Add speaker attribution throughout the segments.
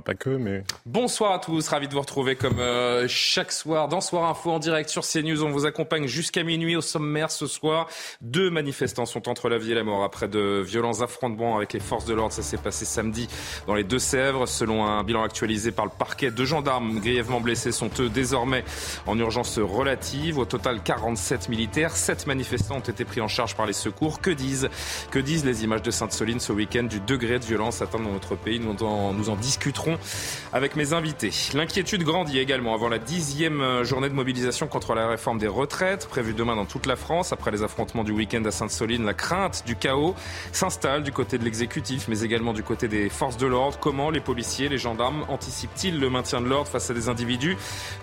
Speaker 1: Pas que, mais.
Speaker 2: Bonsoir à tous, ravi de vous retrouver comme euh, chaque soir dans Soir Info en direct sur CNews. On vous accompagne jusqu'à minuit au sommaire ce soir. Deux manifestants sont entre la vie et la mort après de violents affrontements avec les forces de l'ordre. Ça s'est passé samedi dans les Deux-Sèvres. Selon un bilan actualisé par le parquet, deux gendarmes grièvement blessés sont eux désormais en urgence relative. Au total, 47 militaires, sept manifestants ont été pris en charge par les secours. Que disent, que disent les images de Sainte-Soline ce week-end du degré de violence atteint dans notre pays? Nous en, nous en avec mes invités. L'inquiétude grandit également avant la dixième journée de mobilisation contre la réforme des retraites, prévue demain dans toute la France. Après les affrontements du week-end à Sainte-Soline, la crainte du chaos s'installe du côté de l'exécutif, mais également du côté des forces de l'ordre. Comment les policiers, les gendarmes anticipent-ils le maintien de l'ordre face à des individus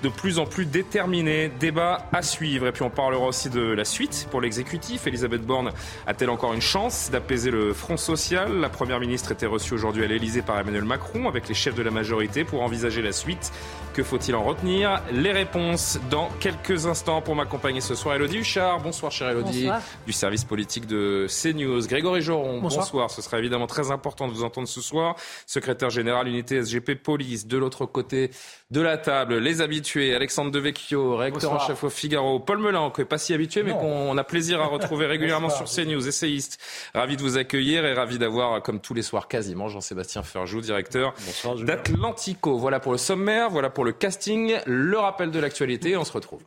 Speaker 2: de plus en plus déterminés? Débat à suivre. Et puis on parlera aussi de la suite pour l'exécutif. Elisabeth Borne a-t-elle encore une chance d'apaiser le front social? La Première ministre était reçue aujourd'hui à l'Elysée par Emmanuel Macron avec les chefs de la majorité pour envisager la suite. Que faut-il en retenir? Les réponses dans quelques instants pour m'accompagner ce soir. Elodie Huchard, bonsoir chère Elodie, du service politique de CNews. Grégory Joron, bonsoir. bonsoir. Ce sera évidemment très important de vous entendre ce soir. Secrétaire général unité SGP Police. De l'autre côté de la table, les habitués. Alexandre Devecchio, réacteur bonsoir. en chef au Figaro. Paul Melun, qui n'est pas si habitué, mais qu'on a plaisir à retrouver régulièrement sur CNews, essayiste. Ravi de vous accueillir et ravi d'avoir, comme tous les soirs quasiment, Jean-Sébastien Ferjou, directeur d'Atlantico. Voilà pour le sommaire, voilà pour le casting, le rappel de l'actualité. On se retrouve.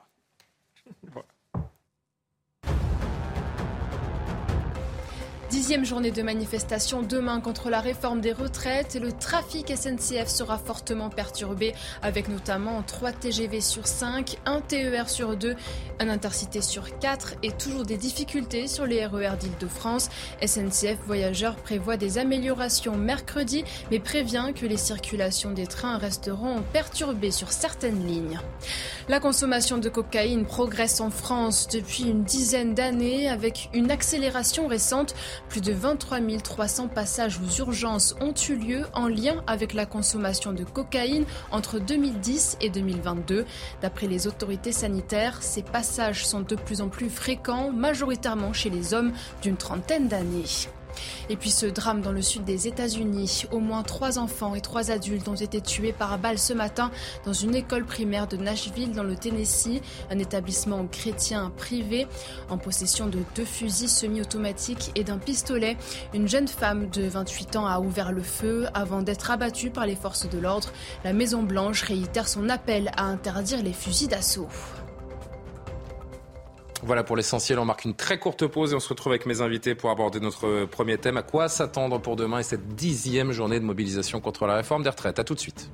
Speaker 3: Dixième journée de manifestation demain contre la réforme des retraites et le trafic SNCF sera fortement perturbé avec notamment 3 TGV sur 5, 1 TER sur 2, un intercité sur 4 et toujours des difficultés sur les RER d'Île-de-France. SNCF Voyageurs prévoit des améliorations mercredi mais prévient que les circulations des trains resteront perturbées sur certaines lignes. La consommation de cocaïne progresse en France depuis une dizaine d'années avec une accélération récente. Plus de 23 300 passages aux urgences ont eu lieu en lien avec la consommation de cocaïne entre 2010 et 2022. D'après les autorités sanitaires, ces passages sont de plus en plus fréquents, majoritairement chez les hommes d'une trentaine d'années. Et puis ce drame dans le sud des États-Unis. Au moins trois enfants et trois adultes ont été tués par balle ce matin dans une école primaire de Nashville dans le Tennessee, un établissement chrétien privé en possession de deux fusils semi-automatiques et d'un pistolet. Une jeune femme de 28 ans a ouvert le feu avant d'être abattue par les forces de l'ordre. La Maison Blanche réitère son appel à interdire les fusils d'assaut.
Speaker 2: Voilà pour l'essentiel, on marque une très courte pause et on se retrouve avec mes invités pour aborder notre premier thème. À quoi s'attendre pour demain et cette dixième journée de mobilisation contre la réforme des retraites? A tout de suite.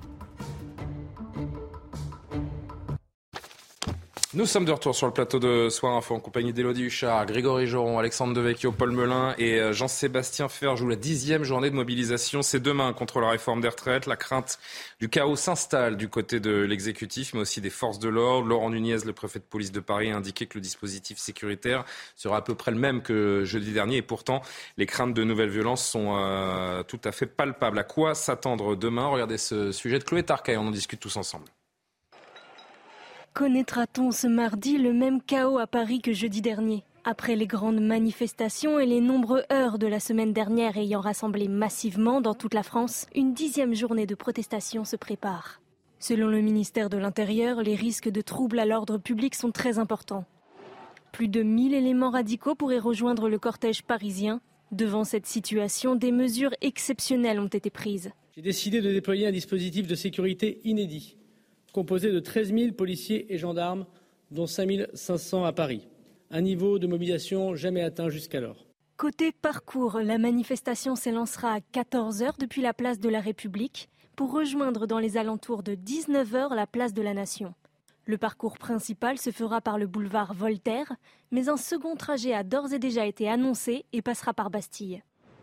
Speaker 2: Nous sommes de retour sur le plateau de Soir Info en compagnie d'Élodie Huchard, Grégory Joron, Alexandre Devecchio, Paul Melun et Jean-Sébastien Ferjou. La dixième journée de mobilisation, c'est demain contre la réforme des retraites. La crainte du chaos s'installe du côté de l'exécutif, mais aussi des forces de l'ordre. Laurent Nunez, le préfet de police de Paris, a indiqué que le dispositif sécuritaire sera à peu près le même que jeudi dernier. Et pourtant, les craintes de nouvelles violences sont euh, tout à fait palpables. À quoi s'attendre demain? Regardez ce sujet de Chloé Tarquet, on en discute tous ensemble.
Speaker 4: Connaîtra-t-on ce mardi le même chaos à Paris que jeudi dernier? Après les grandes manifestations et les nombreux heures de la semaine dernière ayant rassemblé massivement dans toute la France, une dixième journée de protestation se prépare. Selon le ministère de l'Intérieur, les risques de troubles à l'ordre public sont très importants. Plus de 1000 éléments radicaux pourraient rejoindre le cortège parisien. Devant cette situation, des mesures exceptionnelles ont été prises.
Speaker 5: J'ai décidé de déployer un dispositif de sécurité inédit composé de 13 000 policiers et gendarmes, dont 5 500 à Paris. Un niveau de mobilisation jamais atteint jusqu'alors.
Speaker 4: Côté parcours, la manifestation s'élancera à 14h depuis la place de la République pour rejoindre dans les alentours de 19h la place de la Nation. Le parcours principal se fera par le boulevard Voltaire, mais un second trajet a d'ores et déjà été annoncé et passera par Bastille.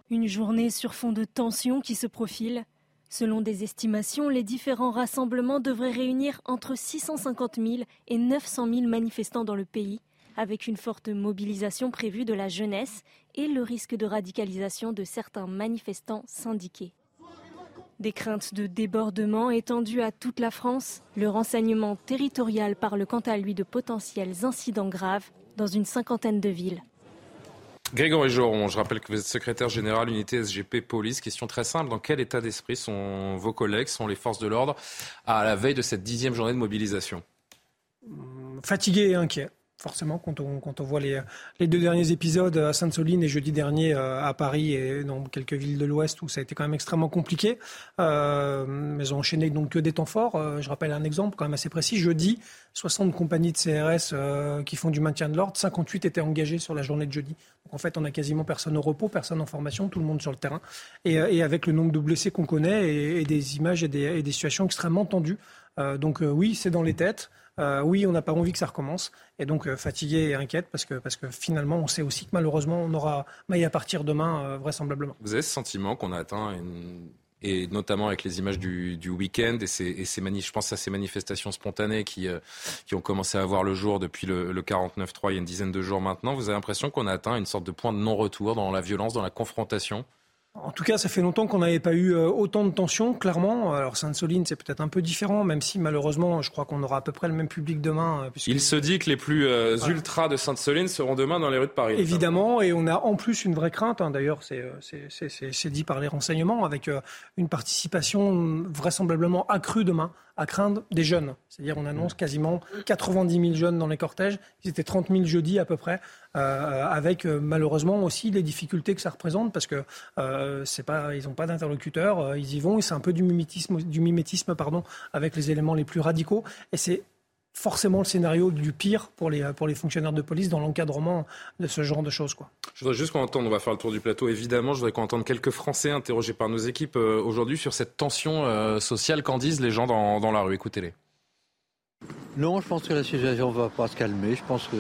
Speaker 4: Une journée sur fond de tension qui se profile. Selon des estimations, les différents rassemblements devraient réunir entre 650 000 et 900 000 manifestants dans le pays, avec une forte mobilisation prévue de la jeunesse et le risque de radicalisation de certains manifestants syndiqués. Des craintes de débordement étendues à toute la France, le renseignement territorial parle quant à lui de potentiels incidents graves dans une cinquantaine de villes.
Speaker 2: Grégory Joron, je rappelle que vous êtes secrétaire général unité SGP Police. Question très simple, dans quel état d'esprit sont vos collègues, sont les forces de l'ordre à la veille de cette dixième journée de mobilisation?
Speaker 6: Fatigués et inquiets forcément, quand on, voit les, deux derniers épisodes à Sainte-Soline et jeudi dernier euh, à Paris et dans quelques villes de l'Ouest où ça a été quand même extrêmement compliqué. Euh, ils ont enchaîné donc que des temps forts. Euh, je rappelle un exemple quand même assez précis. Jeudi, 60 compagnies de CRS euh, qui font du maintien de l'ordre, 58 étaient engagées sur la journée de jeudi. Donc en fait, on a quasiment personne au repos, personne en formation, tout le monde sur le terrain. Et, avec le nombre de blessés qu'on connaît et, des images et des situations extrêmement tendues. donc oui, c'est dans les têtes. Euh, oui, on n'a pas envie que ça recommence, et donc euh, fatigué et inquiète parce que, parce que finalement, on sait aussi que malheureusement, on aura maille à partir demain, euh, vraisemblablement.
Speaker 2: Vous avez ce sentiment qu'on a atteint et notamment avec les images du, du week-end et, ces, et ces je pense à ces manifestations spontanées qui, qui ont commencé à voir le jour depuis le, le 49-3 il y a une dizaine de jours maintenant. Vous avez l'impression qu'on a atteint une sorte de point de non-retour dans la violence, dans la confrontation
Speaker 6: en tout cas, ça fait longtemps qu'on n'avait pas eu euh, autant de tensions, clairement. Alors Sainte-Soline, c'est peut-être un peu différent, même si malheureusement, je crois qu'on aura à peu près le même public demain.
Speaker 2: Euh, Il se dit que les plus euh, ultras de Sainte-Soline seront demain dans les rues de Paris.
Speaker 6: Évidemment, et on a en plus une vraie crainte, hein, d'ailleurs, c'est dit par les renseignements, avec une participation vraisemblablement accrue demain à craindre des jeunes. C'est-à-dire on annonce quasiment 90 000 jeunes dans les cortèges. Ils étaient 30 000 jeudi à peu près, euh, avec euh, malheureusement aussi les difficultés que ça représente parce que euh, c'est pas, ils n'ont pas d'interlocuteur, euh, ils y vont et c'est un peu du mimétisme, du mimétisme pardon, avec les éléments les plus radicaux. Et c'est forcément le scénario du pire pour les, pour les fonctionnaires de police dans l'encadrement de ce genre de choses. Quoi.
Speaker 2: Je voudrais juste qu'on entende, on va faire le tour du plateau évidemment, je voudrais qu'on entende quelques Français interrogés par nos équipes euh, aujourd'hui sur cette tension euh, sociale qu'en disent les gens dans, dans la rue. Écoutez-les.
Speaker 7: Non, je pense que la situation va pas se calmer. Je pense que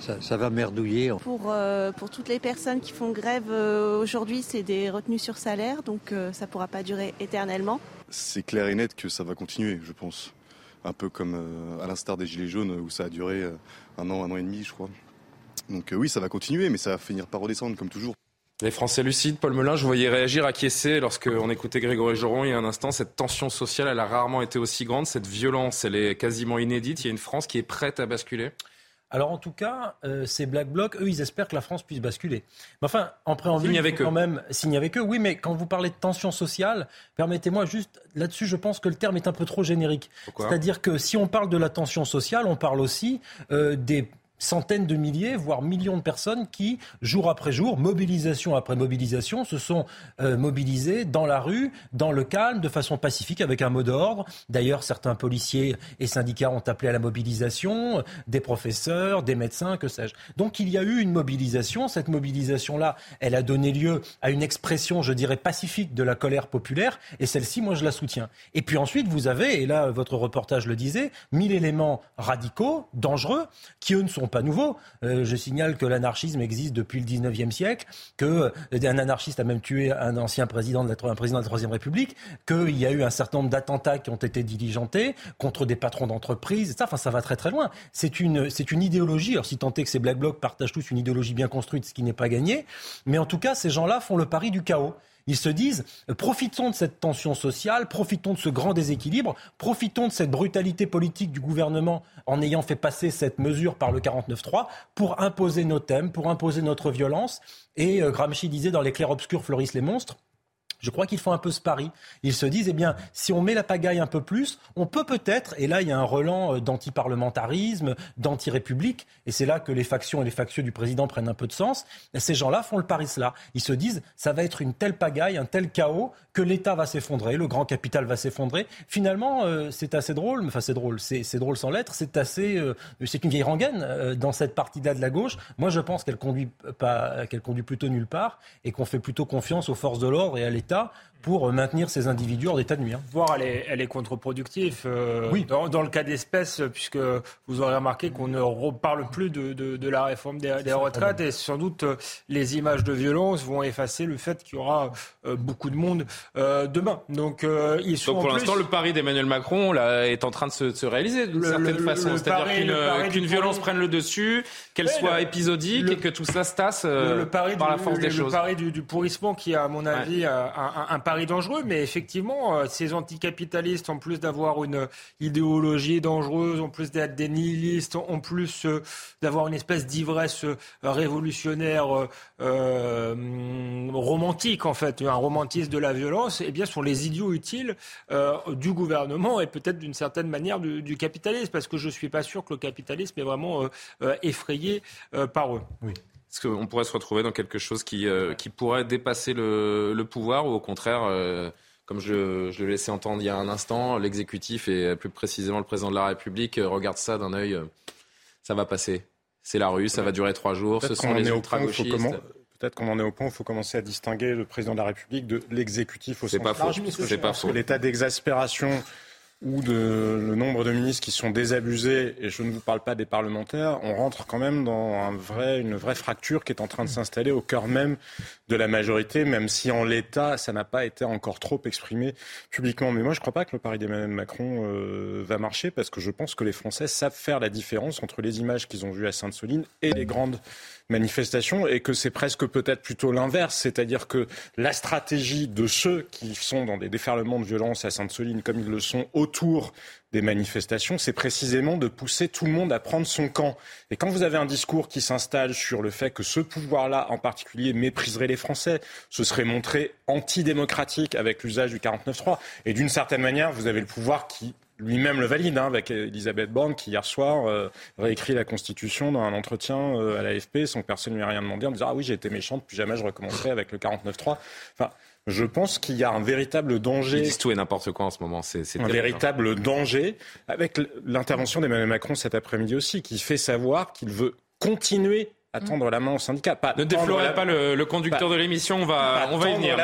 Speaker 7: ça, ça va merdouiller.
Speaker 8: Pour, euh, pour toutes les personnes qui font grève euh, aujourd'hui, c'est des retenues sur salaire, donc euh, ça ne pourra pas durer éternellement.
Speaker 9: C'est clair et net que ça va continuer, je pense un peu comme euh, à l'instar des Gilets jaunes où ça a duré euh, un an, un an et demi, je crois. Donc euh, oui, ça va continuer, mais ça va finir par redescendre comme toujours.
Speaker 2: Les Français lucides, Paul Melun, je voyais réagir, acquiescer lorsqu'on écoutait Grégory Joron il y a un instant. Cette tension sociale, elle a rarement été aussi grande. Cette violence, elle est quasiment inédite. Il y a une France qui est prête à basculer.
Speaker 10: Alors en tout cas, euh, ces Black Blocs, eux, ils espèrent que la France puisse basculer. Mais enfin, en préambule, il faut quand même signer avec eux. Oui, mais quand vous parlez de tension sociale, permettez-moi juste là-dessus, je pense que le terme est un peu trop générique. C'est-à-dire que si on parle de la tension sociale, on parle aussi euh, des centaines de milliers, voire millions de personnes qui, jour après jour, mobilisation après mobilisation, se sont euh, mobilisées dans la rue, dans le calme, de façon pacifique, avec un mot d'ordre. D'ailleurs, certains policiers et syndicats ont appelé à la mobilisation, des professeurs, des médecins, que sais-je. Donc il y a eu une mobilisation. Cette mobilisation-là, elle a donné lieu à une expression, je dirais, pacifique de la colère populaire. Et celle-ci, moi, je la soutiens. Et puis ensuite, vous avez, et là, votre reportage le disait, mille éléments radicaux, dangereux, qui, eux, ne sont pas nouveau. Euh, je signale que l'anarchisme existe depuis le 19e siècle, qu'un euh, anarchiste a même tué un ancien président de la, un président de la Troisième République, qu'il y a eu un certain nombre d'attentats qui ont été diligentés contre des patrons d'entreprise. Ça, enfin, ça va très très loin. C'est une, c'est une idéologie. Alors si tant est que ces Black Blocs partagent tous une idéologie bien construite, ce qui n'est pas gagné, mais en tout cas, ces gens-là font le pari du chaos. Ils se disent, profitons de cette tension sociale, profitons de ce grand déséquilibre, profitons de cette brutalité politique du gouvernement en ayant fait passer cette mesure par le 49-3 pour imposer nos thèmes, pour imposer notre violence. Et euh, Gramsci disait, dans les clairs-obscurs fleurissent les monstres. Je crois qu'ils font un peu ce pari. Ils se disent, eh bien, si on met la pagaille un peu plus, on peut peut-être, et là il y a un relan euh, d'antiparlementarisme, d'anti-république, et c'est là que les factions et les factieux du président prennent un peu de sens, ces gens-là font le pari cela. Ils se disent, ça va être une telle pagaille, un tel chaos, que l'État va s'effondrer, le grand capital va s'effondrer. Finalement, euh, c'est assez drôle, enfin c'est drôle, c'est drôle sans l'être, c'est assez, euh, c'est une vieille rengaine dans cette partie-là de la gauche. Moi je pense qu'elle conduit, pas, qu'elle conduit plutôt nulle part, et qu'on fait plutôt confiance aux forces de l'ordre et à l'État ça. Pour maintenir ces individus hors d'état de nuire.
Speaker 11: Voire elle est, elle est contre-productive. Euh, oui. Dans, le cas d'espèce, puisque vous aurez remarqué qu'on ne reparle plus de, de, la réforme des, retraites et sans doute euh, les images de violence vont effacer le fait qu'il y aura euh, beaucoup de monde demain. Donc, ils sont
Speaker 2: Donc pour l'instant, le pari d'Emmanuel Macron là, est en train de se, réaliser d'une certaine façon. C'est-à-dire qu'une violence prenne le dessus, qu'elle soit épisodique et que tout ça se tasse par la force des choses.
Speaker 11: Le pari du, pourrissement qui, à mon avis, un, un pari dangereux, mais effectivement, euh, ces anticapitalistes, en plus d'avoir une idéologie dangereuse, en plus d'être des nihilistes, en plus euh, d'avoir une espèce d'ivresse euh, révolutionnaire romantique, en fait, un romantisme de la violence, eh bien, sont les idiots utiles du gouvernement et peut-être d'une certaine manière du, capitalisme, parce que je ne suis pas sûr que le capitalisme est vraiment effrayé par eux.
Speaker 2: Oui. Est-ce qu'on pourrait se retrouver dans quelque chose qui, euh, qui pourrait dépasser le, le, pouvoir ou au contraire, euh, comme je, je, le laissais entendre il y a un instant, l'exécutif et plus précisément le président de la République euh, regarde ça d'un œil, ça va passer. C'est la rue, ça va durer trois jours, ce sont les ultra-gauchistes.
Speaker 1: Peut-être qu'on en est au point où il faut commencer à distinguer le président de la République de l'exécutif au sens
Speaker 2: pas faux.
Speaker 1: C'est pas faux. L'état d'exaspération ou de le nombre de ministres qui sont désabusés, et je ne vous parle pas des parlementaires, on rentre quand même dans une vraie fracture qui est en train de s'installer au cœur même de la majorité, même si en l'état, ça n'a pas été encore trop exprimé publiquement. Mais moi, je ne crois pas que le pari d'Emmanuel Macron euh, va marcher, parce que je pense que les Français savent faire la différence entre les images qu'ils ont vues à Sainte-Soline et les grandes manifestation et que c'est presque peut-être plutôt l'inverse, c'est-à-dire que la stratégie de ceux qui sont dans des déferlements de violence à Sainte-Soline comme ils le sont autour des manifestations, c'est précisément de pousser tout le monde à prendre son camp. Et quand vous avez un discours qui s'installe sur le fait que ce pouvoir-là, en particulier, mépriserait les Français, ce serait montré antidémocratique avec l'usage du 49-3, et d'une certaine manière, vous avez le pouvoir qui lui-même le valide, hein, avec Elisabeth Borne, qui hier soir euh, réécrit la Constitution dans un entretien euh, à l'AFP sans que personne ne lui ait rien demandé, en disant Ah oui, j'ai été méchante, plus jamais je recommencerai avec le 49-3. Enfin, je pense qu'il y a un véritable danger.
Speaker 2: Ils disent tout et n'importe quoi en ce moment. C'est,
Speaker 1: un véritable danger avec l'intervention d'Emmanuel Macron cet après-midi aussi, qui fait savoir qu'il veut continuer à tendre la main aux syndicats.
Speaker 2: ne déflorez pas le, conducteur de l'émission, on va, on va y venir.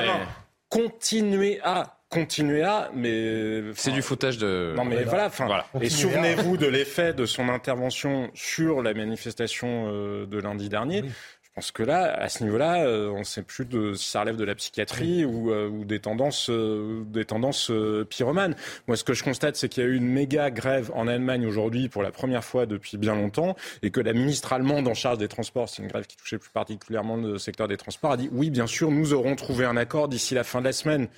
Speaker 1: Continuer à continuer à, mais
Speaker 2: c'est du foutage de.
Speaker 1: Non mais voilà, enfin. Et souvenez-vous de l'effet de son intervention sur la manifestation euh, de lundi dernier. Je pense que là, à ce niveau-là, euh, on ne sait plus de, si ça relève de la psychiatrie ou, euh, ou, des tendances, des tendances pyromanes. Moi, ce que je constate, c'est qu'il y a eu une méga grève en Allemagne aujourd'hui pour la première fois depuis bien longtemps, et que la ministre allemande en charge des transports, c'est une grève qui touchait plus particulièrement le secteur des transports, a dit oui, bien sûr, nous aurons trouvé un accord d'ici la fin de la semaine.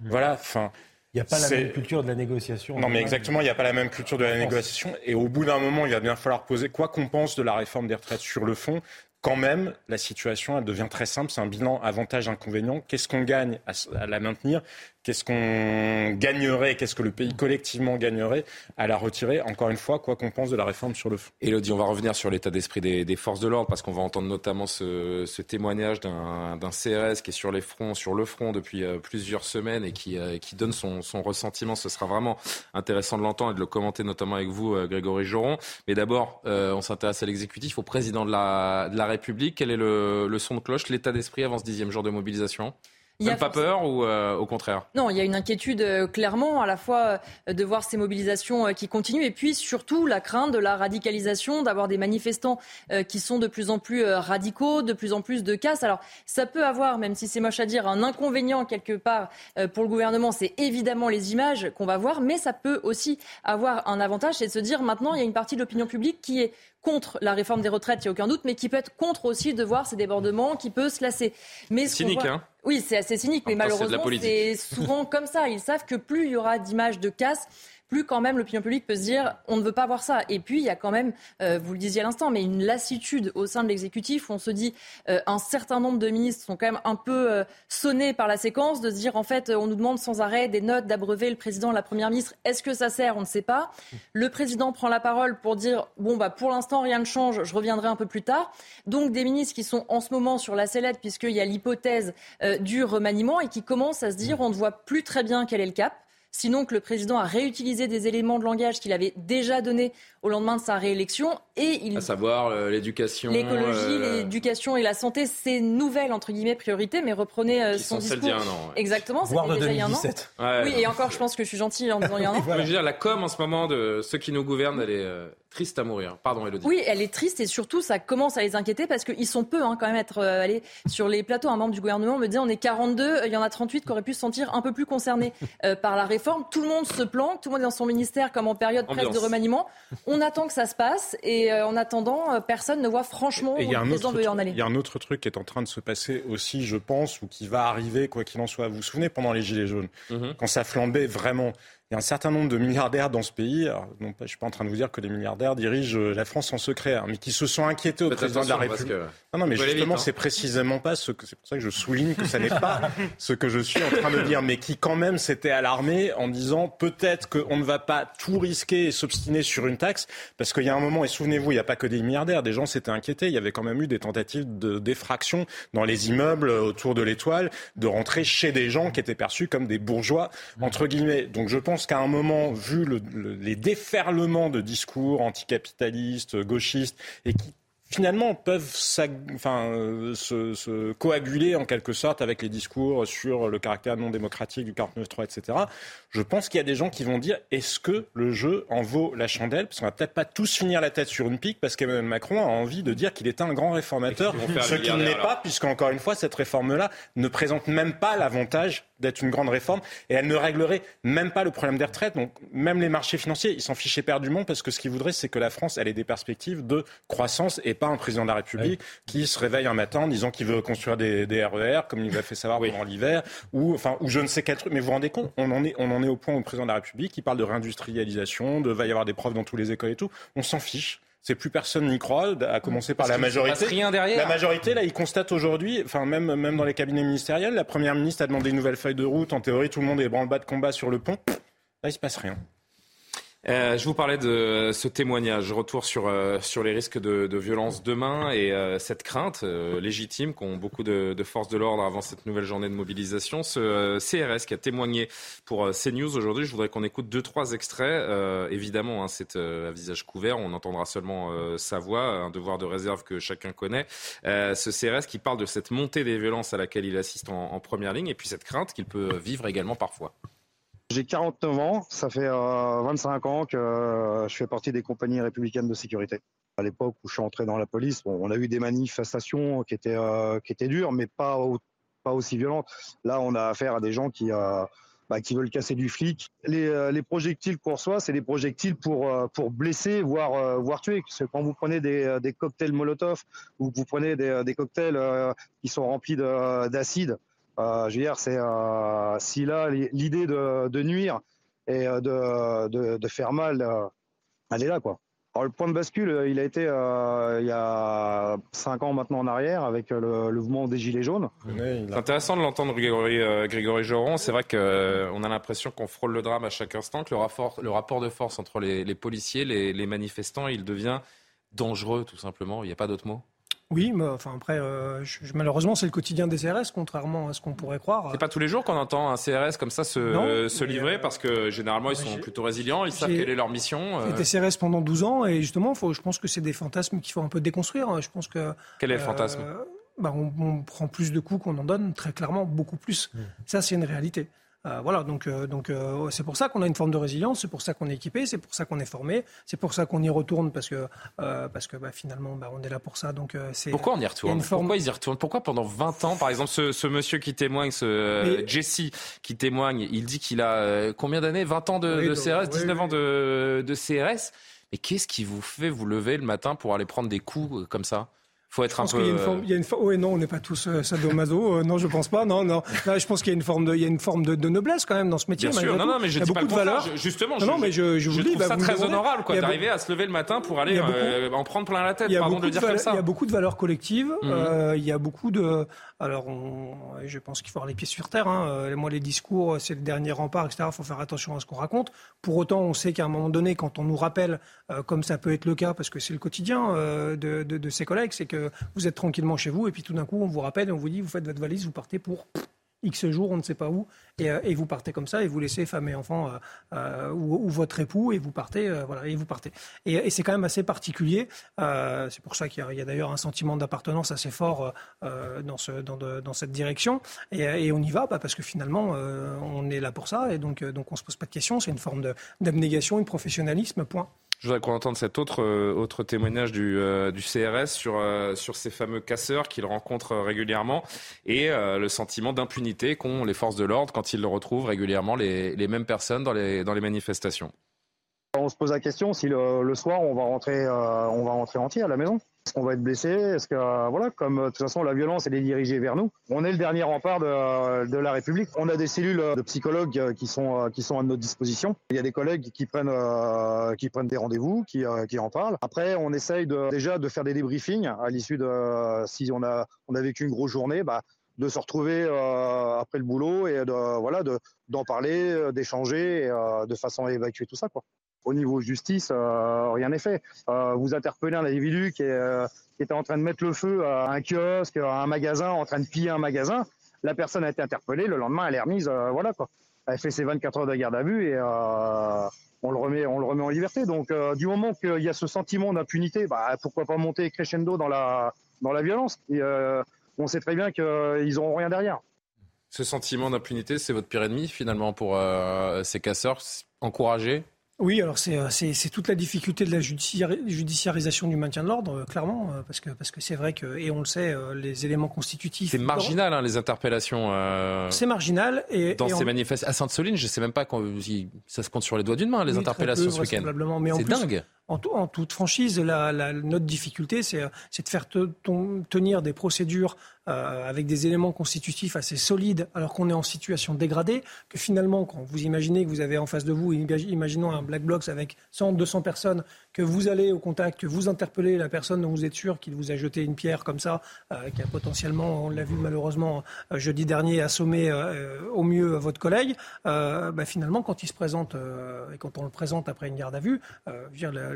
Speaker 1: Voilà, enfin.
Speaker 10: Il n'y a pas la même culture de la négociation.
Speaker 1: Non, mais exactement, il n'y a pas la même culture de la négociation. Et au bout d'un moment, il va bien falloir poser quoi qu'on pense de la réforme des retraites sur le fond. Quand même, la situation, devient très simple. C'est un bilan avantage-inconvénient. Qu'est-ce qu'on gagne à, la maintenir? Qu'est-ce qu'on gagnerait Qu'est-ce que le pays collectivement gagnerait à la retirer Encore une fois, quoi qu'on pense de la réforme sur le fond.
Speaker 2: Elodie, on va revenir sur l'état d'esprit des, forces de l'ordre parce qu'on va entendre notamment ce, témoignage d'un CRS qui est sur les fronts, sur le front depuis euh, plusieurs semaines et qui, euh, donne son, ressentiment. Ce sera vraiment intéressant de l'entendre et de le commenter notamment avec vous, euh, Grégory Joron. Mais d'abord, on s'intéresse à l'exécutif, au président de la, de la République. Quel est le, le son de cloche, l'état d'esprit avant ce dixième jour de mobilisation? Il n'y a pas peur ou euh, au contraire?
Speaker 12: Non, il y a une inquiétude euh, clairement, à la fois euh, de voir ces mobilisations qui continuent et puis surtout la crainte de la radicalisation, d'avoir des manifestants qui sont de plus en plus radicaux, de plus en plus de casse. Alors ça peut avoir, même si c'est moche à dire, un inconvénient quelque part pour le gouvernement, c'est évidemment les images qu'on va voir, mais ça peut aussi avoir un avantage, c'est de se dire maintenant il y a une partie de l'opinion publique qui est contre la réforme des retraites, il n'y a aucun doute, mais qui peut être contre aussi de voir ces débordements, qui peut se lasser.
Speaker 2: Mais cynique, hein
Speaker 12: Oui, c'est assez cynique, mais malheureusement, c'est souvent comme ça. Ils savent que plus il y aura d'images de casse, plus quand même l'opinion publique peut se dire on ne veut pas voir ça. Et puis il y a quand même, euh, vous le disiez à l'instant, mais une lassitude au sein de l'exécutif où on se dit euh, un certain nombre de ministres sont quand même un peu euh, sonnés par la séquence de se dire en fait on nous demande sans arrêt des notes d'abreuver le président, la première ministre. Est-ce que ça sert? On ne sait pas. Le président prend la parole pour dire bon bah pour l'instant rien ne change, je reviendrai un peu plus tard. Donc des ministres qui sont en ce moment sur la sellette puisqu'il y a l'hypothèse du remaniement et qui commencent à se dire on ne voit plus très bien quel est le cap. Sinon que le président a réutilisé des éléments de langage qu'il avait déjà donnés au lendemain de sa réélection. Et il...
Speaker 2: À savoir euh, l'éducation.
Speaker 12: L'écologie, euh, l'éducation et la santé, c'est nouvelle, entre guillemets, priorité, mais reprenez euh, son discours.
Speaker 2: Dit un an,
Speaker 12: Exactement, c'était déjà il y a un an. oui, et encore, je pense que je suis gentil en disant il y a un an.
Speaker 2: Je veux dire, la com en ce moment de ceux qui nous gouvernent, elle est triste à mourir. Pardon, Elodie.
Speaker 12: Oui, elle est triste et surtout, ça commence à les inquiéter parce qu'ils sont peu, hein, quand même, être allés sur les plateaux. Un membre du gouvernement me dit on est 42, il y en a 38 qui auraient pu se sentir un peu plus concernés par la réforme. Tout le monde se planque, tout le monde est dans son ministère comme en période presque de remaniement. On attend que ça se passe et euh, en attendant, euh, personne ne voit franchement où le président veut en aller.
Speaker 1: Il y a un autre truc qui est en train de se passer aussi, je pense, ou qui va arriver, quoi qu'il en soit. Vous vous souvenez, pendant les Gilets jaunes, mhm. quand ça flambait vraiment, il y a un certain nombre de milliardaires dans ce pays. non, je ne suis pas en train de vous dire que les milliardaires dirigent euh, la France en secret, hein, mais qui se sont inquiétés au président de la République. Non, non, mais justement, hein. c'est précisément pas ce que. C'est pour ça que je souligne que ça n'est pas ce que je suis en train de dire, mais qui quand même s'était alarmé en disant peut-être qu'on ne va pas tout risquer et s'obstiner sur une taxe, parce qu'il y a un moment, et souvenez-vous, il n'y a pas que des milliardaires, des gens s'étaient inquiétés. Il y avait quand même eu des tentatives de défraction dans les immeubles autour de l'étoile, de rentrer chez des gens qui étaient perçus comme des bourgeois entre guillemets. Donc je pense pense qu'à un moment, vu le, les déferlements de discours anticapitalistes, gauchistes, et qui finalement peuvent enfin, euh, se, se, coaguler en quelque sorte avec les discours sur le caractère non démocratique du 49.3, etc. Je pense qu'il y a des gens qui vont dire est-ce que le jeu en vaut la chandelle? Parce qu'on va peut-être pas tous finir la tête sur une pique parce qu'Emmanuel Macron a envie de dire qu'il est un grand réformateur, ce qu'il n'est pas, puisqu'encore une fois, cette réforme-là ne présente même pas l'avantage d'être une grande réforme et elle ne réglerait même pas le problème des retraites. Donc même les marchés financiers, ils s'en fichaient perdument parce que ce qu'ils voudraient, c'est que la France, elle ait des perspectives de croissance et pas un président de la République qui se réveille un matin en disant qu'il veut construire des, RER, comme il l'a fait savoir pendant l'hiver, ou enfin ou je ne sais quel truc. Mais vous vous rendez compte, on en est, on en est au point où le président de la République qui parle de réindustrialisation, de va y avoir des profs dans tous les écoles et tout. On s'en fiche. C'est plus personne n'y croit, à commencer par la majorité.
Speaker 2: Rien derrière.
Speaker 1: La majorité, là, il constate aujourd'hui, enfin même même dans les cabinets ministériels, la première ministre a demandé une nouvelle feuille de route. En théorie, tout le monde est branle-bas de combat sur le pont. Là, il se passe rien.
Speaker 2: Euh, je vous parlais de ce témoignage, retour sur, euh, sur les risques de, violence demain et euh, cette crainte légitime qu'ont beaucoup de, forces de l'ordre avant cette nouvelle journée de mobilisation. Ce CRS qui a témoigné pour CNews aujourd'hui, je voudrais qu'on écoute deux, trois extraits. évidemment, hein, c'est à visage couvert, on entendra seulement sa voix, un devoir de réserve que chacun connaît. ce CRS qui parle de cette montée des violences à laquelle il assiste en première ligne et puis cette crainte qu'il peut vivre également parfois.
Speaker 13: J'ai 49 ans, ça fait 25 euh, ans que euh, je fais partie des compagnies républicaines de sécurité. À l'époque où je suis entré dans la police, on a eu des manifestations qui étaient, euh, qui étaient dures, mais pas, pas aussi violentes. Là, on a affaire à des gens qui, bah, qui veulent casser du flic. Les, les projectiles qu'on reçoit, c'est des projectiles pour, pour blesser, voire, voire tuer. Quand vous prenez des, des cocktails Molotov ou vous prenez des, des cocktails qui sont remplis d'acide, euh, je veux dire, c'est euh, si là l'idée de, nuire et euh, de, faire mal, elle est là quoi. Alors, le point de bascule, il a été il y a cinq ans maintenant en arrière avec le, mouvement des Gilets jaunes.
Speaker 2: C'est intéressant de l'entendre, Grégory, Grégory Joron. C'est vrai qu'on a l'impression qu'on frôle le drame à chaque instant, que le rapport, le rapport de force entre les, policiers, les, les manifestants, il devient dangereux tout simplement. Il n'y a pas d'autre mot?
Speaker 6: Oui, mais enfin après, euh, malheureusement, c'est le quotidien des CRS, contrairement à ce qu'on pourrait croire.
Speaker 2: C'est pas tous les jours qu'on entend un CRS comme ça se, se livrer, euh, parce que généralement, ils sont plutôt résilients, ils savent quelle est leur mission.
Speaker 6: J'ai été CRS pendant 12 ans, et justement, faut, je pense que c'est des fantasmes qu'il faut un peu déconstruire. Je pense que.
Speaker 2: Quel est le fantasme?
Speaker 6: euh, bah, on, prend plus de coups qu'on en donne, très clairement, beaucoup plus. Mmh. Ça, c'est une réalité. Euh, voilà, donc euh, donc euh, c'est pour ça qu'on a une forme de résilience, c'est pour ça qu'on est équipé, c'est pour ça qu'on est formé, c'est pour ça qu'on y retourne parce que parce que bah, finalement bah, on est là pour ça. Donc c'est
Speaker 2: pourquoi on y retourne Pourquoi ils y retournent Pourquoi pendant 20 ans, par exemple, ce, monsieur qui témoigne, ce Jesse qui témoigne, il dit qu'il a combien d'années? 20 ans de, CRS, 19 ans de, de CRS. Mais qu'est-ce qui vous fait vous lever le matin pour aller prendre des coups comme ça? Faut être un peu.
Speaker 6: Il y a une forme, il y a une Oui, non, on n'est pas tous euh, sadomaso. Euh, non, je pense pas. Non, non. Là, je pense qu'il y a une forme de, il y a une forme de, de noblesse quand même dans ce métier.
Speaker 2: Bien sûr. Non, non, mais je il y a beaucoup de valeur. Justement, non,
Speaker 6: non, mais je, je vous je dis,
Speaker 2: trouve bah, ça très honorable, quoi, d'arriver à se lever le matin pour aller euh, en prendre plein la tête. Pardon de le dire comme ça.
Speaker 6: Il y a beaucoup de valeurs collectives. Mhm. euh, il y a beaucoup de. Alors, on, je pense qu'il faut avoir les pieds sur terre. Hein. Euh, moi, les discours, c'est le dernier rempart, etc. Il faut faire attention à ce qu'on raconte. Pour autant, on sait qu'à un moment donné, quand on nous rappelle, comme ça peut être le cas, parce que c'est le quotidien de, de, de ses collègues, c'est que vous êtes tranquille chez vous, et puis tout d'un coup, on vous rappelle et on vous dit, vous faites votre valise, vous partez pour X jours, on ne sait pas où, et, euh, vous partez comme ça, et vous laissez femme et enfants ou, votre époux, et vous partez, voilà, et vous partez. Et, c'est quand même assez particulier. c'est pour ça qu'il y a, d'ailleurs un sentiment d'appartenance assez fort dans, ce, dans, cette direction, et, on y va, parce que finalement, on est là pour ça, et donc, donc on se pose pas de questions. C'est une forme d'abnégation, de professionnalisme. Point.
Speaker 2: Je voudrais qu'on entende cet autre, euh, autre témoignage du, euh, du CRS sur, euh, sur ces fameux casseurs qu'il rencontre régulièrement et le sentiment d'impunité qu'ont les forces de l'ordre quand ils retrouvent régulièrement les, les mêmes personnes dans les, dans les manifestations.
Speaker 13: On se pose la question si le, soir on va rentrer, on va rentrer entier à la maison. Est-ce qu'on va être blessé Est-ce que euh, voilà, comme euh, de toute façon la violence elle est dirigée vers nous, on est le dernier rempart de, la République. On a des cellules de psychologues euh, qui sont qui sont à notre disposition. Il y a des collègues qui prennent qui prennent des rendez-vous, qui, qui en parlent. Après, on essaye déjà de faire des débriefings à l'issue de si on a on a vécu une grosse journée, bah, de se retrouver après le boulot et de voilà de d'en parler, d'échanger, de façon à évacuer tout ça quoi au niveau justice, euh, rien n'est fait. Euh, vous interpellez un individu euh, qui, était en train de mettre le feu à un kiosque, à un magasin, en train de piller un magasin. La personne a été interpellée, le lendemain, elle est remise, voilà quoi. Elle fait ses 24 heures de garde à vue et on le remet, on le remet en liberté. Donc, du moment qu'il y a ce sentiment d'impunité, bah, pourquoi pas monter crescendo dans la, dans la violence? Et, On sait très bien qu'ils n'auront rien derrière.
Speaker 2: Ce sentiment d'impunité, c'est votre pire ennemi finalement pour ces casseurs? Encouragés
Speaker 6: oui, alors euh, c'est toute la difficulté de la judiciarisation du maintien de l'ordre, euh, clairement, euh, parce que parce que c'est vrai que et on le sait, les éléments constitutifs.
Speaker 2: C'est marginal, hein, les interpellations.
Speaker 6: C'est marginal et
Speaker 2: dans ces manifestations à Sainte-Soline, je sais même pas quand ça se compte sur les doigts d'une main les interpellations ce week-end. C'est dingue.
Speaker 6: En, toute franchise, notre difficulté, c'est de faire tenir des procédures euh, avec des éléments constitutifs assez solides, alors qu'on est en situation dégradée, que finalement, quand vous imaginez que vous avez en face de vous, imaginons un black box avec 100, 200 personnes, que vous allez au contact, que vous interpellez la personne dont vous êtes sûr qu'il vous a jeté une pierre comme ça, euh, qui a potentiellement, on l'a vu malheureusement euh, jeudi dernier, assommé au mieux votre collègue, bah, finalement, quand il se présente et quand on le présente après une garde à vue,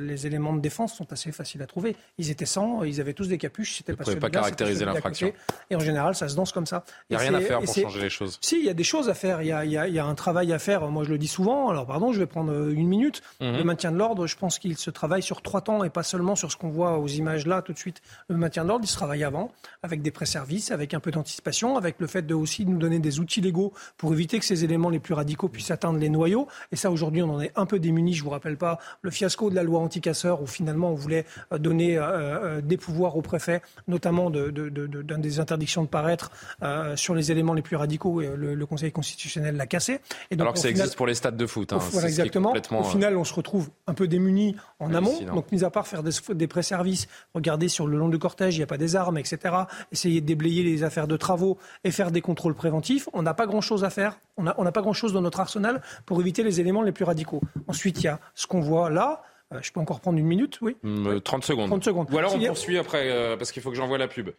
Speaker 6: les éléments de défense sont assez faciles à trouver. Ils étaient 100, ils avaient tous des capuches, c'était
Speaker 2: pas, pas caractériser l'infraction.
Speaker 6: Et en général, ça se danse comme ça.
Speaker 2: Il n'y a rien à faire pour changer les choses.
Speaker 6: Si, il y a des choses à faire. Il y a, y, a, y a, un travail à faire. Moi, je le dis souvent. Alors, pardon, je vais prendre euh, une minute. Mhm. Le maintien de l'ordre, je pense qu'il se travaille sur trois temps et pas seulement sur ce qu'on voit aux images là tout de suite. Le maintien de l'ordre, il se travaille avant, avec des pré-services, avec un peu d'anticipation, avec le fait de aussi nous donner des outils légaux pour éviter que ces éléments les plus radicaux puissent atteindre les noyaux. Et ça, aujourd'hui, on en est un peu démunis. Je vous rappelle pas le fiasco de la loi anti-casseurs où finalement on voulait euh, donner euh, des pouvoirs au préfet, notamment de, de, de, de des interdictions de paraître euh, sur les éléments les plus radicaux. Et le, Conseil constitutionnel l'a cassé.
Speaker 2: Et donc, Alors que ça existe pour les stades de foot. Hein,
Speaker 6: voilà, exactement. Au final, on se retrouve un peu démunis en amont. Donc, mis à part faire des, des pré-services, regarder sur le long du cortège, il n'y a pas des armes, etc. Essayer de déblayer les affaires de travaux et faire des contrôles préventifs. On n'a pas grand-chose à faire. On n'a on pas grand-chose dans notre arsenal pour éviter les éléments les plus radicaux. Ensuite, il y a ce qu'on voit là. Euh, je peux encore prendre une minute, oui 30
Speaker 2: mm, secondes.
Speaker 6: 30 secondes.
Speaker 2: Ou alors on poursuit après, euh, parce qu'il faut que j'envoie la pub.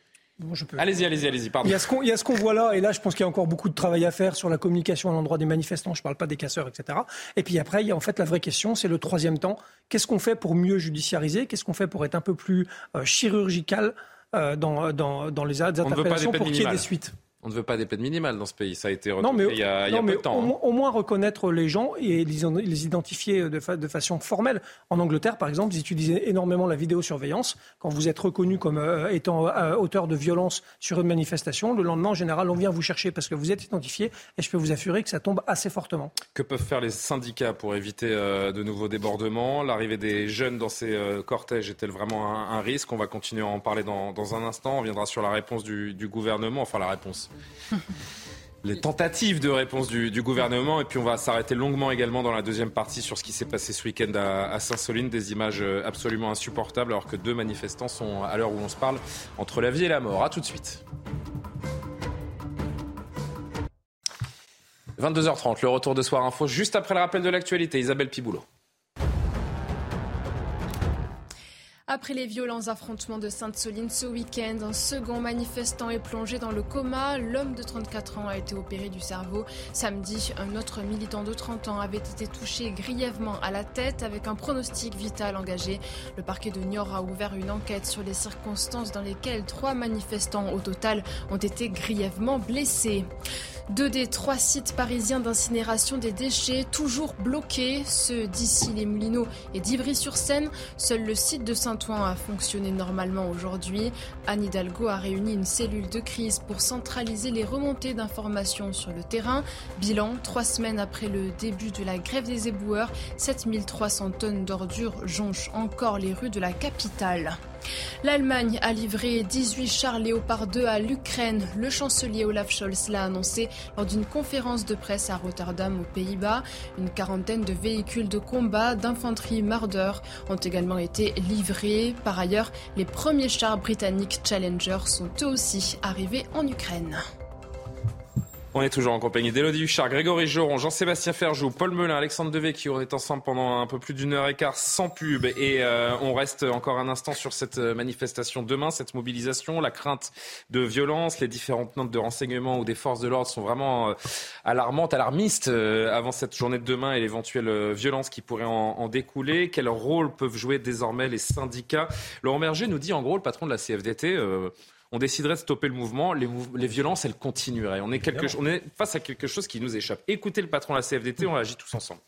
Speaker 2: Allez-y, allez-y, allez-y, pardon.
Speaker 6: Il y a ce qu'on voit là, et là, je pense qu'il y a encore beaucoup de travail à faire sur la communication à l'endroit des manifestants. Je ne parle pas des casseurs, etc. Et puis après, il y a en fait la vraie question, c'est le troisième temps. Qu'est-ce qu'on fait pour mieux judiciariser? Qu'est-ce qu'on fait pour être un peu plus euh, chirurgical euh, dans, dans, dans, les interpellations pour qu'il y ait des suites?
Speaker 2: On ne veut pas des peines minimales dans ce pays. Ça a été il y a, il y a peu de temps.
Speaker 6: Au, hein. au, moins reconnaître les gens et les, identifier de, de, façon formelle. En Angleterre, par exemple, ils utilisent énormément la vidéosurveillance. Quand vous êtes reconnu comme euh, étant euh, auteur de violence sur une manifestation, le lendemain, en général, on vient vous chercher parce que vous êtes identifié. Et je peux vous assurer que ça tombe assez fortement.
Speaker 2: Que peuvent faire les syndicats pour éviter euh, de nouveaux débordements? L'arrivée des jeunes dans ces cortèges est-elle vraiment un, risque? On va continuer à en parler dans, dans, un instant. On viendra sur la réponse du, du gouvernement. Enfin, la réponse les tentatives de réponse du, gouvernement. Et puis on va s'arrêter longuement également dans la deuxième partie sur ce qui s'est passé ce week-end à, Saint-Soline. Des images euh, absolument insupportables alors que deux manifestants sont, à l'heure où on se parle, entre la vie et la mort. A tout de suite. 22h30, le retour de Soir Info, juste après le rappel de l'actualité. Isabelle Piboulot.
Speaker 3: Après les violents affrontements de Sainte-Soline ce week-end, un second manifestant est plongé dans le coma. L'homme de 34 ans a été opéré du cerveau. Samedi, un autre militant de 30 ans avait été touché grièvement à la tête avec un pronostic vital engagé. Le parquet de Niort a ouvert une enquête sur les circonstances dans lesquelles trois manifestants au total ont été grièvement blessés. Deux des trois sites parisiens d'incinération des déchets toujours bloqués, ceux d'ici les Moulineaux et d'Ivry-sur-Seine. Seul le site de Saint-Ouen a fonctionné normalement aujourd'hui. Anne Hidalgo a réuni une cellule de crise pour centraliser les remontées d'informations sur le terrain. Bilan, trois semaines après le début de la grève des éboueurs, 7300 tonnes d'ordures jonchent encore les rues de la capitale. L'Allemagne a livré 18 chars Léopard 2 à l'Ukraine. Le chancelier Olaf Scholz l'a annoncé lors d'une conférence de presse à Rotterdam aux Pays-Bas. Une quarantaine de véhicules de combat d'infanterie Marder ont également été livrés. Par ailleurs, les premiers chars britanniques Challenger sont eux aussi arrivés en Ukraine.
Speaker 2: On est toujours en compagnie d'Élodie Huchard, Grégory Joron, Jean-Sébastien Ferjou, Paul Melun, Alexandre Devey qui auraient ensemble pendant un peu plus d'une heure et quart sans pub. Et euh, on reste encore un instant sur cette euh, manifestation demain, cette mobilisation, la crainte de violence, les différentes notes de renseignement ou des forces de l'ordre sont vraiment euh, alarmantes, alarmistes avant cette journée de demain et l'éventuelle violence qui pourrait en, en, découler. Quel rôle peuvent jouer désormais les syndicats? Laurent Berger nous dit en gros, le patron de la CFDT, on déciderait de stopper le mouvement, les, les violences, elles continueraient. On est, quelque, on est face à quelque chose qui nous échappe. Écoutez le patron de la CFDT, on agit tous ensemble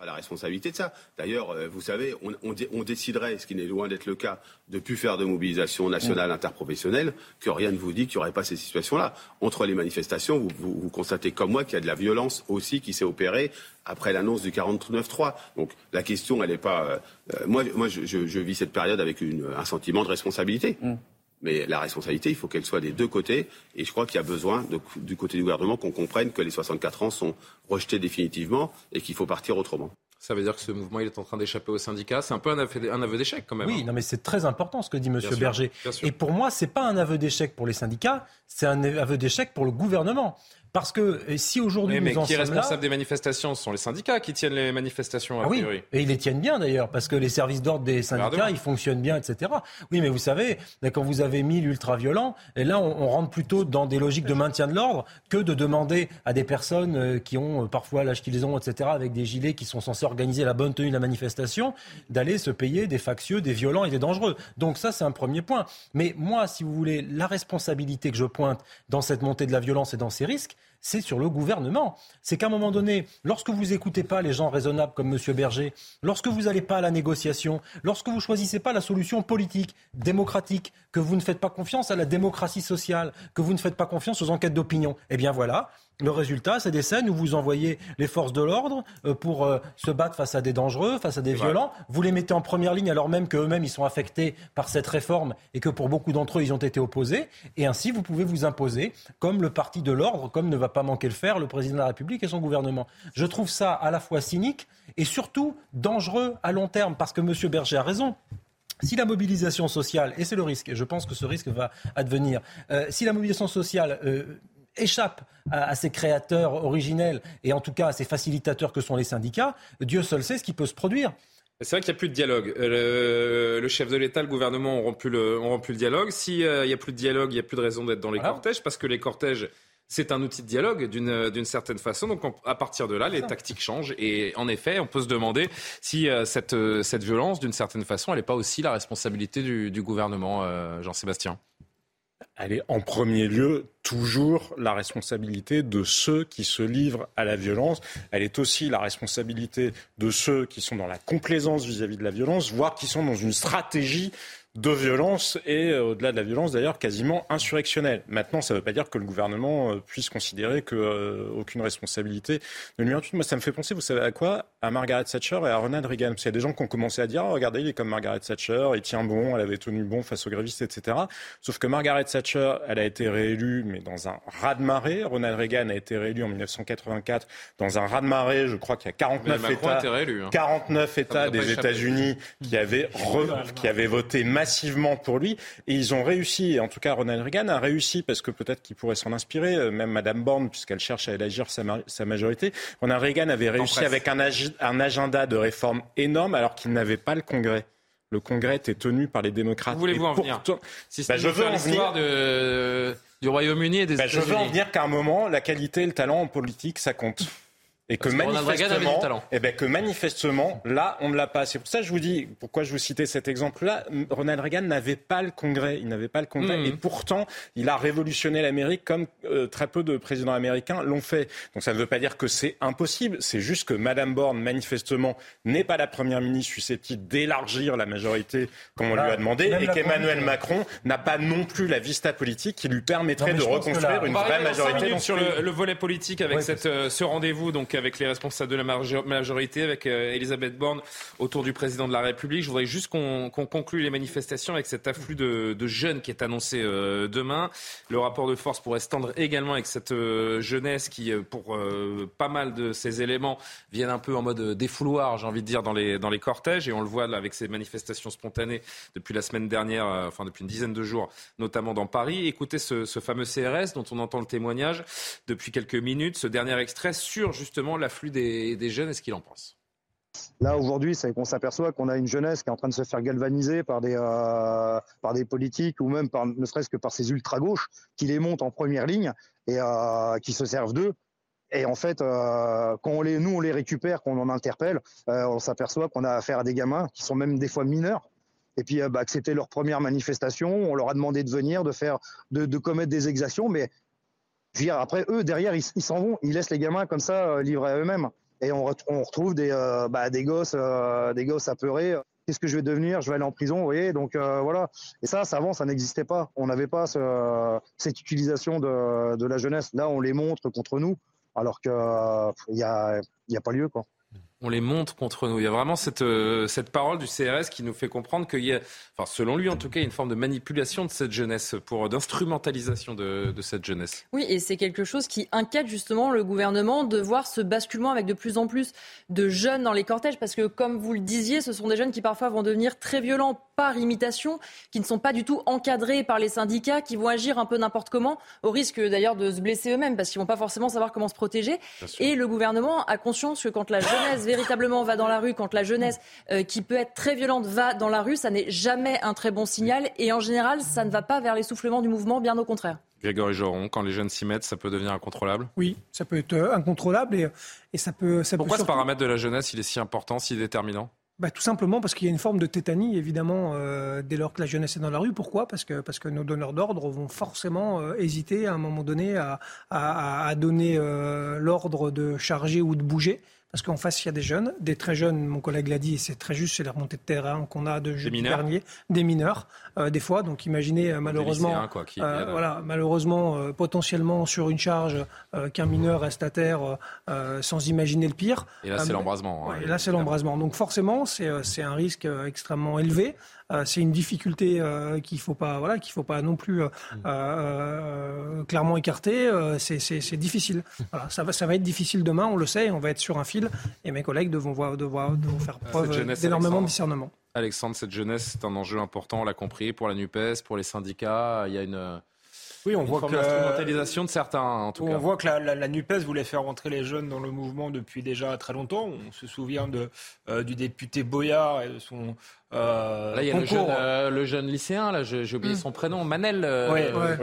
Speaker 14: pas la responsabilité de ça. D'ailleurs, euh, vous savez, on, déciderait, ce qui n'est loin d'être le cas, de plus faire de mobilisation nationale interprofessionnelle, que rien ne vous dit qu'il n'y aurait pas ces situations-là. Entre les manifestations, vous, constatez comme moi qu'il y a de la violence aussi qui s'est opérée après l'annonce du 49-3. Donc la question, elle n'est pas. Euh, euh, moi, moi je, vis cette période avec un sentiment de responsabilité. Mm. Mais la responsabilité, il faut qu'elle soit des deux côtés. Et je crois qu'il y a besoin, du côté du gouvernement, qu'on comprenne que les 64 ans sont rejetés définitivement et qu'il faut partir autrement.
Speaker 2: Ça veut dire que ce mouvement il est en train d'échapper aux syndicats. C'est un peu un aveu, d'échec quand même.
Speaker 10: Oui, hein. non, mais c'est très important ce que dit M. Berger. et pour moi, ce n'est pas un aveu d'échec pour les syndicats, c'est un aveu d'échec pour le gouvernement. Parce que si aujourd'hui
Speaker 2: mais,
Speaker 10: mais
Speaker 2: qui est responsable des manifestations Ce sont les syndicats qui tiennent les manifestations. A
Speaker 10: ah
Speaker 2: oui,
Speaker 10: et ils les tiennent bien d'ailleurs, parce que les services d'ordre des syndicats, ils fonctionnent bien, etc. Oui, mais vous savez, quand vous avez mis l'ultra-violent, et là, on, rentre plutôt dans des logiques de maintien de l'ordre que de demander à des personnes euh, qui ont euh, parfois l'âge qu'ils ont, etc., avec des gilets qui sont censés organiser la bonne tenue de la manifestation, d'aller se payer des factieux, des violents et des dangereux. Donc ça, c'est un premier point. Mais moi, si vous voulez, la responsabilité que je pointe dans cette montée de la violence et dans ces risques, c'est sur le gouvernement. C'est qu'à un moment donné, lorsque vous n'écoutez pas les gens raisonnables comme M. Berger, lorsque vous n'allez pas à la négociation, lorsque vous ne choisissez pas la solution politique, démocratique, que vous ne faites pas confiance à la démocratie sociale, que vous ne faites pas confiance aux enquêtes d'opinion, eh bien voilà, le résultat, c'est des scènes où vous envoyez les forces de l'ordre euh, pour euh, se battre face à des dangereux, face à des violents. Vous les mettez en première ligne alors même qu'eux-mêmes, ils sont affectés par cette réforme et que pour beaucoup d'entre eux, ils ont été opposés. Et ainsi, vous pouvez vous imposer comme le parti de l'ordre, comme ne va pas manquer le faire le président de la République et son gouvernement. Je trouve ça à la fois cynique et surtout dangereux à long terme parce que M. Berger a raison. Si la mobilisation sociale, et c'est le risque, et je pense que ce risque va advenir, euh, si la mobilisation sociale échappe à, ces créateurs originels et en tout cas à ces facilitateurs que sont les syndicats, Dieu seul sait ce qui peut se produire.
Speaker 2: C'est vrai qu'il n'y a plus de dialogue. Euh, le, chef de l'État, le gouvernement ont rompu le, ont rompu le dialogue. S'il euh, n'y a plus de dialogue, il n'y a plus de raison d'être dans les cortèges, parce que les cortèges, c'est un outil de dialogue d'une certaine façon. Donc à partir de là, les tactiques changent. Et en effet, on peut se demander si euh, cette, cette violence, d'une certaine façon, elle n'est pas aussi la responsabilité du, du gouvernement, Jean-Sébastien
Speaker 1: elle est en premier lieu toujours la responsabilité de ceux qui se livrent à la violence. Elle est aussi la responsabilité de ceux qui sont dans la complaisance vis-à-vis de la violence, voire qui sont dans une stratégie de violence et euh, au-delà de la violence d'ailleurs quasiment insurrectionnelle. Maintenant, ça ne veut pas dire que le gouvernement euh, puisse considérer qu'aucune euh, responsabilité ne lui incute. Moi, ça me fait penser, vous savez à quoi? À Margaret Thatcher et à Ronald Reagan. Parce qu'il y a des gens qui ont commencé à dire oh, regardez, il est comme Margaret Thatcher, il tient bon, elle avait tenu bon face aux grévistes, etc. Sauf que Margaret Thatcher, elle a été réélue, mais dans un raz-de-marée. Ronald Reagan a été réélu en 1984 dans un raz-de-marée. Je crois qu'il y a 49 États, 49 hein. États des États-Unis qui avaient, qui avaient voté massivement pour lui. Et ils ont réussi, en tout cas Ronald Reagan a réussi, parce que peut-être qu'il pourrait s'en inspirer, euh, même Madame Borne, puisqu'elle cherche à élargir sa, sa, majorité. Ronald Reagan avait réussi avec un, un agenda de réforme énorme alors qu'il n'avait pas le Congrès le Congrès était tenu par les démocrates.
Speaker 2: Voulez-vous en venir si bah, je veux en venir de, du Royaume-Uni et des
Speaker 1: bah, Je veux en venir qu'à un moment, la qualité et le talent en politique, ça compte. Et que manifestement, eh ben, que manifestement, là, on ne l'a pas. C'est pour ça que je vous dis, pourquoi je vous citais cet exemple-là. Ronald Reagan n'avait pas le Congrès. Il n'avait pas le Congrès. Hmm. Et pourtant, il a révolutionné l'Amérique comme euh, très peu de présidents américains l'ont fait. Donc ça ne veut pas dire que c'est impossible. C'est juste que Madame Borne, manifestement, n'est pas la première ministre susceptible d'élargir la majorité comme on lui a demandé. Et qu'Emmanuel Macron n'a pas non plus la vista politique qui lui permettrait de reconstruire une vraie majorité.
Speaker 2: Sur le, volet politique avec cette, euh, ce rendez-vous, donc avec les responsables de la majorité, avec euh, Elisabeth Borne autour du président de la République. Je voudrais juste qu'on conclue les manifestations avec cet afflux de, jeunes qui est annoncé euh, demain. Le rapport de force pourrait se tendre également avec cette euh, jeunesse qui, pour pas mal de ces éléments, viennent un peu en mode défouloir, j'ai envie de dire, dans les, dans les cortèges. Et on le voit avec ces manifestations spontanées depuis la semaine dernière, enfin depuis une dizaine de jours, notamment dans Paris. Écoutez ce fameux CRS dont on entend le témoignage depuis quelques minutes, ce dernier extrait sur justement l'afflux des, jeunes et ce qu'il en pense.
Speaker 13: Là aujourd'hui, c'est qu'on s'aperçoit qu'on a une jeunesse qui est en train de se faire galvaniser par des euh, par des politiques ou même par ne serait-ce que par ces ultra gauches qui les montent en première ligne et euh, qui se servent d'eux. Et en fait, euh, quand on les, nous on les récupère, qu'on en interpelle, on s'aperçoit qu'on a affaire à des gamins qui sont même des fois mineurs. Et puis, bah, c'était leur première manifestation, on leur a demandé de venir, de faire, de commettre des exactions, mais après, eux, derrière, ils s'en vont. Ils laissent les gamins comme ça, euh, livrés à eux-mêmes. Et on, retrouve des, euh, bah, des, gosses, euh, des gosses apeurés. Qu'est-ce que je vais devenir? Je vais aller en prison, vous voyez? Donc voilà. Et ça, ça avant, ça n'existait pas. On n'avait pas cette utilisation de, de, la jeunesse. Là, on les montre contre nous, alors qu'il n'y a, y a pas lieu, quoi
Speaker 2: on les montre contre nous. Il y a vraiment cette, euh, cette parole du CRS qui nous fait comprendre qu'il y a, enfin, selon lui en tout cas, une forme de manipulation de cette jeunesse, pour d'instrumentalisation de, de, cette jeunesse.
Speaker 12: Oui, et c'est quelque chose qui inquiète justement le gouvernement de voir ce basculement avec de plus en plus de jeunes dans les cortèges, parce que comme vous le disiez, ce sont des jeunes qui parfois vont devenir très violents par imitation, qui ne sont pas du tout encadrés par les syndicats, qui vont agir un peu n'importe comment, au risque d'ailleurs de se blesser eux-mêmes, parce qu'ils vont pas forcément savoir comment se protéger. Et le gouvernement a conscience que quand la jeunesse véritablement va dans la rue, quand la jeunesse euh, qui peut être très violente va dans la rue, ça n'est jamais un très bon signal. Et en général, ça ne va pas vers l'essoufflement du mouvement, bien au contraire.
Speaker 2: Grégory Joron, quand les jeunes s'y mettent, ça peut devenir incontrôlable?
Speaker 6: Oui, ça peut être euh, incontrôlable et, et ça peut. Ça
Speaker 2: Pourquoi
Speaker 6: ce
Speaker 2: paramètre de la jeunesse, il est si important, si déterminant?
Speaker 6: Bah, tout simplement parce qu'il y a une forme de tétanie, évidemment, euh, dès lors que la jeunesse est dans la rue. Pourquoi? Parce que, parce que nos donneurs d'ordre vont forcément hésiter à un moment donné à, à, à donner l'ordre de charger ou de bouger. Parce qu'en face, il y a des jeunes, des très jeunes, mon collègue l'a dit, et c'est très juste, c'est la remontée de terrain qu'on a de jeudi dernier, des mineurs, euh, des fois. Donc imaginez euh, malheureusement, euh, voilà, malheureusement, potentiellement sur une charge, qu'un mineur reste à terre sans imaginer le pire.
Speaker 2: Et là, c'est l'embrasement.
Speaker 6: Hein, et là, c'est l'embrasement. Donc forcément, c'est un risque extrêmement élevé. Euh, c'est une difficulté euh, qu'il faut pas, voilà, qu'il faut pas non plus euh, clairement écarter. c'est difficile. Voilà, ça va, ça va être difficile demain, on le sait. On va être sur un fil, et mes collègues devront, voir, devoir, devront faire preuve d'énormément de discernement.
Speaker 2: Alexandre, cette jeunesse, c'est un enjeu important, on l'a compris, pour la NUPES, pour les syndicats. Il y a une,
Speaker 11: oui, on voit que
Speaker 2: l'instrumentalisation de certains, en tout
Speaker 11: on
Speaker 2: cas.
Speaker 11: Voit que la, la, Nupes voulait faire rentrer les jeunes dans le mouvement depuis déjà très longtemps. On se souvient de, du député Boyard et de son
Speaker 2: euh, là, il y a le jeune, euh, le jeune, lycéen, là, j'ai oublié mm. son prénom, Manel, euh,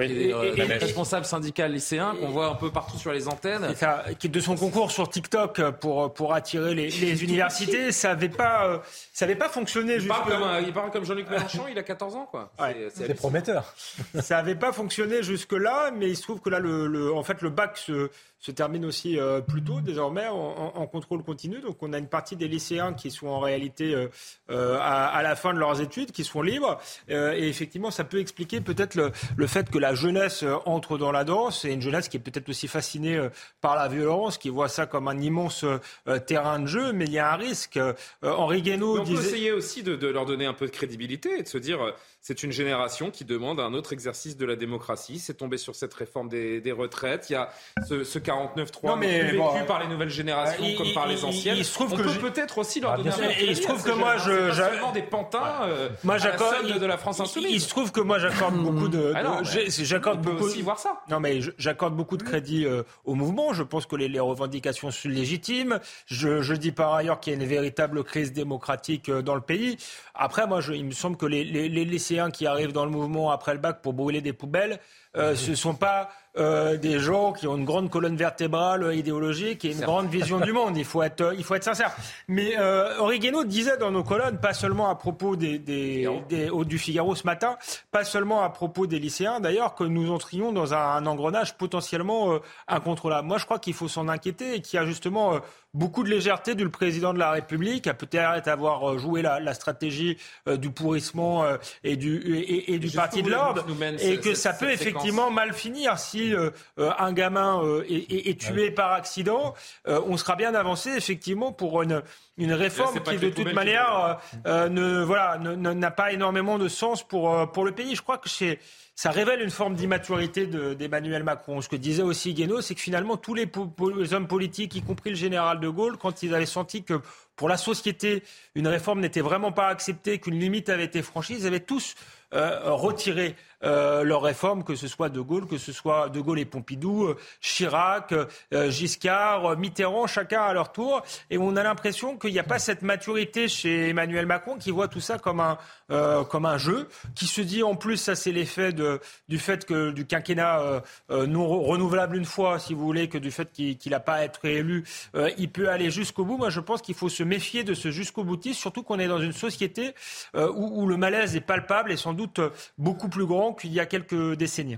Speaker 2: responsable syndical lycéen, qu'on voit un peu partout sur les antennes.
Speaker 11: Ça, qui de son concours sur TikTok pour, pour attirer les, les universités, ça n'avait pas, ça avait pas fonctionné.
Speaker 2: Il parle, comme, il parle comme Jean-Luc Mélenchon, il a 14 ans, quoi.
Speaker 10: C'est prometteur.
Speaker 11: ça n'avait pas fonctionné jusque-là, mais il se trouve que là, le, le, en fait, le bac se, se termine aussi euh, plus tôt désormais en, contrôle continu. Donc on a une partie des lycéens qui sont en réalité euh, euh, à, la fin de leurs études, qui sont libres. et effectivement, ça peut expliquer peut-être le, fait que la jeunesse entre dans la danse et une jeunesse qui est peut-être aussi fascinée par la violence, qui voit ça comme un immense terrain de jeu. Mais il y a un risque. Henri Guénaud
Speaker 2: on peut essayer aussi de, de, leur donner un peu de crédibilité et de se dire c'est une génération qui demande un autre exercice de la démocratie. C'est tombé sur cette réforme des, retraites. Il y a ce, ce 49-3 vécu par les nouvelles générations comme par les anciennes. Il, se trouve On que peut peut-être aussi leur ah, donner un
Speaker 11: Il se trouve que moi, je,
Speaker 2: seulement des pantins euh, moi, j'accorde de la France insoumise.
Speaker 11: Il se trouve que moi, j'accorde beaucoup de.
Speaker 2: Ah j'accorde beaucoup. aussi voir ça.
Speaker 11: Non, mais j'accorde beaucoup de crédit euh, au mouvement. Je pense que les, revendications sont légitimes. Je, je dis par ailleurs qu'il y a une véritable crise démocratique euh, dans le pays. Après, moi, je, il me semble que les, les, les lycéens qui arrivent dans le mouvement après le bac pour brûler des poubelles, euh, ce ne sont pas euh, des gens qui ont une grande colonne vertébrale idéologique et une grande vision du monde. Il faut être, il faut être sincère. Mais euh, Guénaud disait dans nos colonnes, pas seulement à propos des, des, des, du Figaro ce matin, pas seulement à propos des lycéens, d'ailleurs, que nous entrions dans un, engrenage potentiellement euh, incontrôlable. Moi, je crois qu'il faut s'en inquiéter et qu'il y a justement euh, beaucoup de légèreté du président de la République, à peut-être avoir euh, joué la, stratégie euh, du pourrissement euh, et du, et, du parti de l'ordre, et que ça peut effectivement mal finir si un gamin est, tué par accident. on sera bien avancé effectivement pour une, une réforme qui de toute manière ne voilà n'a pas énormément de sens pour pour le pays. Je crois que c'est ça révèle une forme d'immaturité d'Emmanuel Macron. Ce que disait aussi Guénaud, c'est que finalement, tous les, hommes politiques, y compris le général de Gaulle, quand ils avaient senti que pour la société, une réforme n'était vraiment pas acceptée, qu'une limite avait été franchie, ils avaient tous euh, retiré euh, leurs réformes, que ce soit De Gaulle, que ce soit De Gaulle et Pompidou, euh, Chirac, Giscard, Mitterrand, chacun à leur tour. Et on a l'impression qu'il n'y a pas cette maturité chez Emmanuel Macron qui voit tout ça comme un, comme un jeu, qui se dit en plus, ça c'est l'effet du fait que du quinquennat non renouvelable une fois, si vous voulez, que du fait qu'il n'a pas à être élu, il peut aller jusqu'au bout. Moi, je pense qu'il faut se méfier de ce jusqu'au boutiste, surtout qu'on est dans une société où, où le malaise est palpable et sans doute beaucoup plus grand qu'il y a quelques décennies.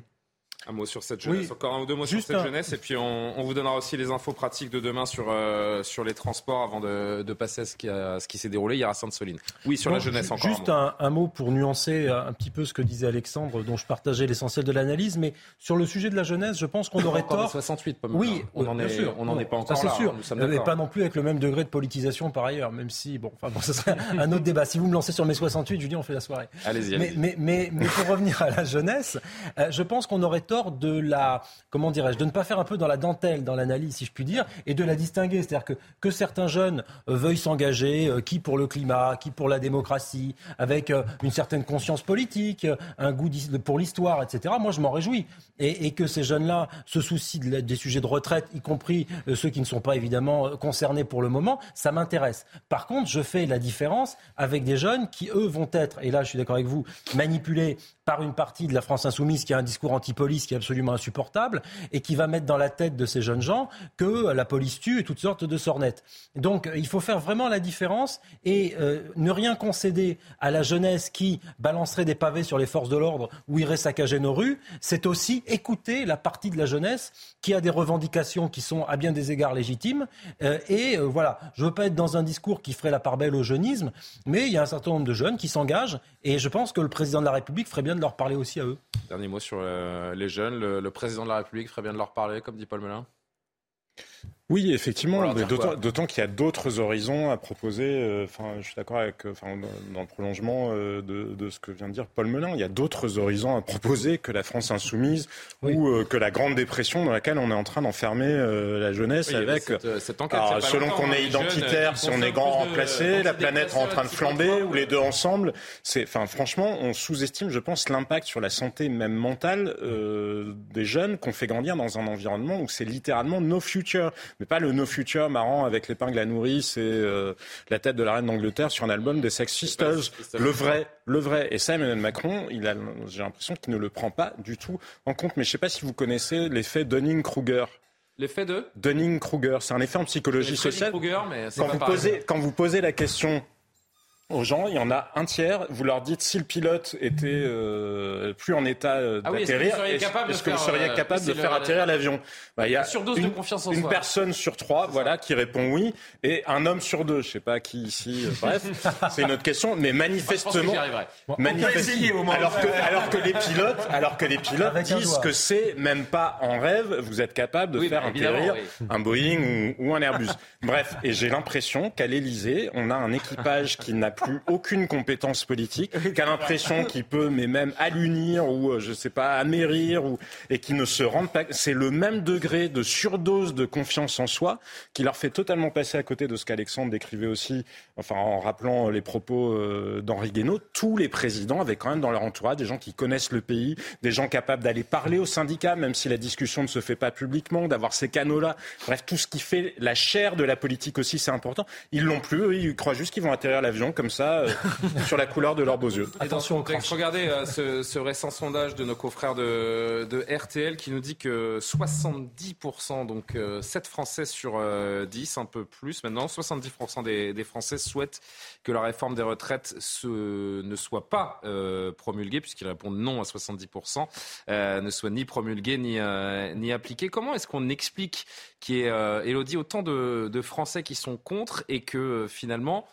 Speaker 2: Un mot sur cette jeunesse, encore un ou deux mots sur cette jeunesse, et puis on, vous donnera aussi les infos pratiques de demain sur, euh, sur les transports avant de, passer à ce qui, ce qui s'est déroulé hier à Sainte-Soline. Oui, sur la jeunesse encore.
Speaker 10: Juste un mot. pour nuancer un petit peu ce que disait Alexandre, dont je partageais l'essentiel de l'analyse, mais sur le sujet de la jeunesse, je pense qu'on aurait tort.
Speaker 2: 68,
Speaker 10: oui,
Speaker 2: on en est, sûr. on n'en est pas encore
Speaker 10: ça,
Speaker 2: là.
Speaker 10: C'est sûr,
Speaker 2: hein,
Speaker 10: mais pas non plus avec le même degré de politisation par ailleurs, même si, bon, enfin bon, ce serait un autre débat. Si vous me lancez sur mes 68, Julien, on fait la soirée.
Speaker 2: Allez-y.
Speaker 10: mais, mais, mais, mais, pour revenir à la jeunesse, euh, je pense qu'on aurait tort de la comment dirais-je, de ne pas faire un peu dans la dentelle, dans l'analyse, si je puis dire, et de la distinguer. C'est-à-dire que, que certains jeunes euh, veuillent s'engager, euh, qui pour le climat, qui pour la démocratie, avec euh, une certaine conscience politique, un goût pour l'histoire, etc. Moi, je m'en réjouis. Et, que ces jeunes-là se soucient des sujets de retraite, y compris ceux qui ne sont pas évidemment concernés pour le moment, ça m'intéresse. Par contre, je fais la différence avec des jeunes qui, eux, vont être, et là, je suis d'accord avec vous, manipulés par une partie de la France insoumise qui a un discours anti-police qui est absolument insupportable et qui va mettre dans la tête de ces jeunes gens que la police tue et toutes sortes de sornettes. Donc il faut faire vraiment la différence et euh, ne rien concéder à la jeunesse qui balancerait des pavés sur les forces de l'ordre ou irait saccager nos rues. C'est aussi écouter la partie de la jeunesse qui a des revendications qui sont à bien des égards légitimes. Euh, et euh, voilà, je ne veux pas être dans un discours qui ferait la part belle au jeunisme, mais il y a un certain nombre de jeunes qui s'engagent et je pense que le président de la République ferait bien de leur parler aussi à eux.
Speaker 2: Dernier mot sur euh, jeunes. Le, président de la République ferait bien de leur parler, comme dit Paul Melun?
Speaker 1: Oui, effectivement, d'autant qu'il y a d'autres horizons à proposer. Euh, enfin, je suis d'accord avec, euh, enfin, dans le prolongement euh, de, de, ce que vient de dire Paul Melun, il y a d'autres horizons à proposer que la France insoumise ou que la Grande Dépression dans laquelle on est en train d'enfermer la jeunesse avec.
Speaker 2: Cette, enquête,
Speaker 1: selon qu'on est identitaire, si on est grand remplacé, la planète est en train de flamber ou les deux ensemble. C'est, enfin, franchement, on sous-estime, je pense, l'impact sur la santé même mentale des jeunes qu'on fait grandir dans un environnement où c'est littéralement no future mais pas le No Future marrant avec l'épingle à nourrice et euh, la tête de la reine d'Angleterre sur un album des Sex Pistols. Le vrai, le vrai. Et ça, Emmanuel Macron, il a, j'ai l'impression qu'il ne le prend pas du tout en compte. Mais je ne sais pas si vous connaissez l'effet Dunning-Kruger.
Speaker 2: L'effet de?
Speaker 1: Dunning-Kruger, c'est un effet en psychologie sociale. quand, vous posez, quand vous posez la question aux gens, il y en a un tiers. Vous leur dites si le pilote était euh, plus en état euh, ah d'atterrir, est-ce que vous seriez capable de faire, atterrir l'avion?
Speaker 2: Bah, Il y a une, de confiance en
Speaker 1: une personne sur trois, voilà, qui répond oui, et un homme sur deux. Je sais pas qui ici. Euh, bref, c'est une autre question, mais manifestement,
Speaker 2: manifestement
Speaker 1: alors que alors que les pilotes, alors que les pilotes disent que c'est même pas en rêve, vous êtes capable de faire atterrir un Boeing ou, ou un Airbus. Bref, et j'ai l'impression qu'à l'Elysée, on a un équipage qui n'a plus aucune compétence politique, qui a l'impression qu'il peut, mais même allunir ou, euh, je sais pas, amérir, ou, et qui ne se rendent pas. C'est le même degré de surdose de confiance en soi qui leur fait totalement passer à côté de ce qu'Alexandre décrivait aussi, enfin, en rappelant les propos euh, d'Henri Guénaud. Tous les présidents avaient quand même dans leur entourage des gens qui connaissent le pays, des gens capables d'aller parler aux syndicats, même si la discussion ne se fait pas publiquement, d'avoir ces canaux-là. Bref, tout ce qui fait la chair de la politique aussi, c'est important. Ils l'ont plus, ils croient juste qu'ils vont atterrir l'avion comme comme ça sur la couleur de leurs beaux yeux.
Speaker 2: Attention, regardez ce, récent sondage de nos confrères de, de, RTL qui nous dit que 70%, donc 7 Français sur 10, un peu plus maintenant, 70% des, des, Français souhaitent que la réforme des retraites se, ne soit pas promulguée, puisqu'ils répondent non à 70%, ne soit ni promulguée ni, ni appliquée. Comment est-ce qu'on explique qu'il y ait, Elodie, autant de, de Français qui sont contre et que finalement,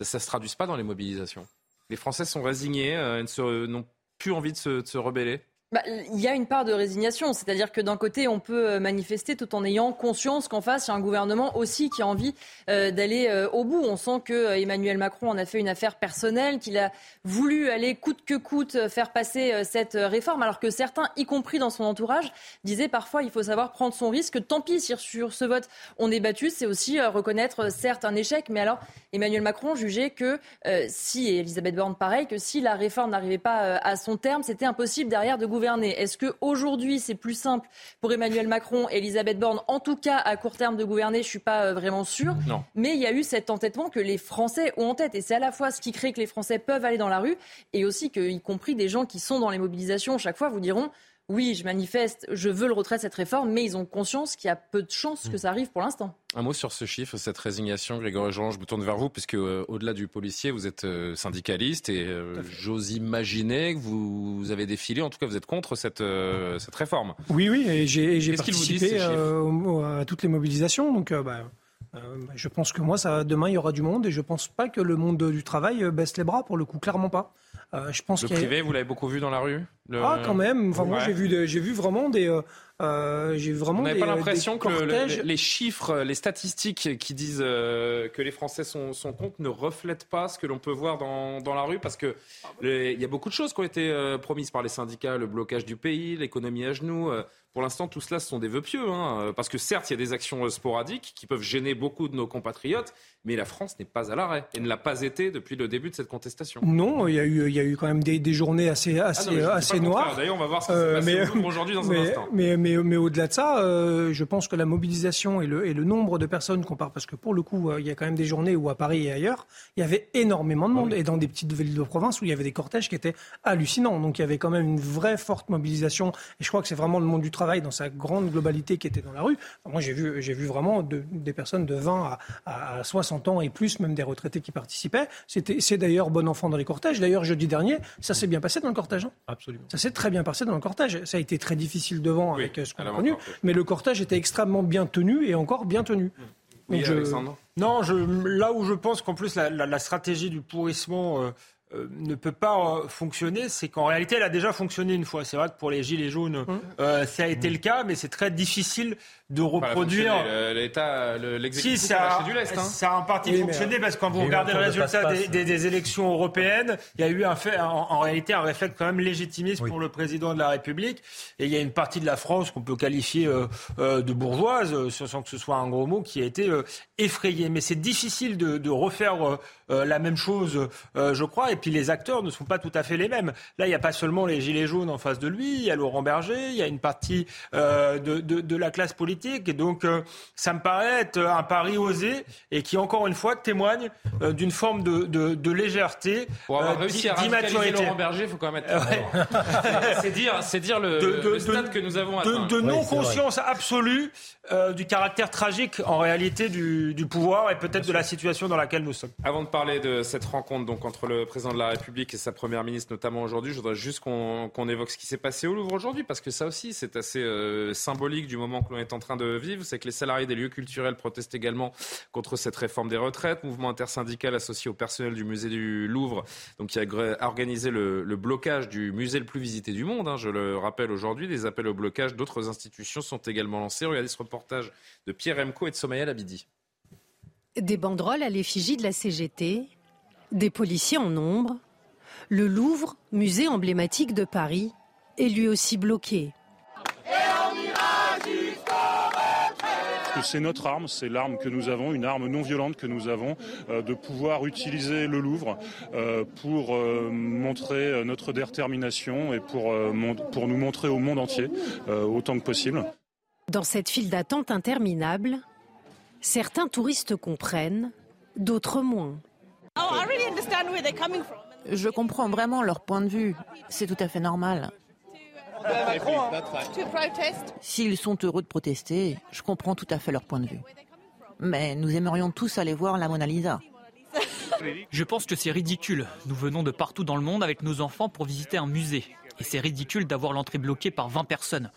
Speaker 2: ça ne se traduise pas dans les mobilisations. Les Français sont résignés, euh, n'ont plus envie de se rebeller
Speaker 12: bah, il y a une part de résignation, c'est-à-dire que d'un côté, on peut euh, manifester tout en ayant conscience qu'en face, il y a un gouvernement aussi qui a envie euh, d'aller euh, au bout. On sent que Emmanuel Macron en a fait une affaire personnelle, qu'il a voulu aller coûte que coûte faire passer cette réforme, alors que certains, y compris dans son entourage, disaient parfois il faut savoir prendre son risque. Tant pis si sur ce vote on est battu, c'est aussi reconnaître certes un échec, mais alors Emmanuel Macron jugeait que si, et Elisabeth Borne pareil, que si la réforme n'arrivait pas à son terme, c'était impossible derrière de gouverner est-ce qu'aujourd'hui, c'est plus simple pour Emmanuel Macron et Elisabeth Borne, en tout cas à court terme, de gouverner? Je ne suis pas euh, vraiment sûre. Mais il y a eu cet entêtement que les Français ont en tête. Et c'est à la fois ce qui crée que les Français peuvent aller dans la rue et aussi que, y compris des gens qui sont dans les mobilisations, chaque fois vous diront oui, je manifeste, je veux le retrait de cette réforme, mais ils ont conscience qu'il y a peu de chances que ça arrive pour l'instant.
Speaker 2: Un mot sur ce chiffre, cette résignation, Grégory Jean, je me tourne vers vous, puisque euh, au-delà du policier, vous êtes euh, syndicaliste et euh, j'ose imaginer que vous, avez défilé, en tout cas vous êtes contre cette, cette réforme.
Speaker 6: Oui, oui, et j'ai participé à toutes les mobilisations, donc bah, je pense que moi, ça, demain, il y aura du monde et je ne pense pas que le monde du travail baisse les bras, pour le coup, clairement pas.
Speaker 2: Euh, je pense le privé, vous l'avez beaucoup vu dans la rue
Speaker 6: Ah, quand même. Enfin, moi, j'ai vu, j'ai vu vraiment des. Euh, euh j'ai vraiment.
Speaker 2: Vous n'avez pas l'impression que les chiffres, les statistiques qui disent euh, que les Français sont, sont contre ne reflètent pas ce que l'on peut voir dans, dans, la rue Parce que il y a beaucoup de choses qui ont été promises par les syndicats, le blocage du pays, l'économie à genoux. Pour l'instant, tout cela, ce sont des vœux pieux, hein, parce que certes, il y a des actions sporadiques qui peuvent gêner beaucoup de nos compatriotes, mais la France n'est pas à l'arrêt et ne l'a pas été depuis le début de cette contestation.
Speaker 6: Non, il y a eu, il y a eu quand même des, des journées assez, ah assez, assez noires.
Speaker 2: D'ailleurs, on va voir ce qui euh, mais, aujourd'hui dans
Speaker 6: mais,
Speaker 2: un instant.
Speaker 6: Mais, mais, mais au-delà de ça, euh, je pense que la mobilisation et le, et le nombre de personnes qu'on parle, parce que pour le coup, euh, il y a quand même des journées où à Paris et ailleurs, il y avait énormément de monde, et dans des petites villes de province où il y avait des cortèges qui étaient hallucinants. Donc il y avait quand même une vraie forte mobilisation, et je crois que c'est vraiment le monde du travail dans sa grande globalité qui était dans la rue. moi, j'ai vu, j'ai vu vraiment des personnes de 20 à, à 60 ans et plus, même des retraités qui participaient. C'était, c'est d'ailleurs bon enfant dans les cortèges. D'ailleurs, jeudi dernier, ça s'est bien passé dans le cortège. Hein.
Speaker 10: Absolument.
Speaker 6: Ça s'est très bien passé dans le cortège. Ça a été très difficile devant avec euh, ce qu'on a connu, mais le cortège était extrêmement bien tenu et encore bien tenu.
Speaker 11: Oui, Non, je, là où je pense qu'en plus la, stratégie du pourrissement euh, euh, ne peut pas euh, fonctionner, c'est qu'en réalité, elle a déjà fonctionné une fois. C'est vrai que pour les Gilets jaunes, mmh. euh, ça a été le cas, mais c'est très difficile de reproduire.
Speaker 2: L'État, l'exécutif,
Speaker 11: si, ça, du lest. Hein. Ça a en partie fonctionné parce que quand vous regardez le résultat des, élections européennes, il y a eu un fait, en, réalité un réflexe quand même légitimiste pour le président de la République. Et il y a une partie de la France qu'on peut qualifier de bourgeoise, sans que ce soit un gros mot, qui a été effrayée. Mais c'est difficile de, de refaire la même chose, je crois. Et puis les acteurs ne sont pas tout à fait les mêmes. Là, il n'y a pas seulement les gilets jaunes en face de lui, il y a Laurent Berger, il y a une partie euh, de, de, de, la classe politique. Et donc, euh, ça me paraît être un pari osé et qui, encore une fois, témoigne euh, d'une forme de, de, légèreté,
Speaker 2: Pour avoir réussi à Laurent Berger, il faut quand même être... c'est dire, c'est dire le, le, stade que nous avons atteint.
Speaker 11: De, non-conscience absolue du caractère tragique, en réalité, du, du pouvoir et peut-être de la situation dans laquelle nous sommes.
Speaker 2: Avant de parler de cette rencontre donc entre le président de la République et sa première ministre notamment aujourd'hui. Je voudrais juste qu'on évoque ce qui s'est passé au Louvre aujourd'hui parce que ça aussi c'est assez euh, symbolique du moment que l'on est en train de vivre. C'est que les salariés des lieux culturels protestent également contre cette réforme des retraites. Mouvement intersyndical associé au personnel du musée du Louvre, donc qui a organisé le, blocage du musée le plus visité du monde. Hein, je le rappelle aujourd'hui. Des appels au blocage d'autres institutions sont également lancés. Regardez ce reportage de Pierre Emco et de Somaya Labidi.
Speaker 15: Des banderoles à l'effigie de la CGT, des policiers en nombre, le Louvre, musée emblématique de Paris, est lui aussi bloqué.
Speaker 16: C'est notre arme, c'est l'arme que nous avons, une arme non violente que nous avons, euh, de pouvoir utiliser le Louvre euh, pour euh, montrer notre détermination et pour, pour nous montrer au monde entier autant que possible.
Speaker 15: Dans cette file d'attente interminable, certains touristes comprennent, d'autres moins.
Speaker 17: Je comprends vraiment leur point de vue. C'est tout à fait normal. S'ils sont heureux de protester, je comprends tout à fait leur point de vue. Mais nous aimerions tous aller voir la Mona Lisa.
Speaker 18: Je pense que c'est ridicule. Nous venons de partout dans le monde avec nos enfants pour visiter un musée. Et c'est ridicule d'avoir l'entrée bloquée par 20 personnes.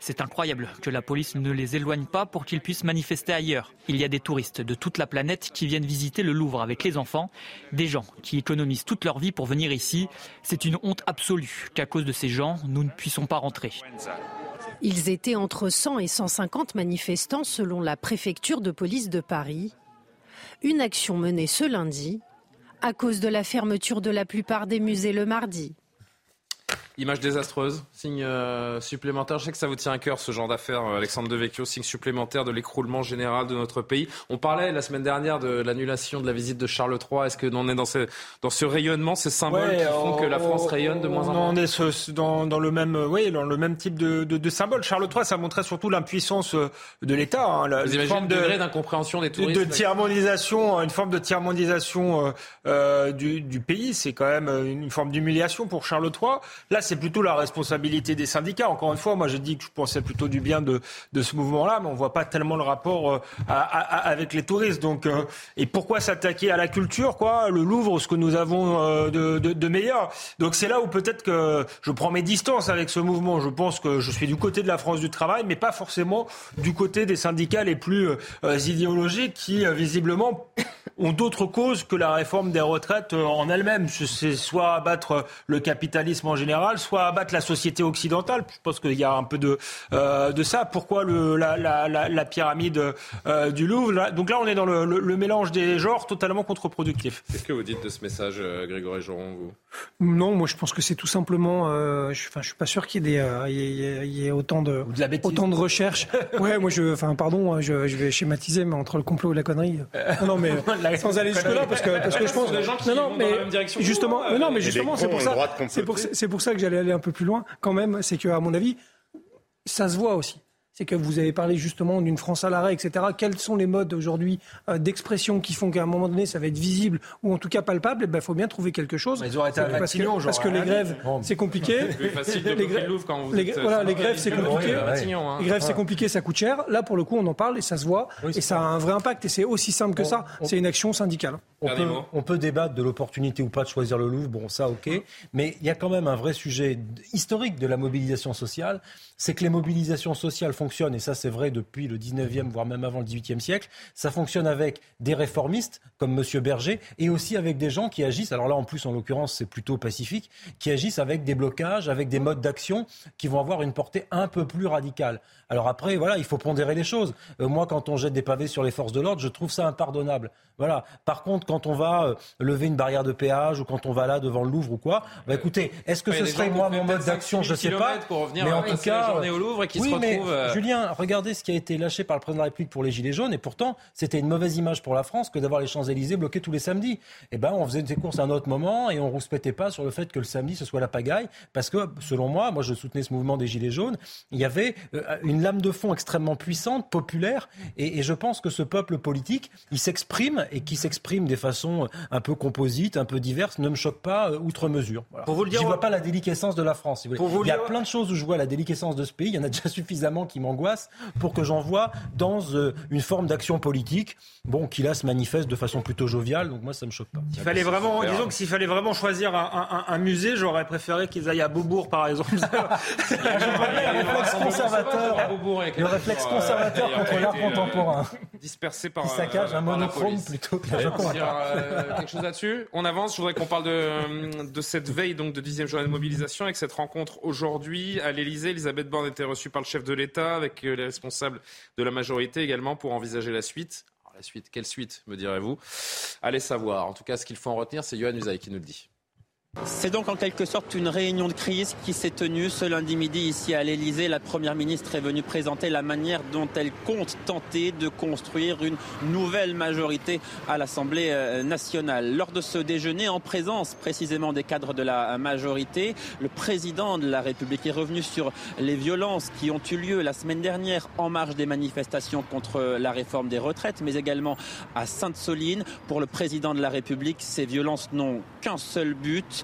Speaker 18: C'est incroyable que la police ne les éloigne pas pour qu'ils puissent manifester ailleurs. Il y a des touristes de toute la planète qui viennent visiter le Louvre avec les enfants, des gens qui économisent toute leur vie pour venir ici. C'est une honte absolue qu'à cause de ces gens, nous ne puissions pas rentrer.
Speaker 15: Ils étaient entre 100 et 150 manifestants selon la préfecture de police de Paris. Une action menée ce lundi à cause de la fermeture de la plupart des musées le mardi.
Speaker 2: Image désastreuse, signe euh, supplémentaire. Je sais que ça vous tient à cœur ce genre d'affaires, euh, Alexandre Devecchio, signe supplémentaire de l'écroulement général de notre pays. On parlait la semaine dernière de l'annulation de la visite de Charles III. Est-ce que l'on est dans ce, dans ce rayonnement, ces symboles qui font que la France rayonne de moins en moins
Speaker 11: On est dans, dans, le même, oui, dans le même type de, de, de symbole. Charles III, ça montrait surtout l'impuissance euh, de l'État.
Speaker 2: Hein, vous imaginez le degré d'incompréhension des touristes
Speaker 11: De tiers-mondisation, une forme de tiers-mondisation euh, du, du, pays. C'est quand même une forme d'humiliation pour Charles III. Là, c'est plutôt la responsabilité des syndicats. Encore une fois, moi, je dis que je pensais plutôt du bien de, de ce mouvement-là, mais on voit pas tellement le rapport euh, avec les touristes. Donc, euh, et pourquoi s'attaquer à la culture, quoi Le Louvre, ce que nous avons euh, de, de, meilleur? Donc, c'est là où peut-être que je prends mes distances avec ce mouvement. Je pense que je suis du côté de la France du travail, mais pas forcément du côté des syndicats les plus idéologiques qui, visiblement, ont d'autres causes que la réforme des retraites en elle-même. C'est soit abattre le capitalisme en général, soit abattre la société occidentale. Je pense qu'il y a un peu de, euh, de ça. Pourquoi le, la, la, la, pyramide euh, du Louvre? Donc là, on est dans le, le, mélange des genres totalement contre-productif.
Speaker 2: Qu'est-ce que vous dites de ce message, euh, Grégory Joron vous?
Speaker 6: Non, moi je pense que c'est tout simplement. je, enfin, je suis pas sûr qu'il y ait, y autant de, autant de recherches. ouais, moi je, enfin, pardon, je, je, vais schématiser, mais entre le complot et la connerie. non, mais sans aller jusque là, parce que parce que je pense.
Speaker 2: non, non, mais
Speaker 6: justement, non, mais justement, c'est pour ça. C'est pour, pour ça que aller un peu plus loin, quand même, c'est que, à mon avis, ça se voit aussi c'est que vous avez parlé justement d'une France à l'arrêt, etc. Quels sont les modes aujourd'hui euh, d'expression qui font qu'à un moment donné, ça va être visible ou en tout cas palpable? Il eh ben, faut bien trouver quelque chose.
Speaker 11: Mais ils auraient été
Speaker 6: parce, que, parce que les grèves, c'est compliqué.
Speaker 2: les, grèves,
Speaker 6: voilà, les grèves, c'est compliqué. Hein. Les grèves, c'est compliqué, ça coûte cher. Là, pour le coup, on en parle et ça se voit. et ça a un vrai impact. Et c'est aussi simple que ça. C'est une action syndicale.
Speaker 10: On peut, on peut, débattre de l'opportunité ou pas de choisir le Louvre. Bon, ça, ok. Mais il y a quand même un vrai sujet historique de la mobilisation sociale. C'est que les mobilisations sociales fonctionnent. Et ça, c'est vrai depuis le 19e, voire même avant le 18e siècle. Ça fonctionne avec des réformistes comme M. Berger et aussi avec des gens qui agissent, alors là en plus en l'occurrence c'est plutôt pacifique, qui agissent avec des blocages, avec des modes d'action qui vont avoir une portée un peu plus radicale. Alors après, voilà, il faut pondérer les choses. Euh, moi, quand on jette des pavés sur les forces de l'ordre, je trouve ça impardonnable. Voilà. Par contre, quand on va euh, lever une barrière de péage ou quand on va là devant le Louvre ou quoi, bah écoutez, est-ce que ce serait moi mon mode d'action Je sais pas.
Speaker 2: mais en tout cas, au Louvre et qui
Speaker 10: oui,
Speaker 2: se
Speaker 10: mais euh, Julien, regardez ce qui a été lâché par le président de la République pour les Gilets jaunes et pourtant, c'était une mauvaise image pour la France que d'avoir les Champs-Élysées bloqués tous les samedis. Eh ben, on faisait des courses à un autre moment et on rouspétait pas sur le fait que le samedi ce soit la pagaille parce que, selon moi, moi je soutenais ce mouvement des Gilets jaunes, il y avait une lame de fond extrêmement puissante, populaire, et, je pense que ce peuple politique, il s'exprime et qui s'exprime des façons un peu composites, un peu diverses, ne me choque pas euh, outre mesure. Pour vous le dire, je vois pas la déliquescence de la France. il y a plein de choses où je vois la déliquescence de ce pays. Il y en a déjà suffisamment qui m'angoissent pour que j'en vois dans euh, une forme d'action politique, bon, qui là se manifeste de façon plutôt joviale. Donc moi, ça me choque pas.
Speaker 11: Il fallait vraiment, disons que s'il fallait vraiment choisir un, musée, j'aurais préféré qu'ils aillent à Beaubourg, par exemple.
Speaker 10: conservateur réflexe conservateur contre l'art contemporain.
Speaker 2: Dispersé par.
Speaker 10: Qui saccage euh, un monochrome plutôt que la Joconde.
Speaker 2: Euh, quelque chose là-dessus On avance. Je voudrais qu'on parle de, de cette veille donc de 10e journée de mobilisation avec cette rencontre aujourd'hui à l'Elysée. Elisabeth Borne était reçue par le chef de l'État avec euh, les responsables de la majorité également pour envisager la suite. Alors, la suite, quelle suite, me direz-vous? Allez savoir. En tout cas, ce qu'il faut en retenir, c'est Johan Usaï qui nous le dit.
Speaker 19: C'est donc en quelque sorte une réunion de crise qui s'est tenue ce lundi midi ici à l'Elysée. La Première ministre est venue présenter la manière dont elle compte tenter de construire une nouvelle majorité à l'Assemblée euh, nationale. Lors de ce déjeuner, en présence précisément des cadres de la majorité, le président de la République est revenu sur les violences qui ont eu lieu la semaine dernière en marge des manifestations contre la réforme des retraites, mais également à Sainte-Soline. Pour le président de la République, ces violences n'ont qu'un seul but,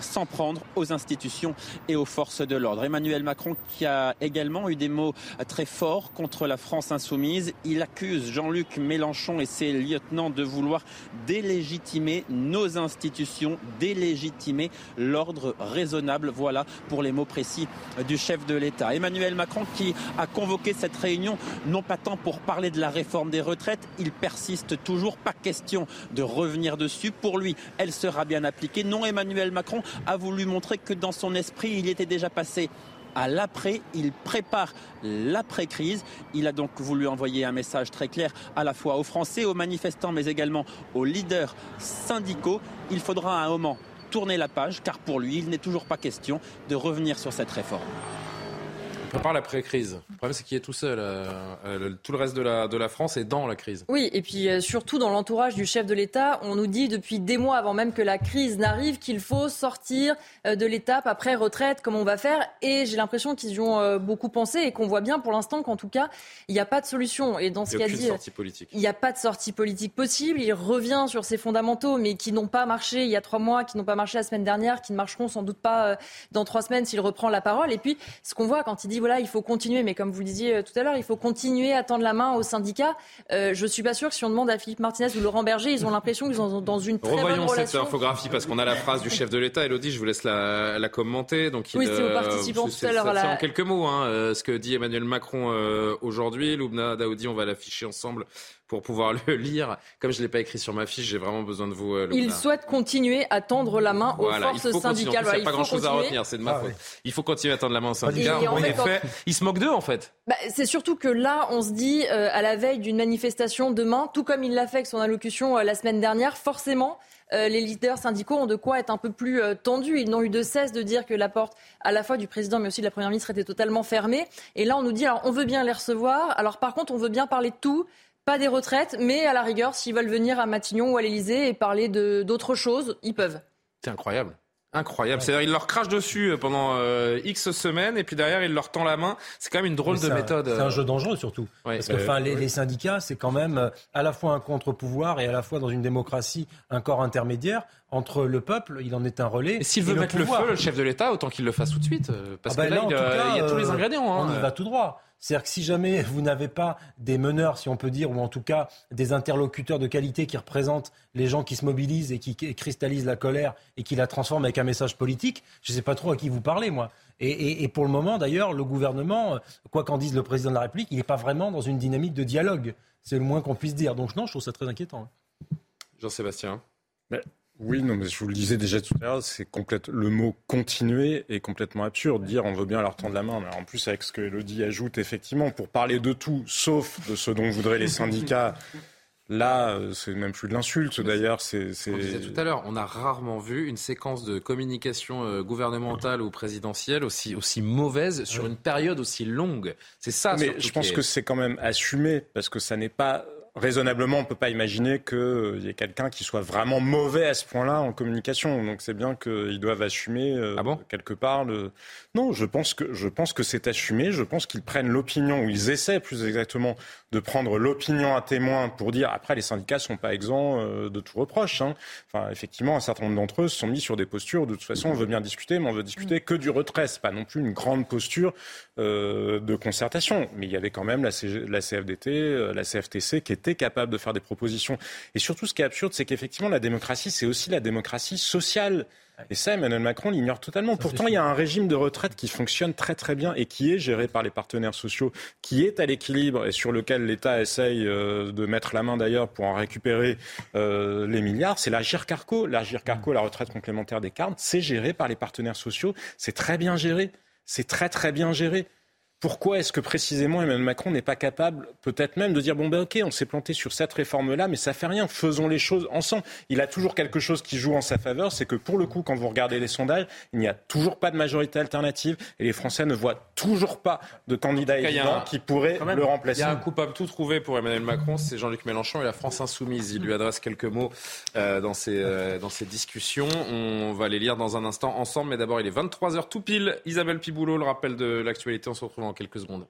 Speaker 19: s'en prendre aux institutions et aux forces de l'ordre. Emmanuel Macron qui a également eu des mots très forts contre la France insoumise. Il accuse Jean-Luc Mélenchon et ses lieutenants de vouloir délégitimer nos institutions, délégitimer l'ordre raisonnable. Voilà pour les mots précis du chef de l'État. Emmanuel Macron qui a convoqué cette réunion non pas tant pour parler de la réforme des retraites, il persiste toujours, pas question de revenir dessus. Pour lui, elle sera bien appliquée. Non, Emmanuel Macron a voulu montrer que dans son esprit, il était déjà passé à l'après, il prépare l'après-crise. Il a donc voulu envoyer un message très clair à la fois aux Français, aux manifestants, mais également aux leaders syndicaux. Il faudra à un moment tourner la page, car pour lui, il n'est toujours pas question de revenir sur cette réforme.
Speaker 2: On prépare l'après-crise. Le problème, c'est qu'il est tout seul. Euh, euh, tout le reste de la, de la France est dans la crise.
Speaker 12: Oui, et puis euh, surtout dans l'entourage du chef de l'État, on nous dit depuis des mois avant même que la crise n'arrive qu'il faut sortir de l'étape après retraite, comme on va faire. Et j'ai l'impression qu'ils y ont beaucoup pensé et qu'on voit bien pour l'instant qu'en tout cas, il n'y a pas de solution. Et dans ce
Speaker 2: qu'a
Speaker 12: dit, il n'y a pas de sortie politique possible. Il revient sur ses fondamentaux, mais qui n'ont pas marché il y a trois mois, qui n'ont pas marché la semaine dernière, qui ne marcheront sans doute pas dans trois semaines s'il reprend la parole. Et puis, ce qu'on voit quand il dit voilà, il faut continuer, mais comme vous le disiez euh, tout à l'heure, il faut continuer à tendre la main aux syndicats. Euh, je suis pas sûr que si on demande à Philippe Martinez ou Laurent Berger, ils ont l'impression qu'ils sont dans une très
Speaker 2: Revoyons
Speaker 12: bonne
Speaker 2: cette infographie parce qu'on a la phrase du chef de l'État. Elodie, je vous laisse la, commenter.
Speaker 12: Donc, oui, c'est aux participants tout à l'heure.
Speaker 2: En quelques mots, hein, euh, ce que dit Emmanuel Macron aujourd'hui. Loubna Daoudi, on va l'afficher ensemble pour pouvoir le lire. Comme je ne l'ai pas écrit sur ma fiche, j'ai vraiment besoin de vous. Euh,
Speaker 12: il souhaite continuer à tendre la main aux forces syndicales.
Speaker 2: il n'y a pas grand-chose à retenir, c'est de ma ah faute. Il faut continuer à tendre la main aux syndicats. en, effet, il se moque d'eux, en fait.
Speaker 12: Bah, c'est surtout que là, on se dit, euh, à la veille d'une manifestation demain, tout comme il l'a fait avec son allocution euh, la semaine dernière, forcément, les leaders syndicaux ont de quoi être un peu plus tendus. Ils n'ont eu de cesse de dire que la porte, à la fois du président mais aussi de la première ministre, était totalement fermée. Et là, on nous dit, alors on veut bien les recevoir. Alors par contre, on veut bien parler de tout pas des retraites, mais à la rigueur, s'ils veulent venir à Matignon ou à l'Elysée et parler d'autres choses, ils peuvent.
Speaker 2: C'est incroyable. Incroyable. C'est-à-dire, il leur crache dessus euh, pendant euh, X semaines et puis derrière, il leur tend la main. C'est quand même une drôle de méthode.
Speaker 10: C'est un euh. jeu dangereux surtout. Parce que enfin, les, syndicats, c'est quand même à la fois un contre-pouvoir et à la fois dans une démocratie un corps intermédiaire entre le peuple, il en est un relais.
Speaker 2: S'il veut mettre le feu, le chef de l'État, autant qu'il le fasse tout de suite. Parce ah que ben là, il, y a tous les ingrédients.
Speaker 10: Hein. On y va tout droit. C'est-à-dire que si jamais vous n'avez pas des meneurs, si on peut dire, ou en tout cas des interlocuteurs de qualité qui représentent les gens qui se mobilisent et qui cristallisent la colère et qui la transforment avec un message politique, je ne sais pas trop à qui vous parlez, moi. Et, pour le moment, d'ailleurs, le gouvernement, quoi qu'en dise le président de la République, il n'est pas vraiment dans une dynamique de dialogue. C'est le moins qu'on puisse dire. Donc non, je trouve ça très inquiétant.
Speaker 2: Jean-Sébastien.
Speaker 1: Oui, non, mais je vous le disais déjà tout à l'heure, c'est complète, le mot continuer est complètement absurde. Dire on veut bien leur tendre la main, mais en plus avec ce que Elodie ajoute, effectivement, pour parler de tout, sauf de ce dont voudraient les syndicats. Là, euh, c'est même plus de l'insulte d'ailleurs. C'est,
Speaker 2: On disait tout à l'heure, on a rarement vu une séquence de communication euh, gouvernementale ou présidentielle aussi, aussi mauvaise sur une période aussi longue. C'est ça.
Speaker 1: Mais je pense que c'est quand même assumé parce que ça n'est pas raisonnablement, on ne peut pas imaginer qu'il y ait quelqu'un qui soit vraiment mauvais à ce point-là en communication. Donc c'est bien qu'ils doivent assumer euh, ah quelque part. Le... Non, je pense que je pense que c'est assumé. Je pense qu'ils prennent l'opinion, ou ils essaient plus exactement de prendre l'opinion à témoin pour dire. Après, les syndicats sont pas exempts euh, de tout reproche. Hein. Enfin, effectivement, un certain nombre d'entre eux se sont mis sur des postures. De toute façon, on veut bien discuter, mais on veut discuter que du retrait. C'est pas non plus une grande posture euh, de concertation. Mais il y avait quand même la, la CFDT, la CFTC qui était capable de faire des propositions. Et surtout, ce qui est absurde, c'est qu'effectivement, la démocratie, c'est aussi la démocratie sociale. Et ça, Emmanuel Macron l'ignore totalement. Pourtant, il y a un régime de retraite qui fonctionne très très bien et qui est géré par les partenaires sociaux, qui est à l'équilibre et sur lequel l'État essaye euh, de mettre la main d'ailleurs pour en récupérer euh, les milliards. C'est la GIRCARCO. La GIRCARCO, la retraite complémentaire des cartes, c'est géré par les partenaires sociaux. C'est très bien géré. C'est très très bien géré. Pourquoi est-ce que précisément Emmanuel Macron n'est pas capable, peut-être même, de dire bon ben ok, on s'est planté sur cette réforme-là, mais ça fait rien, faisons les choses ensemble. Il a toujours quelque chose qui joue en sa faveur, c'est que pour le coup, quand vous regardez les sondages, il n'y a toujours pas de majorité alternative et les Français ne voient toujours pas de candidat évident qui pourrait le remplacer.
Speaker 2: Il y a un coupable tout trouvé pour Emmanuel Macron, c'est Jean-Luc Mélenchon et la France insoumise. Il lui adresse quelques mots euh, dans, ces, euh, dans ces discussions. On va les lire dans un instant ensemble, mais d'abord il est 23h tout pile. Isabelle Piboulot, le rappel de l'actualité, on se retrouve quelques secondes.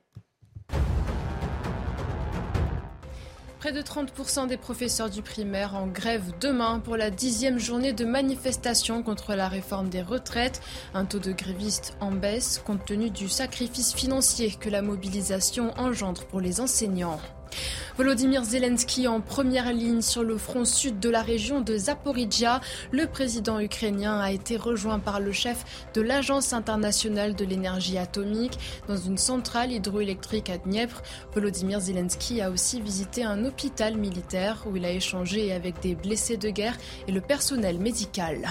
Speaker 3: Près de 30% des professeurs du primaire en grève demain pour la dixième journée de manifestation contre la réforme des retraites. Un taux de grévistes en baisse compte tenu du sacrifice financier que la mobilisation engendre pour les enseignants. Volodymyr Zelensky en première ligne sur le front sud de la région de Zaporizhia. Le président ukrainien a été rejoint par le chef de l'Agence internationale de l'énergie atomique dans une centrale hydroélectrique à Dniepr. Volodymyr Zelensky a aussi visité un hôpital militaire où il a échangé avec des blessés de guerre et le personnel médical.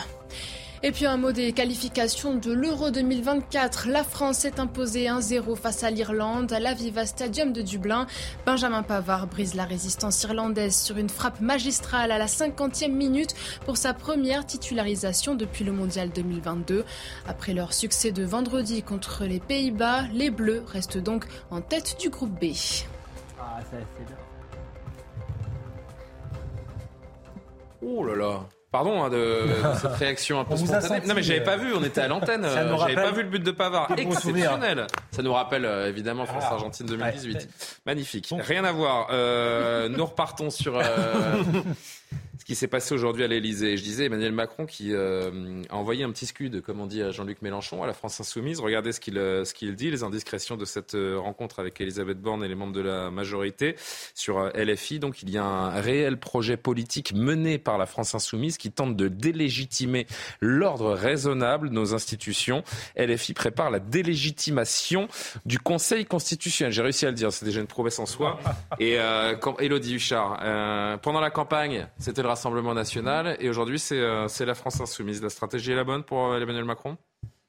Speaker 3: Et puis un mot des qualifications de l'Euro 2024. La France s'est imposée 1-0 face à l'Irlande à l'Aviva Stadium de Dublin. Benjamin Pavard brise la résistance irlandaise sur une frappe magistrale à la 50e minute pour sa première titularisation depuis le Mondial 2022. Après leur succès de vendredi contre les Pays-Bas, les Bleus restent donc en tête du groupe B. Ah, ça,
Speaker 2: Oh là là Pardon hein, de, cette réaction un peu spontanée. Non mais j'avais pas vu, on était à l'antenne. J'avais pas vu le but de Pavard. Exceptionnel. Ça nous rappelle euh, évidemment France-Argentine 2018. Magnifique. Rien à voir. Euh, nous repartons sur. Euh, qui s'est passé aujourd'hui à l'Elysée. Je disais Emmanuel Macron qui euh, a envoyé un petit scud, comme on dit à Jean-Luc Mélenchon, à la France Insoumise. Regardez ce qu'il euh, ce qu'il dit, les indiscrétions de cette euh, rencontre avec Elisabeth Borne et les membres de la majorité sur LFI. Donc il y a un réel projet politique mené par la France Insoumise qui tente de délégitimer l'ordre raisonnable nos institutions. LFI prépare la délégitimation du Conseil constitutionnel. J'ai réussi à le dire, c'est déjà une prouesse en soi. Et euh, quand, Elodie Huchard, pendant la campagne, c'était le Rassemblement national et aujourd'hui euh, c'est la France insoumise. La stratégie est la bonne pour euh, Emmanuel Macron?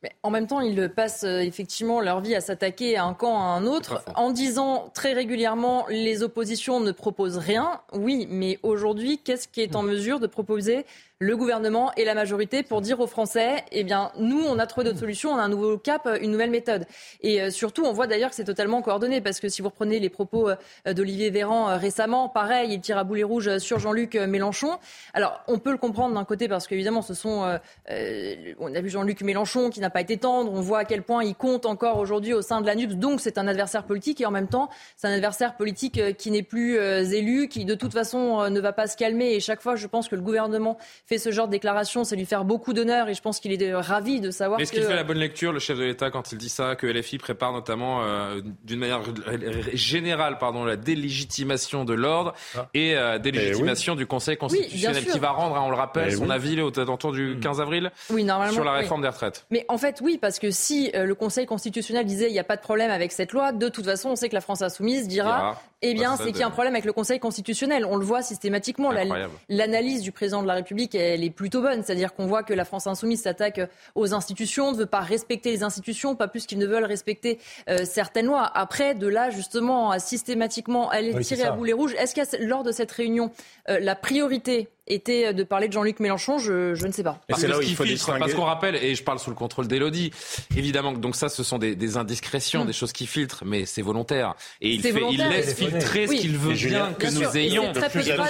Speaker 12: Mais en même temps, ils passent euh, effectivement leur vie à s'attaquer à un camp, à un autre, en disant très régulièrement les oppositions ne proposent rien. Oui, mais aujourd'hui, qu'est-ce qui est en mesure de proposer le gouvernement et la majorité pour dire aux Français, eh bien, nous, on a trouvé d'autres solutions, on a un nouveau cap, une nouvelle méthode. Et euh, surtout, on voit d'ailleurs que c'est totalement coordonné, parce que si vous reprenez les propos euh, d'Olivier Véran euh, récemment, pareil, il tire à boulet rouge sur Jean-Luc Mélenchon. Alors, on peut le comprendre d'un côté, parce qu'évidemment, ce sont, on a vu Jean-Luc Mélenchon qui n'a pas été tendre, on voit à quel point il compte encore aujourd'hui au sein de la NUPS, donc c'est un adversaire politique, et en même temps, c'est un adversaire politique qui n'est plus élu, qui de toute façon ne va pas se calmer, et chaque fois, je pense que le gouvernement fait ce genre de déclaration, c'est lui faire beaucoup d'honneur et je pense qu'il est ravi de savoir.
Speaker 2: Est-ce qu'il fait la bonne lecture, le chef de l'État, quand il dit ça, que LFI prépare notamment euh, d'une manière générale, pardon, la délégitimation de l'ordre ah. et euh, délégitimation du Conseil constitutionnel qui va rendre, hein, on le rappelle, son avis au avis du 15 hmm. avril
Speaker 12: oui, normalement,
Speaker 2: sur la réforme des retraites.
Speaker 12: Mais en fait, oui, parce que si euh, le Conseil constitutionnel disait il n'y a pas de problème avec cette loi, de toute façon, on sait que la France insoumise dira eh bien, c'est qu'il y a un problème avec le Conseil constitutionnel. On le voit systématiquement. L'analyse du président de la République, elle est plutôt bonne. C'est-à-dire qu'on voit que la France insoumise s'attaque aux institutions, ne veut pas respecter les institutions, pas plus qu'ils ne veulent respecter euh, certaines lois. Après, de là, justement, à systématiquement aller tirer à boulet rouge, est-ce qu'à lors de cette réunion, euh, la priorité était de parler de Jean-Luc Mélenchon, je, je, ne sais pas.
Speaker 2: Parce, là faut parce qu'on rappelle, et je parle sous le contrôle d'Elodie, évidemment, donc ça, ce sont des, des indiscrétions, des choses qui filtrent, mais c'est volontaire. Et il, fait, il laisse filtrer ce qu'il veut bien que nous ayons.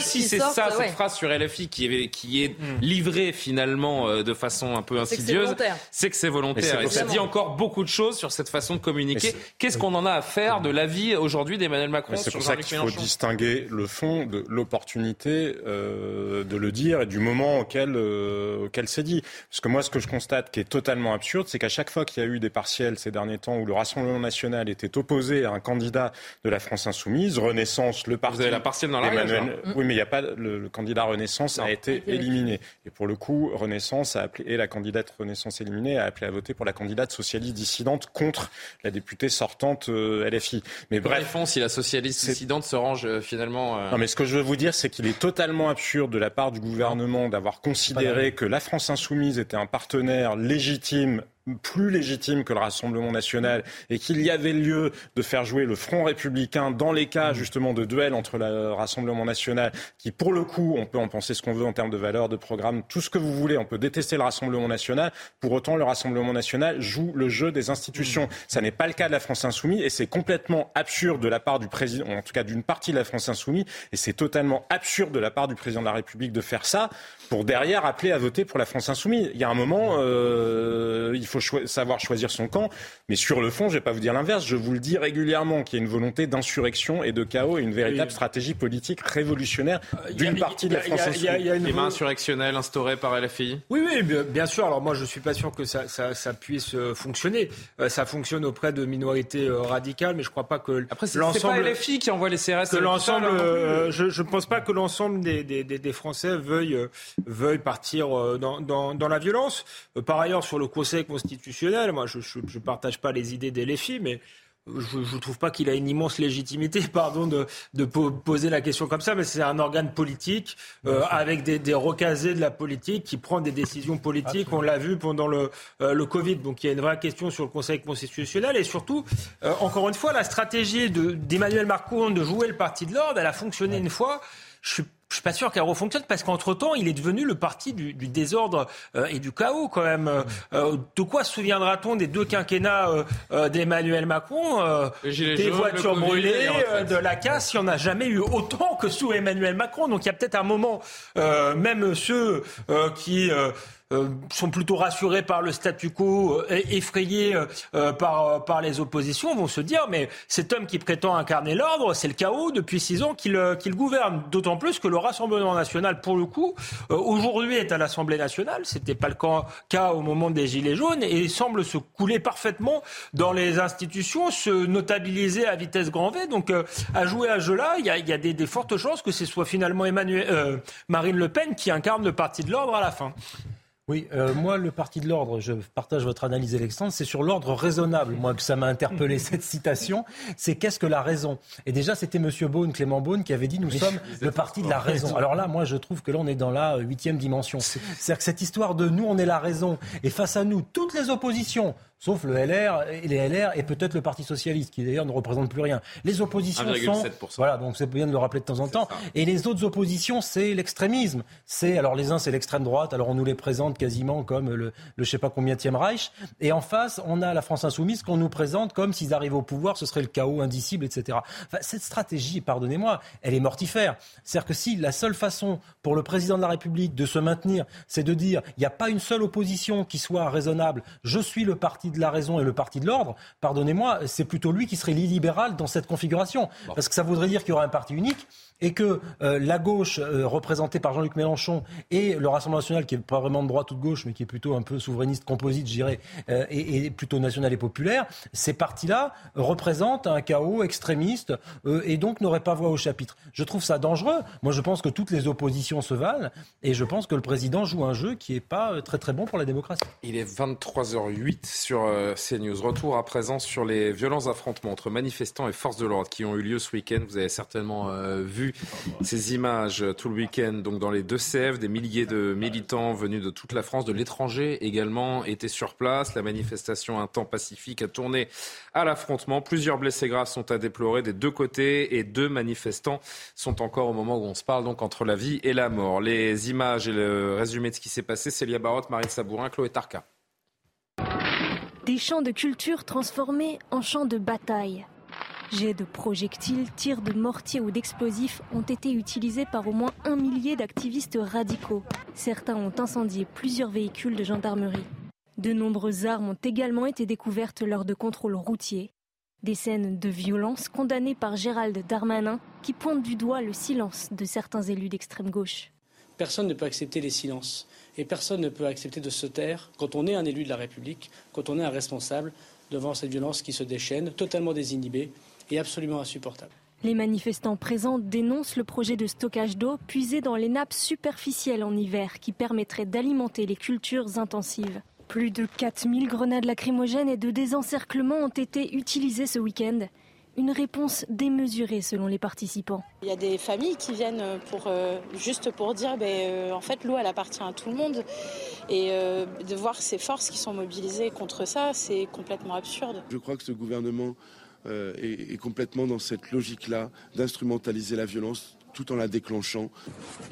Speaker 2: Si c'est ça, cette phrase sur LFI qui est, qui est mm. livrée finalement euh, de façon un peu insidieuse, c'est que c'est volontaire. Et ça dit encore beaucoup de choses sur cette façon de communiquer. Qu'est-ce qu'on en a à faire de l'avis aujourd'hui d'Emmanuel Macron
Speaker 1: C'est pour ça qu'il faut distinguer le fond de l'opportunité euh, de le dire et du moment auquel, euh, auquel c'est dit. Parce que moi, ce que je constate qui est totalement absurde, c'est qu'à chaque fois qu'il y a eu des partiels ces derniers temps où le Rassemblement national était opposé à un candidat de la France insoumise, Renaissance, le parti.
Speaker 2: Vous avez la partielle dans la
Speaker 1: Oui, mais il n'y a pas le, candidat Renaissance a été éliminé. Et pour le coup, Renaissance a appelé et la candidate Renaissance éliminée a appelé à voter pour la candidate socialiste dissidente contre la députée sortante euh, LFI.
Speaker 2: Mais bref, si la socialiste dissidente se range euh, finalement.
Speaker 1: Non, mais ce que je veux vous dire, c'est qu'il est totalement absurde de la part du gouvernement d'avoir considéré que la France insoumise était un partenaire légitime plus légitime que le Rassemblement national et qu'il y avait lieu de faire jouer le Front républicain dans les cas justement de duel entre le Rassemblement national, qui pour le coup, on peut en penser ce qu'on veut en termes de valeurs, de programme, tout ce que vous voulez, on peut détester le Rassemblement national, pour autant le Rassemblement national joue le jeu des institutions. Ça n'est pas le cas de la France insoumise et c'est complètement absurde de la part du président, en tout cas d'une partie de la France insoumise, et c'est totalement absurde de la part du président de la République de faire ça pour derrière appeler à voter pour la France insoumise. Il y a un moment, euh, il faut savoir choisir son camp, mais sur le fond, je ne vais pas vous dire l'inverse, je vous le dis régulièrement qu'il y a une volonté d'insurrection et de chaos et une véritable stratégie politique révolutionnaire euh, d'une partie de la France insoumise.
Speaker 2: Il y a une climat insurrectionnel instauré par LFI
Speaker 11: Oui, oui, bien sûr. Alors moi, je ne suis pas sûr que ça, ça, ça puisse euh, fonctionner. ça fonctionne auprès de minorités radicales, mais je ne crois pas que
Speaker 2: Après, c'est pas LFI qui envoie les CRS.
Speaker 11: Que l'ensemble, je ne pense pas que l'ensemble des, des, des, Français veuillent veuillent partir euh, dans, dans, dans la violence. Euh, par ailleurs, sur le Conseil constitutionnel, moi, je ne partage pas les idées des LFI, mais je ne trouve pas qu'il a une immense légitimité, pardon, de, de, poser la question comme ça, mais c'est un organe politique euh, avec des, des, recasés de la politique qui prend des décisions politiques. On l'a vu pendant le, le Covid. Donc il y a une vraie question sur le Conseil constitutionnel et surtout, encore une fois, la stratégie d'Emmanuel Macron de jouer le parti de l'ordre, elle a fonctionné une fois. Je suis je suis pas sûr qu'elle refonctionne parce qu'entre-temps, il est devenu le parti du, du désordre euh, et du chaos quand même. Euh, de quoi se souviendra-t-on des deux quinquennats euh, d'Emmanuel Macron Des voitures brûlées, de la casse, il n'y en a jamais eu autant que sous Emmanuel Macron. Donc il y a peut-être un moment, même ceux qui euh, sont plutôt rassurés par le statu quo, euh, effrayés euh, par, par les oppositions, vont se dire mais cet homme qui prétend incarner l'ordre, c'est le chaos depuis six ans qu'il gouverne. D'autant plus que le Rassemblement national, pour le coup, aujourd'hui est à l'Assemblée nationale. C'était pas le cas au moment des Gilets jaunes et semble se couler parfaitement dans les institutions, se notabiliser à vitesse grand V. Donc à jouer à jeu-là, il y a, y a des, des, fortes chances que ce soit finalement Emmanuel, Marine Le Pen qui incarne le parti de l'ordre à la fin.
Speaker 10: Oui, euh, moi, le parti de l'ordre, je partage votre analyse, Alexandre, c'est sur l'ordre raisonnable, moi, que ça m'a interpellé cette citation. C'est qu'est-ce que la raison? Et déjà, c'était M. Beaune, Clément Beaune, qui avait dit nous sommes le parti de la raison. Alors là, moi, je trouve que là, on est dans la huitième dimension. C'est-à-dire que cette histoire de nous, on est la raison, et face à nous, toutes les oppositions, sauf le LR et les LR et peut-être le Parti socialiste qui d'ailleurs ne représente plus rien. Les oppositions sont voilà donc c'est bien de le rappeler de temps en temps et les autres oppositions c'est l'extrémisme. C'est alors les uns c'est l'extrême droite alors on nous les présente quasiment comme le, le je sais pas combien Reich et en face on a la France insoumise qu'on nous présente comme s'ils arrivaient au pouvoir ce serait le chaos indicible etc. Enfin, cette stratégie pardonnez-moi elle est mortifère. C'est-à-dire que si la seule façon pour le président de la République de se maintenir c'est de dire il n'y a pas une seule opposition qui soit raisonnable je suis le parti de la raison et le parti de l'ordre, pardonnez-moi, c'est plutôt lui qui serait l'illibéral dans cette configuration. Parce que ça voudrait dire qu'il y aura un parti unique et que euh, la gauche euh, représentée par Jean-Luc Mélenchon et le Rassemblement national, qui est pas vraiment de droite ou de gauche, mais qui est plutôt un peu souverainiste, composite, je dirais, euh, et, plutôt national et populaire, ces partis-là représentent un chaos extrémiste et donc n'auraient pas voix au chapitre. Je trouve ça dangereux. Moi, je pense que toutes les oppositions se valent et je pense que le président joue un jeu qui n'est pas très très bon pour la démocratie.
Speaker 2: Il est 23h08 sur CNews. Retour à présent sur les violents affrontements entre manifestants et forces de l'ordre qui ont eu lieu ce week-end. Vous avez certainement vu ces images tout le week-end donc dans les deux Sèvres. Des milliers de militants venus de toute la France, de l'étranger également, étaient sur place. La manifestation un temps pacifique a tourné à l'affrontement. Plusieurs blessés graves sont à déplorer des deux côtés et deux manifestants sont encore au moment où on se parle donc entre la vie et la mort. Les images et le résumé de ce qui s'est passé, c'est Lia Barotte, Marine Sabourin, Chloé Tarka.
Speaker 4: Des champs de culture transformés en champs de bataille. Jets de projectiles, tirs de mortiers ou d'explosifs ont été utilisés par au moins un millier d'activistes radicaux. Certains ont incendié plusieurs véhicules de gendarmerie. De nombreuses armes ont également été découvertes lors de contrôles routiers. Des scènes de violence condamnées par Gérald Darmanin qui pointent du doigt le silence de certains élus d'extrême gauche.
Speaker 5: Personne ne peut accepter les silences et personne ne peut accepter de se taire quand on est un élu de la République, quand on est un responsable devant cette violence qui se déchaîne, totalement désinhibée est absolument insupportable.
Speaker 4: Les manifestants présents dénoncent le projet de stockage d'eau puisé dans les nappes superficielles en hiver qui permettrait d'alimenter les cultures intensives. Plus de 4000 grenades lacrymogènes et de désencerclement ont été utilisées ce week-end. Une réponse démesurée selon les participants.
Speaker 20: Il y a des familles qui viennent pour, euh, juste pour dire ben, euh, en fait l'eau elle appartient à tout le monde. Et euh, de voir ces forces qui sont mobilisées contre ça, c'est complètement absurde.
Speaker 21: Je crois que ce gouvernement est, est complètement dans cette logique-là d'instrumentaliser la violence tout en la déclenchant.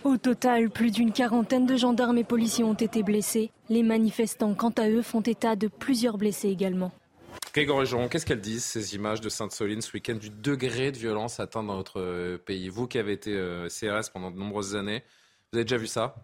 Speaker 4: Au total, plus d'une quarantaine de gendarmes et policiers ont été blessés. Les manifestants, quant à eux, font état de plusieurs blessés également.
Speaker 2: Grégory Joron, qu'est-ce qu'elles disent, ces images de Sainte-Soline ce week-end, du degré de violence atteint dans notre euh, pays? Vous qui avez été euh, CRS pendant de nombreuses années, vous avez déjà vu ça?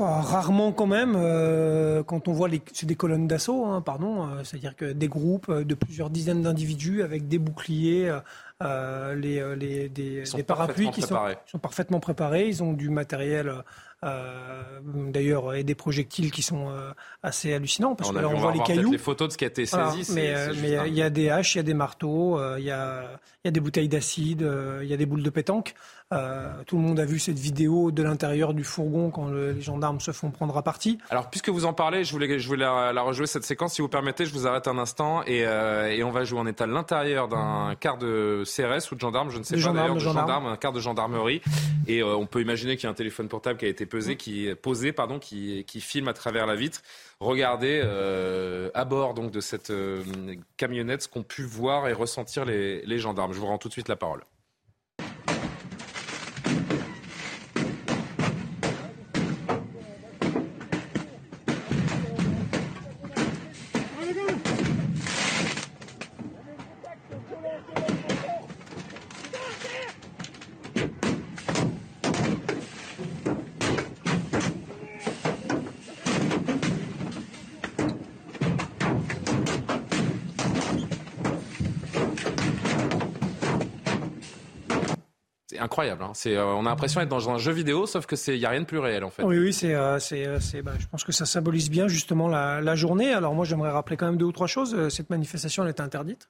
Speaker 6: Ah, Rarement quand même, euh, quand on voit les, c'est des colonnes d'assaut, hein, pardon, c'est-à-dire que des groupes de plusieurs dizaines d'individus avec des boucliers, les, les, des, parapluies qui sont, sont, parfaitement préparés, ils ont du matériel euh, d'ailleurs, et des projectiles qui sont euh, assez hallucinants parce
Speaker 2: on
Speaker 6: que
Speaker 2: là,
Speaker 6: on,
Speaker 2: voit
Speaker 6: les cailloux.
Speaker 2: Les photos de ce qui a été saisi.
Speaker 6: mais mais il y a des haches, il y a des marteaux, il y a, il y a des bouteilles d'acide, il y a des boules de pétanque. Euh, tout le monde a vu cette vidéo de l'intérieur du fourgon quand les gendarmes se font prendre à partie.
Speaker 2: Alors, puisque vous en parlez, je voulais, je voulais la, rejouer cette séquence. Si vous permettez, je vous arrête un instant et, euh, et on va jouer. Est à l'intérieur d'un quart de CRS ou de gendarme, je ne sais pas d'ailleurs, de gendarme, un quart de gendarmerie. Et euh, on peut imaginer qu'il y a un téléphone portable qui a été posé, qui posé, pardon, qui, qui filme à travers la vitre. Regardez à bord donc de cette camionnette ce qu'ont pu voir et ressentir les, les gendarmes. Je vous rends tout de suite la parole. Incroyable. Hein. C'est, euh, on a l'impression d'être dans un jeu vidéo, sauf que c'est, y a rien de plus réel en fait.
Speaker 6: Oui, oui, c'est, euh, c'est, euh, c'est bah, je pense que ça symbolise bien justement la, la, journée. Alors moi, j'aimerais rappeler quand même deux ou trois choses. Cette manifestation, elle était interdite.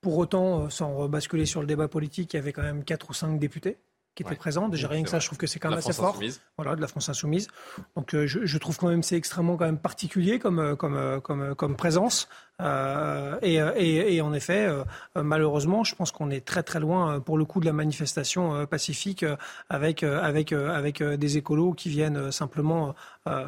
Speaker 6: Pour autant, sans rebasculer sur le débat politique, il y avait quand même quatre ou cinq députés qui étaient présents. Déjà rien que ça, je trouve que c'est quand même assez fort. Voilà, de la France insoumise. Donc je, je, trouve quand même c'est extrêmement quand même particulier comme comme comme comme présence. Euh, et, et, et, en effet, euh, malheureusement, je pense qu'on est très très loin euh, pour le coup de la manifestation pacifique avec avec avec des écolos qui viennent simplement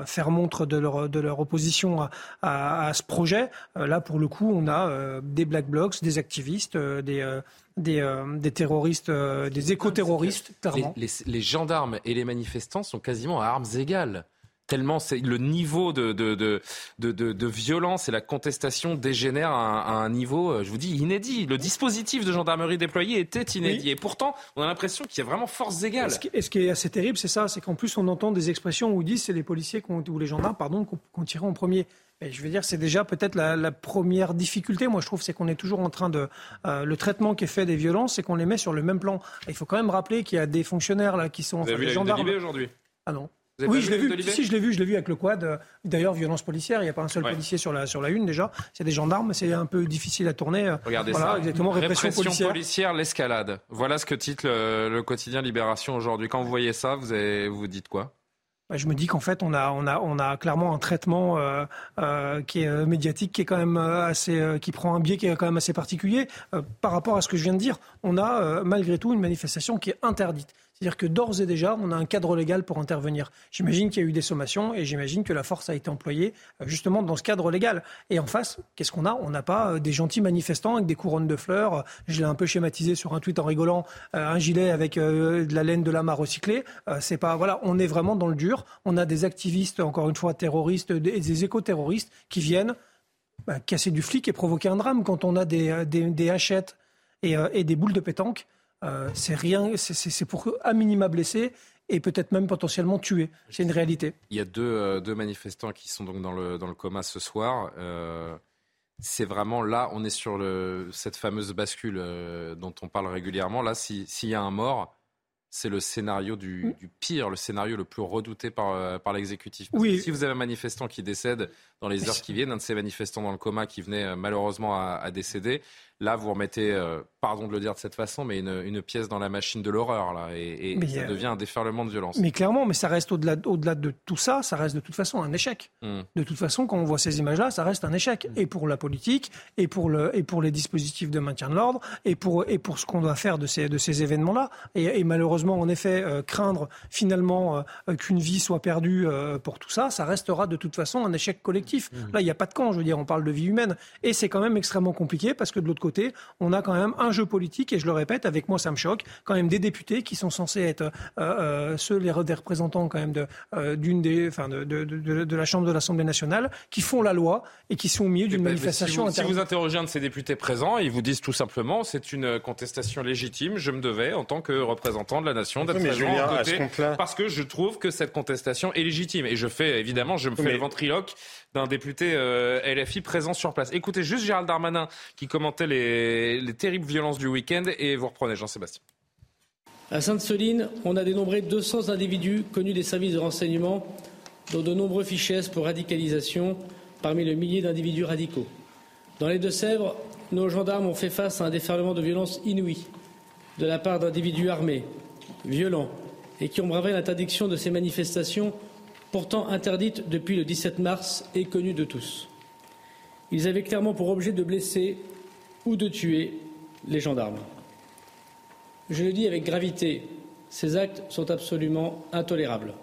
Speaker 6: faire montre de leur de leur opposition à, à, à ce projet. là, pour le coup, on a des black blocs, des activistes, des des, des, terroristes, des éco-terroristes,
Speaker 2: clairement. Les, les, les, gendarmes et les manifestants sont quasiment à armes égales tellement c'est le niveau de, de, de, de, violence et la contestation dégénère à, un niveau, euh, je vous dis, inédit. Le dispositif de gendarmerie déployé était inédit. Et pourtant, on a l'impression qu'il y a vraiment force égale.
Speaker 6: Et ce qui, est assez terrible, c'est ça, c'est qu'en plus, on entend des expressions où ils disent c'est les policiers ou les gendarmes, pardon, qu'on tiré en premier. Et je veux dire, c'est déjà peut-être la, première difficulté, moi je trouve, c'est qu'on est toujours en train de... Euh, le traitement qui est fait des violences, c'est qu'on les met sur le même plan. il faut quand même rappeler qu'il y a des fonctionnaires là qui sont...
Speaker 2: Vous avez vu gendarmes. aujourd'hui?
Speaker 6: Ah non oui, je l'ai vu. Si, je l'ai vu, je l'ai vu avec le quad. Euh, d'ailleurs, violence policière, il n'y a pas un seul policier sur la, sur la une déjà. C'est des gendarmes, c'est un peu difficile à tourner. Euh,
Speaker 2: Regardez ça. Exactement, répression, policière. l'escalade. Voilà ce que titre le, quotidien Libération aujourd'hui. Quand vous voyez ça, vous, avez, vous dites quoi?
Speaker 6: Je me dis qu'en fait, on a, on a, on a clairement un traitement euh, euh, qui est médiatique, qui est quand même assez, qui prend un biais qui est quand même assez particulier par rapport à ce que je viens de dire. On a malgré tout une manifestation qui est interdite. C'est-à-dire que d'ores et déjà, on a un cadre légal pour intervenir. J'imagine qu'il y a eu des sommations et j'imagine que la force a été employée euh, justement dans ce cadre légal. Et en face, qu'est-ce qu'on a? On n'a pas euh, des gentils manifestants avec des couronnes de fleurs. Je l'ai un peu schématisé sur un tweet en rigolant. Euh, un gilet avec de la laine de lama recyclée. C'est pas voilà, on est vraiment dans le dur. On a des activistes, encore une fois terroristes, des, éco-terroristes qui viennent bah, casser du flic et provoquer un drame quand on a des, hachettes et, et des boules de pétanque. Euh, c'est rien, c'est pour à minima blesser et peut-être même potentiellement tuer. C'est une réalité.
Speaker 2: Il y a deux, euh, deux, manifestants qui sont donc dans le, dans le coma ce soir. Euh, c'est vraiment là, on est sur le, cette fameuse bascule dont on parle régulièrement. Là, s'il y a un mort, c'est le scénario du, mm. pire, le scénario le plus redouté par, par l'exécutif. Oui. Si vous avez un manifestant qui décède dans les heures qui viennent, un de ces manifestants dans le coma qui venait malheureusement à, à décéder, Là, vous remettez, euh, pardon de le dire de cette façon, mais une, pièce dans la machine de l'horreur, là, et, ça devient un déferlement de violence.
Speaker 6: Mais clairement, mais ça reste au-delà au -delà de tout ça, ça reste de toute façon un échec. Hmm. De toute façon, quand on voit ces images-là, ça reste un échec, hmm. et pour la politique, et pour, le, et pour les dispositifs de maintien de l'ordre, et pour, et pour ce qu'on doit faire de ces, de ces événements-là. Et, malheureusement, en effet, euh, craindre finalement euh, qu'une vie soit perdue pour tout ça, ça restera de toute façon un échec collectif. Hmm. Là, il n'y a pas de camp, je veux dire, on parle de vie humaine, et c'est quand même extrêmement compliqué parce que de l'autre côté, on a quand même un jeu politique, et je le répète, avec moi ça me choque, quand même des députés qui sont censés être euh, euh, ceux, les représentants quand même de, euh, d'une des, enfin de, de, la Chambre de l'Assemblée nationale, qui font la loi et qui sont au milieu d'une ben, manifestation.
Speaker 2: Si vous, si vous, interrogez un de ces députés présents, ils vous disent tout simplement c'est une contestation légitime, je me devais, en tant que représentant de la nation, d'être présent à côté, parce que je trouve que cette contestation est légitime. Et je fais, évidemment, je me fais le ventriloque d'un député euh, LFI présent sur place. Écoutez juste Gérald Darmanin qui commentait les, terribles violences du week-end et vous reprenez Jean-Sébastien.
Speaker 5: À Sainte-Soline, on a dénombré 200 individus connus des services de renseignement, dont de nombreux fichiers pour radicalisation parmi le millier d'individus radicaux. Dans les Deux-Sèvres, nos gendarmes ont fait face à un déferlement de violence inouïe de la part d'individus armés, violents et qui ont bravé l'interdiction de ces manifestations pourtant interdite depuis le 17 mars et connue de tous. Ils avaient clairement pour objet de blesser ou de tuer les gendarmes. Je le dis avec gravité, ces actes sont absolument intolérables.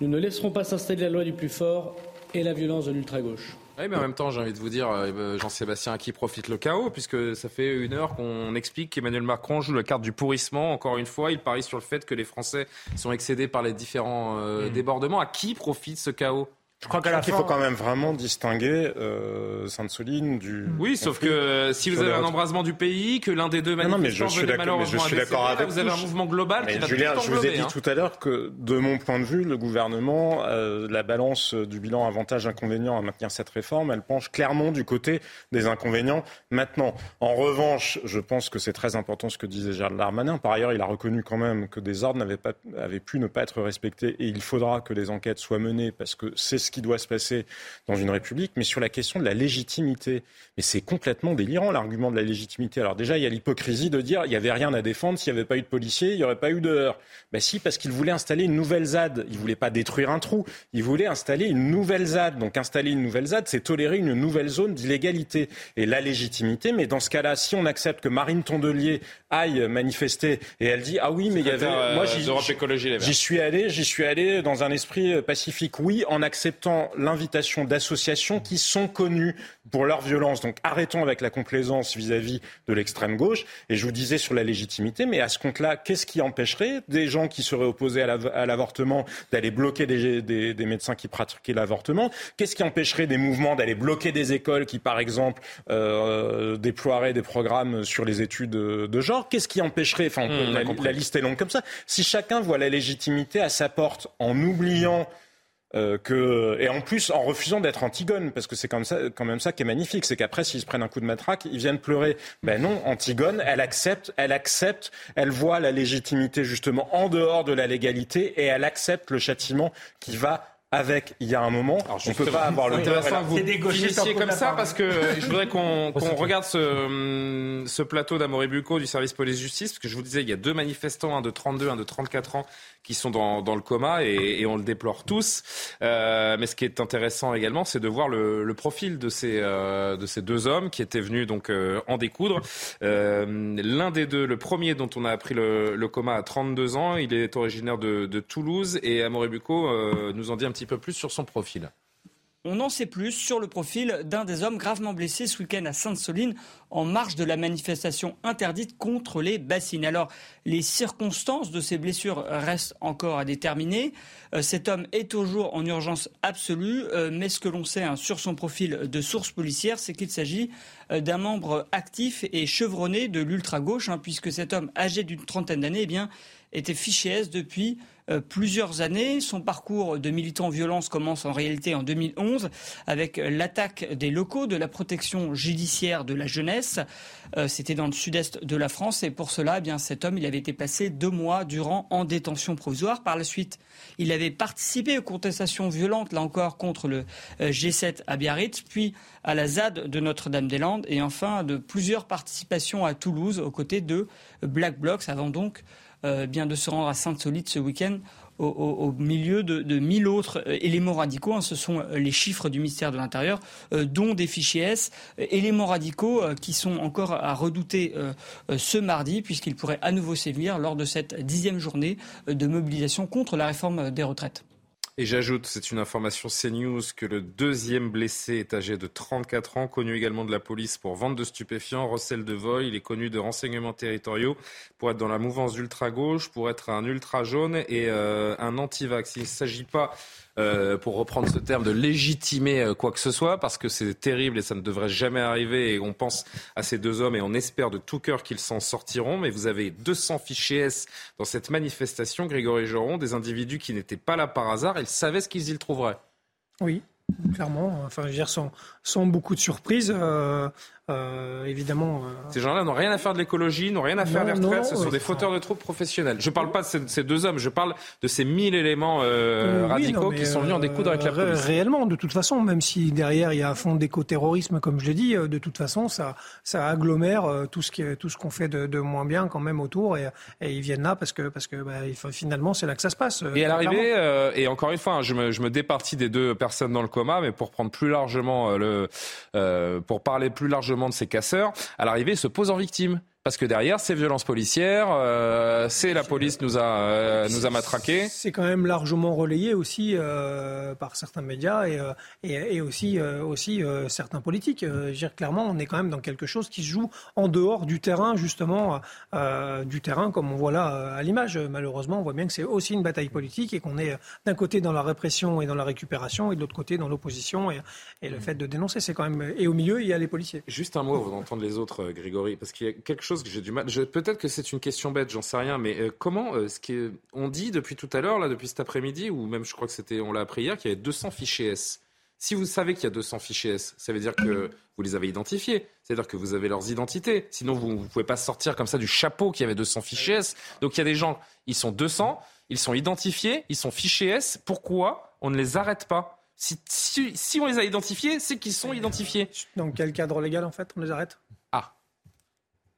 Speaker 5: Nous ne laisserons pas s'installer la loi du plus fort et la violence de l'ultra-gauche.
Speaker 2: Oui, mais en même temps, j'ai envie de vous dire, euh, euh, Jean-Sébastien, à qui profite le chaos, puisque ça fait une heure qu'on explique qu'Emmanuel Macron joue la carte du pourrissement. Encore une fois, il parie sur le fait que les Français sont excédés par les différents euh, mmh. débordements. À qui profite ce chaos?
Speaker 1: Je crois qu'il faut quand même vraiment distinguer euh, Sainte-Soline du.
Speaker 2: Oui, sauf que si vous avez un embrasement du pays, que l'un des deux manifestants non, mais je suis malheureusement je suis d'accord avec vous avez un mouvement global qui va Julien,
Speaker 1: je vous ai dit hein. tout à l'heure que, de mon point de vue, le gouvernement, euh, la balance du bilan avantage-inconvénient à maintenir cette réforme, elle penche clairement du côté des inconvénients. Maintenant, en revanche, je pense que c'est très important ce que disait Gérald Darmanin. Par ailleurs, il a reconnu quand même que des ordres n'avaient pas, avaient pu ne pas être respectés et il faudra que des enquêtes soient menées parce que c'est ce qui doit se passer dans une république, mais sur la question de la légitimité. Mais c'est complètement délirant l'argument de la légitimité. Alors déjà, il y a l'hypocrisie de dire il n'y avait rien à défendre, s'il n'y avait pas eu de policiers, il n'y aurait pas eu de heurts. Ben si, parce qu'il voulait installer une nouvelle ZAD. Il voulait pas détruire un trou, il voulait installer une nouvelle ZAD. Donc installer une nouvelle ZAD, c'est tolérer une nouvelle zone d'illégalité. Et la légitimité, mais dans ce cas-là, si on accepte que Marine Tondelier aille manifester et elle dit ah oui mais il y avait
Speaker 2: moi j'y
Speaker 1: suis allé j'y suis allé dans un esprit pacifique oui en acceptant l'invitation d'associations qui sont connues pour leur violence. Donc arrêtons avec la complaisance vis-à-vis de l'extrême gauche. Et je vous disais sur la légitimité, mais à ce compte-là, qu'est-ce qui empêcherait des gens qui seraient opposés à l'avortement d'aller bloquer des, médecins qui pratiquaient l'avortement? Qu'est-ce qui empêcherait des mouvements d'aller bloquer des écoles qui, par exemple, euh, déploieraient des programmes sur les études de genre? Qu'est-ce qui empêcherait Enfin, mmh, la, la, liste est longue comme ça. Si chacun voit la légitimité à sa porte en oubliant euh, que, et en plus en refusant d'être Antigone, parce que c'est quand même ça qui est magnifique, c'est qu'après s'ils se prennent un coup de matraque, ils viennent pleurer. Ben non, Antigone, elle accepte, elle accepte, elle voit la légitimité justement en dehors de la légalité et elle accepte le châtiment qui va avec il y a un moment. Alors, on ne peut pas avoir le
Speaker 2: vous finissiez comme ça parce que je voudrais qu'on regarde ce, ce plateau d'Amaury Bucco du service police-justice parce que je vous disais il y a deux manifestants, un de 32, un de 34 ans qui sont dans, dans le coma et, et, on le déplore tous. Euh, mais ce qui est intéressant également, c'est de voir le, le profil de ces, euh, de ces deux hommes qui étaient venus donc euh, en découdre. Euh, l'un des deux, le premier dont on a appris le, le, coma à 32 ans, il est originaire de, de Toulouse et Amaury Bucco nous en dit un petit peu plus sur son profil.
Speaker 22: On en sait plus sur le profil d'un des hommes gravement blessés ce week-end à Sainte-Soline en marge de la manifestation interdite contre les bassines. Alors, les circonstances de ces blessures restent encore à déterminer. Euh, cet homme est toujours en urgence absolue, euh, mais ce que l'on sait hein, sur son profil de source policière, c'est qu'il s'agit euh, d'un membre actif et chevronné de l'ultra-gauche, hein, puisque cet homme âgé d'une trentaine d'années, eh était fiché S depuis euh, plusieurs années. Son parcours de militant violence commence en réalité en 2011 avec l'attaque des locaux de la protection judiciaire de la jeunesse. Euh, c'était dans le sud-est de la France et pour cela, eh bien, cet homme, il avait été passé deux mois durant en détention provisoire. Par la suite, il avait participé aux contestations violentes, là encore, contre le euh, G7 à Biarritz, puis à la ZAD de Notre-Dame-des-Landes et enfin de plusieurs participations à Toulouse aux côtés de Black Blocs avant donc euh, bien de se rendre à Sainte-Solide ce week-end au, milieu de, 1000 autres euh, éléments radicaux. Hein. ce sont euh, les chiffres du ministère de l'Intérieur, dont des fichiers S, éléments radicaux qui sont encore à redouter ce mardi, puisqu'ils pourraient à nouveau sévir lors de cette dixième journée de mobilisation contre la réforme des retraites.
Speaker 2: Et j'ajoute, c'est une information CNews, que le deuxième blessé est âgé de 34 ans, connu également de la police pour vente de stupéfiants, recel de vol. Il est connu de renseignements territoriaux pour être dans la mouvance ultra-gauche, pour être un ultra-jaune et euh, un anti-vax. Il ne s'agit pas euh, pour reprendre ce terme, de légitimer euh, quoi que ce soit, parce que c'est terrible et ça ne devrait jamais arriver. Et on pense à ces deux hommes et on espère de tout cœur qu'ils s'en sortiront. Mais vous avez 200 fichiers S dans cette manifestation, Grégory Joron, des individus qui n'étaient pas là par hasard. Savaient ce qu'ils y trouveraient.
Speaker 6: Oui, clairement. Enfin, je veux dire, sans, beaucoup de surprise. Euh, euh, évidemment. Euh,
Speaker 2: ces gens-là n'ont rien à faire de l'écologie, n'ont rien à faire des retraites, ce sont des fauteurs de troupes professionnels. Je ne parle pas de ces, deux hommes, je parle de ces mille éléments euh, radicaux qui sont venus en découdre avec la police.
Speaker 6: Réellement, de toute façon, même si derrière il y a un fond d'éco-terrorisme, comme je l'ai dit, de toute façon, ça, ça agglomère tout ce qui, tout ce qu'on fait de, de, moins bien quand même autour, et, et, ils viennent là parce que, parce que bah, finalement, c'est là que ça se passe.
Speaker 2: Et à l'arrivée, et encore une fois, hein, je, me, je me départis des deux personnes dans le coma, mais pour prendre plus largement le, pour parler plus largement de ces casseurs, à l'arrivée, se posent en victime. Parce que derrière, c'est violences policières, euh, c'est la police nous a euh, nous a matraqué.
Speaker 6: C'est quand même largement relayé aussi euh, par certains médias et, et, et aussi aussi certains politiques. je dire, clairement, on est quand même dans quelque chose qui se joue en dehors du terrain, justement, du terrain comme on voit là à l'image. Malheureusement, on voit bien que c'est aussi une bataille politique et qu'on est d'un côté dans la répression et dans la récupération et de l'autre côté dans l'opposition et, et le fait de dénoncer, c'est quand même et au milieu il y a les policiers.
Speaker 2: Juste un mot avant d'entendre les autres, Grégory, parce qu'il y a quelque chose que j'ai du mal. Peut-être que c'est une question bête, j'en sais rien, mais euh, comment euh, ce qui on dit depuis tout à l'heure, là, depuis cet après-midi, ou même je crois que c'était, on l'a appris hier, qu'il y avait 200 fichiers S. Si vous savez qu'il y a 200 fichiers S, ça veut dire que vous les avez identifiés. C'est-à-dire que vous avez leurs identités. Sinon, vous ne pouvez pas sortir comme ça du chapeau qu'il y avait 200 fichiers S. Donc il y a des gens, ils sont 200, ils sont identifiés, ils sont fichiers S. Pourquoi on ne les arrête pas? Si, si on les a identifiés, c'est qu'ils sont identifiés.
Speaker 6: Dans quel cadre légal, en fait, on les arrête?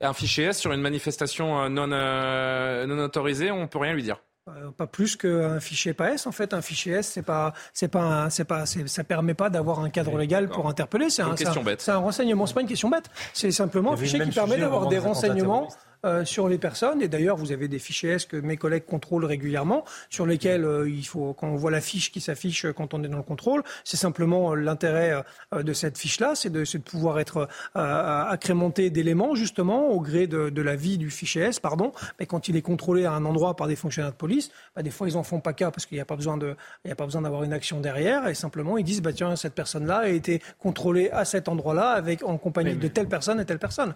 Speaker 2: Un fichier S sur une manifestation euh, non, euh, non autorisée, on peut rien lui dire.
Speaker 6: Euh, pas plus qu'un fichier PAS. En fait, un fichier S, c'est pas, c'est pas, c'est pas, ça permet pas d'avoir un cadre légal pour interpeller. C'est un, c'est un renseignement. C'est pas une question bête. C'est simplement un fichier qui permet d'avoir des renseignements euh, sur les personnes. Et d'ailleurs, vous avez des fichiers S que mes collègues contrôlent régulièrement, sur lesquels euh, il faut, quand on voit la fiche qui s'affiche quand on est dans le contrôle, c'est simplement euh, l'intérêt de cette fiche-là, c'est de, de, pouvoir être accrémenté d'éléments justement au gré de, de, la vie du fichier S, pardon. Mais quand il est contrôlé à un endroit par des fonctionnaires de police, bah, des fois ils en font pas cas parce qu'il n'y a pas besoin de, il y a pas besoin d'avoir une action derrière et simplement ils disent bah tiens cette personne-là a été contrôlée à cet endroit-là avec en compagnie de telle personne et telle personne.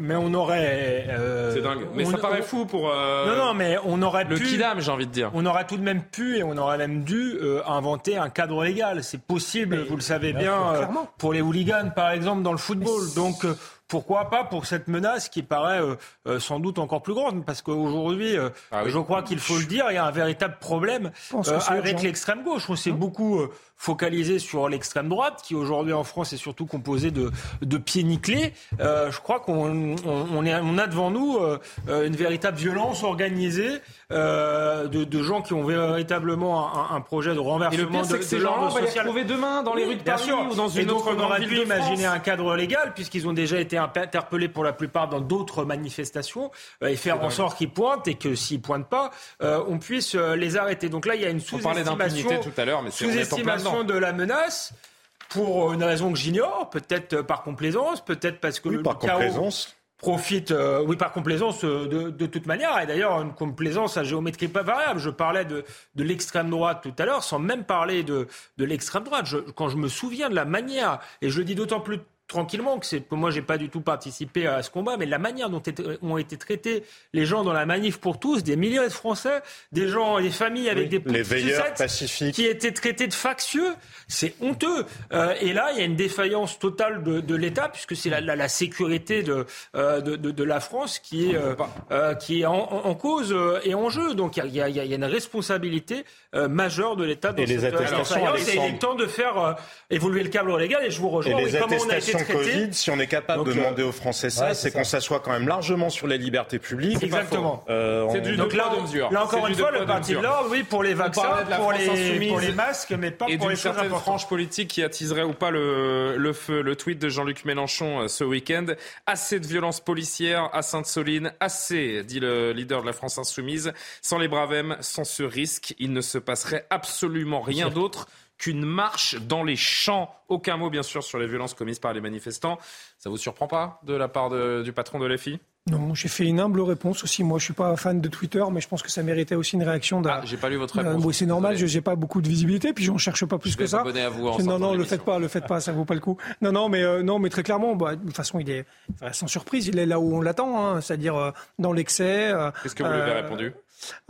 Speaker 11: Mais, on aurait
Speaker 2: euh, c'est dingue. Mais ça paraît fou pour. Euh,
Speaker 11: non, non, mais on aurait
Speaker 2: le kidam, j'ai envie de dire.
Speaker 11: On aurait tout de même pu et on aurait même dû euh, inventer un cadre légal. C'est possible, vous le savez bien, pour les hooligans, par exemple, dans le football. Donc pourquoi pas pour cette menace qui paraît sans doute encore plus grande? Parce qu'aujourd'hui, ah je crois qu'il faut le dire, il y a un véritable problème avec l'extrême gauche. On s'est beaucoup focalisé sur l'extrême droite, qui aujourd'hui en France est surtout composée de, de pieds nickelés. Euh, je crois qu'on on, est, on a devant nous euh, une véritable violence organisée euh, de, de, gens qui ont véritablement un, un projet de renversement Et le pire,
Speaker 2: de, que ces gens on va les retrouver demain dans les rues de Paris ou dans une
Speaker 11: Et
Speaker 2: donc,
Speaker 11: on aurait pu imaginer un cadre légal, puisqu'ils ont déjà été interpellés pour la plupart dans d'autres manifestations, euh, et faire en sorte qu'ils pointent, et que s'ils pointent pas, euh, on puisse les arrêter. Donc là, il y a une sous-estimation.
Speaker 2: tout à l'heure, mais
Speaker 11: de la menace pour une raison que j'ignore, peut-être par complaisance, peut-être parce que
Speaker 1: le, par complaisance
Speaker 11: profite, euh, oui, par complaisance euh, de, de, toute manière. Et d'ailleurs, une complaisance à géométrie pas variable. Je parlais de, de l'extrême droite tout à l'heure, sans même parler de, de l'extrême droite. Je, quand je me souviens de la manière, et je le dis d'autant plus tranquillement que c'est moi j'ai pas du tout participé à ce combat mais la manière dont ont été traités les gens dans la manif pour tous des milliers de Français des gens des familles avec des
Speaker 1: les veilleurs pacifiques.
Speaker 11: qui étaient traités de factieux c'est honteux. Euh, et là il y a une défaillance totale de, de l'État puisque c'est la, la, la, sécurité de, euh, de, de, la France qui est euh, qui est en, en, cause et en jeu. Donc il y a, y a, une responsabilité majeure de l'État dans
Speaker 1: et
Speaker 11: cette
Speaker 1: les attestations
Speaker 11: et il est temps de faire évoluer le cadre légal et je vous rejoins
Speaker 1: et les attestations Covid, si on est capable de demander aux Français ça, c'est qu'on s'assoit quand même largement sur les libertés publiques.
Speaker 11: Exactement.
Speaker 2: Euh, c'est du Donc là,
Speaker 11: là encore une fois, le parti de l'ordre, oui, pour les vaccins, pour les, pour les masques, mais pas pour les choses
Speaker 2: certaine frange politique qui attiserait ou pas le, le feu. Le tweet de Jean-Luc Mélenchon euh, ce week-end. Assez de violence policière à Sainte-Soline, assez, dit le leader de la France insoumise. Sans les Bravem, sans ce risque, il ne se passerait absolument rien d'autre qu'une marche dans les champs. Aucun mot, bien sûr, sur les violences commises par les manifestants. Ça vous surprend pas de la part du patron de l'EFI
Speaker 6: non, j'ai fait une humble réponse aussi. Moi, je suis pas fan de Twitter, mais je pense que ça méritait aussi une réaction.
Speaker 2: Ah, j'ai pas lu votre réponse.
Speaker 6: Euh, c'est normal, je n'ai pas beaucoup de visibilité, puis j'en cherche pas plus
Speaker 2: que
Speaker 6: ça.
Speaker 2: À vous en
Speaker 6: non, non, le faites pas, le faites pas, ça vaut pas le coup. Non, non, mais euh, non, mais très clairement, bah, de toute façon, il est sans surprise, il est là où on l'attend, hein, c'est-à-dire euh, dans l'excès.
Speaker 2: Qu'est-ce que vous lui avez répondu?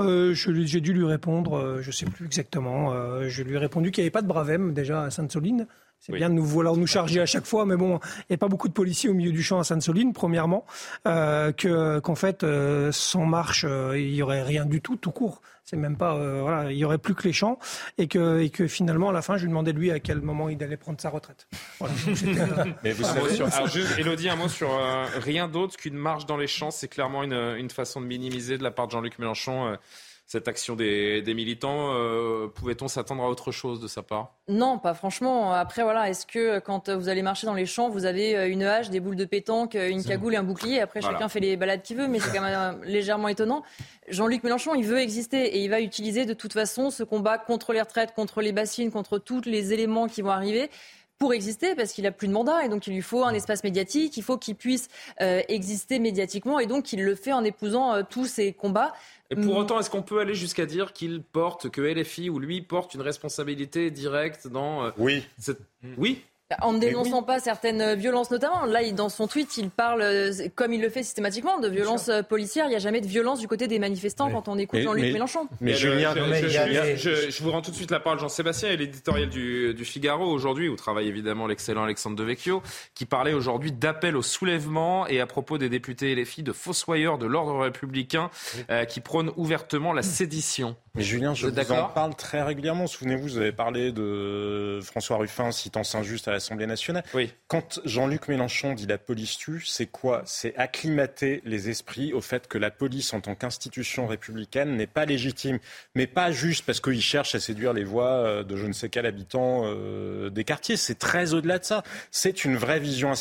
Speaker 6: Euh, J'ai dû lui répondre, je sais plus exactement. je lui ai répondu qu'il n'y avait pas de Bravem déjà à Sainte-Soline. C'est bien de nous vouloir nous charger à chaque fois, mais bon, il n'y a pas beaucoup de policiers au milieu du champ à Sainte-Soline, premièrement, euh, que qu'en fait, euh, sans marche, euh, il y aurait rien du tout, tout court. C'est même pas, euh, voilà, il y aurait plus que les champs, et que et que finalement, à la fin, je lui demandais lui à quel moment il allait prendre sa retraite. Voilà,
Speaker 2: mais vous savez, sur, alors juste, Elodie, un mot sur rien d'autre qu'une marche dans les champs. C'est clairement une, une façon de minimiser de la part de Jean-Luc Mélenchon cette action des, militants. Euh, pouvait-on s'attendre à autre chose de sa part?
Speaker 12: Non, pas franchement. Après, voilà, est-ce que quand vous allez marcher dans les champs, vous avez euh, une hache, des boules de pétanque, une cagoule et un bouclier Après, chacun fait les balades qu'il veut, mais c'est quand même euh, légèrement étonnant. Jean-Luc Mélenchon, il veut exister et il va utiliser de toute façon ce combat contre les retraites, contre les bassines, contre tous les éléments qui vont arriver pour exister parce qu'il a plus de mandat et donc il lui faut un espace médiatique, il faut qu'il puisse exister médiatiquement et donc il le fait en épousant tous ces combats.
Speaker 2: Et pour mm. autant, est-ce qu'on peut aller jusqu'à dire qu'il porte, que LFI ou lui porte une responsabilité directe dans. Euh,
Speaker 1: oui.
Speaker 2: Oui.
Speaker 12: En ne dénonçant pas certaines euh, violences, notamment. Là, dans son tweet, il parle, euh, comme il le fait systématiquement, de violences policières. Il n'y a jamais de violence du côté des manifestants quand on écoute Jean-Luc Mélenchon.
Speaker 2: Mais, Julien, je, vous rends tout de suite la parole, Jean-Sébastien, et l'éditorial du, du, Figaro aujourd'hui, où travaille évidemment l'excellent Alexandre Devecchio, qui parlait aujourd'hui d'appel au soulèvement et à propos des députés et les filles de fossoyeurs de l'ordre républicain qui prônent ouvertement la sédition.
Speaker 1: Mais Julien, je vous, en parle très régulièrement. Souvenez-vous, vous avez parlé de François Ruffin citant Saint-Just à l'Assemblée nationale.
Speaker 2: Oui.
Speaker 1: Quand Jean-Luc Mélenchon dit la police tue, c'est quoi? C'est acclimater les esprits au fait que la police, en tant qu'institution républicaine, n'est pas légitime. Mais pas juste parce qu'il cherche à séduire les voix euh, de je ne sais quel habitant euh, des quartiers. C'est très au-delà de ça. C'est une vraie vision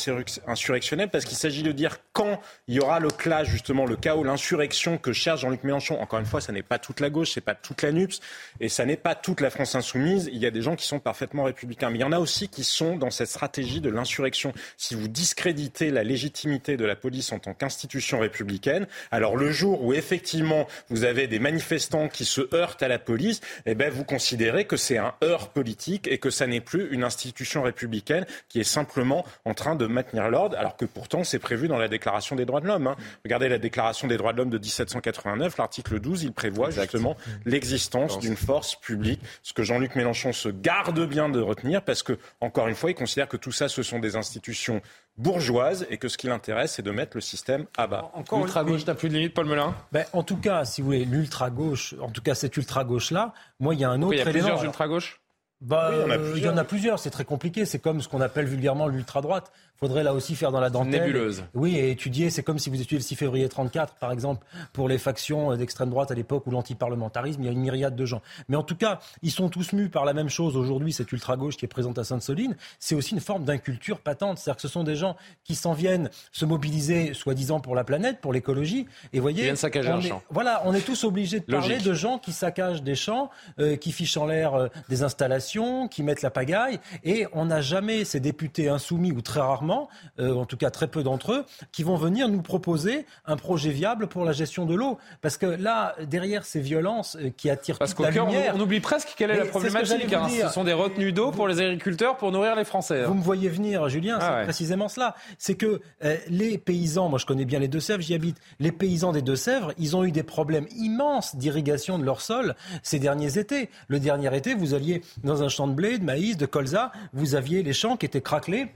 Speaker 1: insurrectionnelle parce qu'il s'agit de dire quand il y aura le clash, justement, le chaos, l'insurrection que cherche Jean-Luc Mélenchon. Encore une fois, ça n'est pas toute la gauche, c'est pas toute la NUPS, et ça n'est pas toute la France insoumise. Il y a des gens qui sont parfaitement républicains, mais il y en a aussi qui sont dans cette stratégie de l'insurrection. Si vous discréditez la légitimité de la police en tant qu'institution républicaine, alors le jour où effectivement vous avez des manifestants qui se heurtent à la police, eh ben vous considérez que c'est un heurt politique et que ça n'est plus une institution républicaine qui est simplement en train de maintenir l'ordre, alors que pourtant c'est prévu dans la Déclaration des droits de l'homme. Hein. Regardez la Déclaration des droits de l'homme de 1789, l'article 12, il prévoit justement l'existence d'une force publique, ce que Jean-Luc Mélenchon se garde bien de retenir, parce que, encore une fois, il considère que tout ça, ce sont des institutions bourgeoises et que ce qui l'intéresse, c'est de mettre le système à bas.
Speaker 2: Encore l'ultra-gauche n'a plus de limite, Paul Melun?
Speaker 10: Ben, En tout cas, si vous voulez, l'ultra-gauche, en tout cas cette ultra-gauche-là, moi, il y a un autre Il y a
Speaker 2: plusieurs ultra-gauches?
Speaker 10: Bah, il, y en a plusieurs, c'est très compliqué. C'est comme ce qu'on appelle vulgairement l'ultra-droite faudrait là aussi faire dans la dentelle.
Speaker 2: Nébuleuse.
Speaker 10: Oui, et étudier, c'est comme si vous étudiez le 6 février 34, par exemple, pour les factions d'extrême droite à l'époque ou l'antiparlementarisme, il y a une myriade de gens. Mais en tout cas, ils sont tous mus par la même chose aujourd'hui, cette ultra-gauche qui est présente à Sainte-Soline. C'est aussi une forme d'inculture patente. C'est-à-dire que ce sont des gens qui s'en viennent se mobiliser, soi-disant, pour la planète, pour l'écologie. Et voyez.
Speaker 2: viennent saccager
Speaker 10: un
Speaker 2: champ.
Speaker 10: Voilà, on est tous obligés de parler de gens qui saccagent des champs, euh, qui fichent en l'air euh, des installations qui mettent la pagaille. Et on n'a jamais ces députés insoumis, ou très rarement, euh, en tout cas très peu d'entre eux, qui vont venir nous proposer un projet viable pour la gestion de l'eau. Parce que là, derrière ces violences euh, qui attirent
Speaker 2: Parce
Speaker 10: toute la
Speaker 2: lumière... On, on, oublie presque quelle est la problématique. Hein. Ce sont des retenues d'eau pour les agriculteurs pour nourrir les Français.
Speaker 10: Vous me voyez venir, Julien, ah c'est précisément cela. C'est que euh, les paysans, moi je connais bien les Deux-Sèvres, j'y habite, les paysans des Deux-Sèvres, ils ont eu des problèmes immenses d'irrigation de leur sol ces derniers étés. Le dernier été, vous alliez dans un champ de blé, de maïs, de colza, vous aviez les champs qui étaient craquelés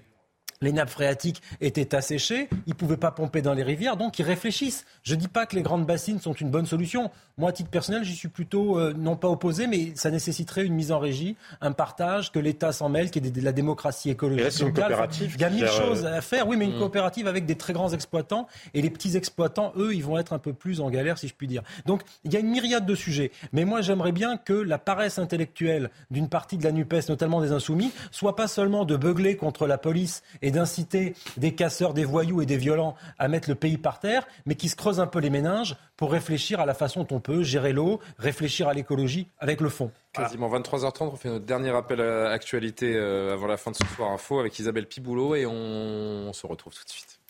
Speaker 10: les nappes phréatiques étaient asséchées, ils ne pouvaient pas pomper dans les rivières, donc ils réfléchissent. Je ne dis pas que les grandes bassines sont une bonne solution. Moi, à titre personnel, j'y suis plutôt euh, non pas opposé, mais ça nécessiterait une mise en régie, un partage, que l'État s'en mêle, qu'il y ait de la démocratie écologique.
Speaker 1: une coopérative.
Speaker 10: Il y a mille choses à faire, oui, mais une mm. coopérative avec des très grands exploitants. Et les petits exploitants, eux, ils vont être un peu plus en galère, si je puis dire. Donc, il y a une myriade de sujets. Mais moi, j'aimerais bien que la paresse intellectuelle d'une partie de la NUPES, notamment des Insoumis, soit pas seulement de beugler contre la police et d'inciter des casseurs, des voyous et des violents à mettre le pays par terre, mais qui se creusent un peu les méninges pour réfléchir à la façon dont on peut gérer l'eau, réfléchir à l'écologie avec le fond.
Speaker 2: Quasiment 23h30, on fait notre dernier appel à l'actualité euh, avant la fin de ce soir info avec Isabelle Piboulot et on se retrouve tout de suite.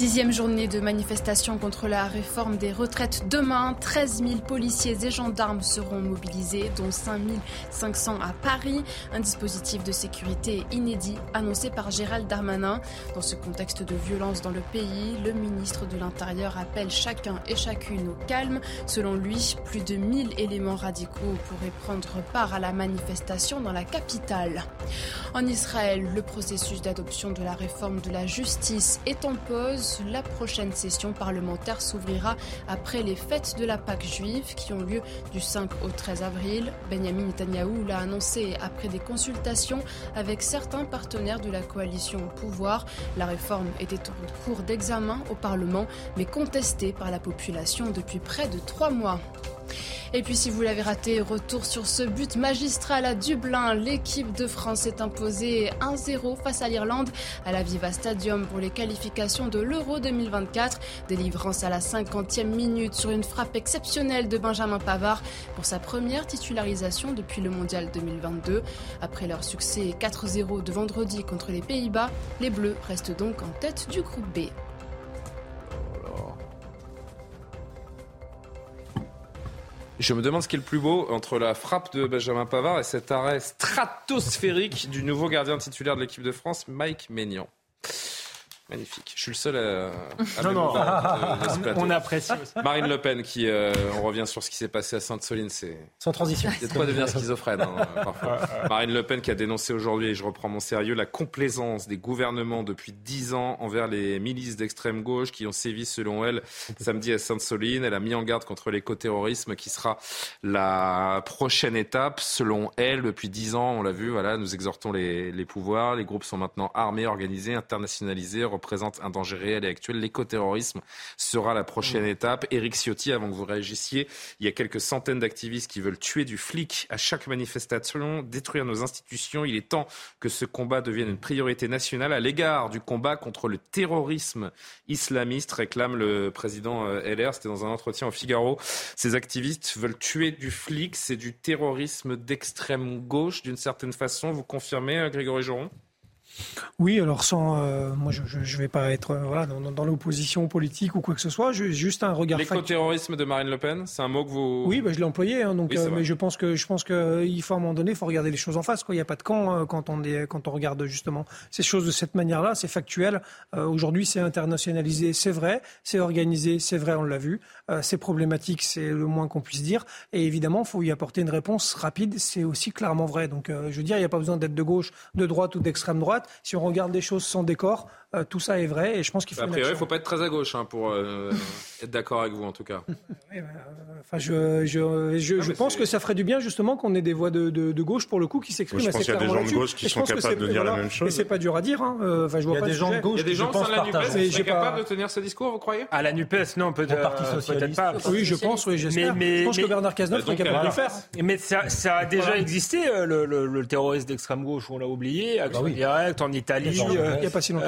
Speaker 3: Dixième journée de manifestation contre la réforme des retraites. Demain, 13 000 policiers et gendarmes seront mobilisés, dont 5 500 à Paris. Un dispositif de sécurité inédit annoncé par Gérald Darmanin. Dans ce contexte de violence dans le pays, le ministre de l'Intérieur appelle chacun et chacune au calme. Selon lui, plus de 1000 éléments radicaux pourraient prendre part à la manifestation dans la capitale. En Israël, le processus d'adoption de la réforme de la justice est en pause la prochaine session parlementaire s'ouvrira après les fêtes de la Pâque juive qui ont lieu du 5 au 13 avril. Benjamin Netanyahu l'a annoncé après des consultations avec certains partenaires de la coalition au pouvoir. La réforme était en cours d'examen au Parlement mais contestée par la population depuis près de trois mois. Et puis si vous l'avez raté, retour sur ce but magistral à Dublin. L'équipe de France s'est imposée 1-0 face à l'Irlande à la Viva Stadium pour les qualifications de l'Euro 2024. Délivrance à la 50e minute sur une frappe exceptionnelle de Benjamin Pavard pour sa première titularisation depuis le Mondial 2022. Après leur succès 4-0 de vendredi contre les Pays-Bas, les Bleus restent donc en tête du groupe B.
Speaker 2: Je me demande ce qui est le plus beau entre la frappe de Benjamin Pavard et cet arrêt stratosphérique du nouveau gardien titulaire de l'équipe de France, Mike Maignan. Magnifique. Je suis le seul à.
Speaker 11: non, non, on apprécie
Speaker 2: Marine Le Pen, qui, euh, on revient sur ce qui s'est passé à Sainte-Soline, c'est.
Speaker 10: Sans transition.
Speaker 2: C'est quoi devenir schizophrène, hein, parfois. Marine Le Pen qui a dénoncé aujourd'hui, et je reprends mon sérieux, la complaisance des gouvernements depuis dix ans envers les milices d'extrême gauche qui ont sévi, selon elle, samedi à Sainte-Soline. Elle a mis en garde contre l'écoterrorisme qui sera la prochaine étape. Selon elle, depuis dix ans, on l'a vu, voilà, nous exhortons les, les pouvoirs. Les groupes sont maintenant armés, organisés, internationalisés représente un danger réel et actuel. L'écoterrorisme sera la prochaine mmh. étape. Éric Ciotti, avant que vous réagissiez, il y a quelques centaines d'activistes qui veulent tuer du flic à chaque manifestation, détruire nos institutions. Il est temps que ce combat devienne une priorité nationale à l'égard du combat contre le terrorisme islamiste, réclame le président euh, LR. C'était dans un entretien au Figaro. Ces activistes veulent tuer du flic. C'est du terrorisme d'extrême gauche, d'une certaine façon. Vous confirmez, euh, Grégory Joron?
Speaker 6: Oui, alors sans, euh, moi je ne vais pas être euh, voilà, dans, l'opposition politique ou quoi que ce soit, juste un regard.
Speaker 2: L'écoterrorisme de Marine Le Pen, c'est un mot que vous.
Speaker 6: Oui, bah, je l'ai employé, hein, donc, euh, mais je pense que je pense que il faut à un moment donné, il faut regarder les choses en face. Il n'y a pas de camp quand on est, quand on regarde justement ces choses de cette manière-là. C'est factuel. Aujourd'hui, c'est internationalisé, c'est vrai, c'est organisé, c'est vrai, on l'a vu. c'est problématique, c'est le moins qu'on puisse dire. Et évidemment, il faut y apporter une réponse rapide. C'est aussi clairement vrai. Donc, je veux dire, il n'y a pas besoin d'être de gauche, de droite ou d'extrême droite si on regarde des choses sans décor, euh, tout ça est vrai et je pense qu'il faut.
Speaker 2: A priori, il ne faut pas être très à gauche hein, pour euh, être d'accord avec vous en tout cas.
Speaker 6: Bah, enfin, je, je, je, pense que ça ferait du bien justement qu'on ait des voix de, de, gauche pour le coup qui s'expriment
Speaker 1: assez clairement. Je pense qu'il y a des gens de gauche qui sont capables de dire la même chose.
Speaker 6: Mais c'est pas dur à dire. Hein. Euh, enfin, je vois
Speaker 10: il y a des gens de gauche.
Speaker 2: Il y a des gens la Nupes qui seraient capables de tenir ce discours, vous croyez?
Speaker 11: À la Nupes, non, peut-être pas.
Speaker 6: Oui, je pense, oui, j'espère. Je pense que Bernard Cazeneuve serait capable de le faire.
Speaker 11: Mais ça a déjà existé le terrorisme d'extrême gauche, on l'a oublié, Action Directe en Italie.
Speaker 6: Il n'y a pas si longtemps.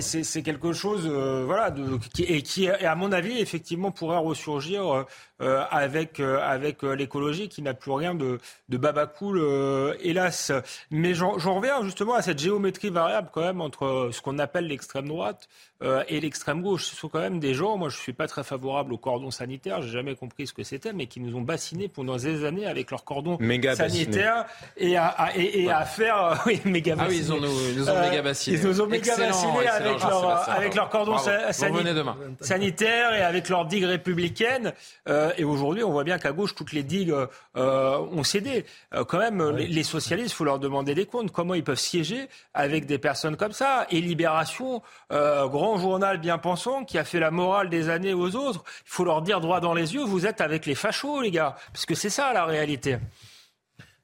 Speaker 11: C'est quelque chose, voilà, de, qui, et qui, à mon avis, effectivement, pourrait ressurgir euh, avec, euh, avec euh, l'écologie qui n'a plus rien de, de babacool, hélas. Mais j'en reviens justement à cette géométrie variable quand même entre ce qu'on appelle l'extrême droite et l'extrême gauche. Ce sont quand même des gens, moi je ne suis pas très favorable au cordon sanitaire, j'ai jamais compris ce que c'était, mais qui nous ont bassinés pendant des années avec leur cordon sanitaire et à, et, à faire...
Speaker 2: oui, méga ah oui, ils, ont nous, nous ont méga bassinés.
Speaker 11: Ils nous ont méga bassinés avec, leur, avec leur cordon sanitaire et avec leur digue républicaine. Euh, et aujourd'hui, on voit bien qu'à gauche, toutes les digues euh, ont cédé. Euh, quand même, les, socialistes, il faut leur demander des comptes. Comment ils peuvent siéger avec des personnes comme ça? Et Libération, grand journal bien pensant, qui a fait la morale des années aux autres, il faut leur dire droit dans les yeux, vous êtes avec les fachos, les gars. Parce que c'est ça la réalité.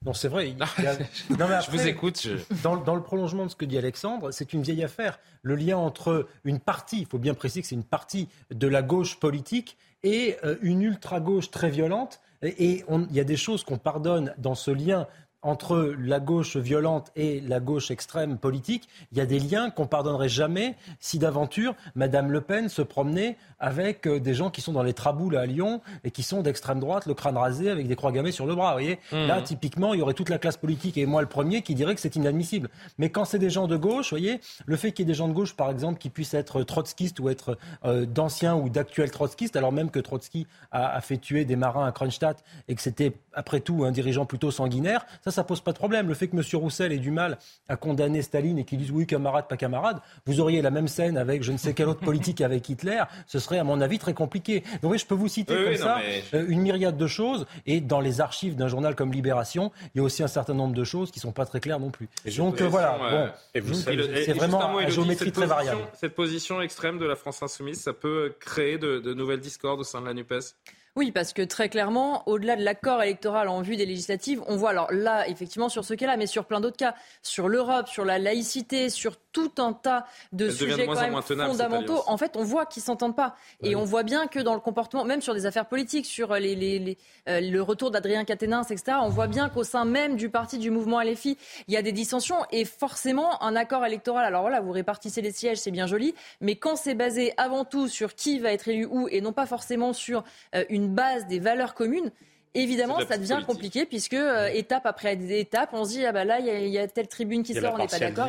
Speaker 10: Non, c'est vrai.
Speaker 2: je vous écoute.
Speaker 10: Dans, dans, le prolongement de ce que dit Alexandre, c'est une vieille affaire. Le lien entre une partie, il faut bien préciser que c'est une partie de la gauche politique et euh, une ultra-gauche très violente. Et il y a des choses qu'on pardonne dans ce lien entre la gauche violente et la gauche extrême politique, il y a des liens qu'on pardonnerait jamais si d'aventure Madame Le Pen se promenait avec euh, des gens qui sont dans les traboules à Lyon et qui sont d'extrême droite, le crâne rasé avec des croix gammées sur le bras. Vous voyez mmh. Là, typiquement, il y aurait toute la classe politique et moi le premier qui dirait que c'est inadmissible. Mais quand c'est des gens de gauche, vous voyez, le fait qu'il y ait des gens de gauche, par exemple, qui puissent être trotskistes ou être euh, d'anciens ou d'actuels trotskistes, alors même que Trotsky a, a, fait tuer des marins à Kronstadt et que c'était après tout un dirigeant plutôt sanguinaire, ça ça, pose pas de problème. Le fait que M. Roussel ait du mal à condamner Staline et qu'il dise oui, camarade, pas camarade, vous auriez la même scène avec je ne sais quelle autre politique avec Hitler, ce serait à mon avis très compliqué. Donc oui, je peux vous citer comme ça euh, une myriade de choses. Et dans les archives d'un journal comme Libération, il y a aussi un certain nombre de choses qui sont pas très claires non plus. Donc euh, voilà, c'est vraiment une géométrie très variable.
Speaker 2: Cette position extrême de la France insoumise, ça peut créer de, de nouvelles discordes au sein de la NUPES?
Speaker 12: Oui, parce que très clairement, au-delà de l'accord électoral en vue des législatives, on voit alors là, effectivement, sur ce cas-là, mais sur plein d'autres cas, sur l'Europe, sur la laïcité, sur tout un tas de sujets quand même fondamentaux. En fait, on voit qu'ils s'entendent pas, et on voit bien que dans le comportement, même sur des affaires politiques, sur les, les, les, euh, le retour d'Adrien Quatennens, etc., on voit bien qu'au sein même du parti du mouvement LFI, il y a des dissensions, et forcément un accord électoral. Alors voilà, vous répartissez les sièges, c'est bien joli, mais quand c'est basé avant tout sur qui va être élu où, et non pas forcément sur euh, une base des valeurs communes, évidemment, ça devient compliqué puisque euh, étape après étape, on se dit ah bah là il y, a telle tribune qui sort, on n'est pas d'accord.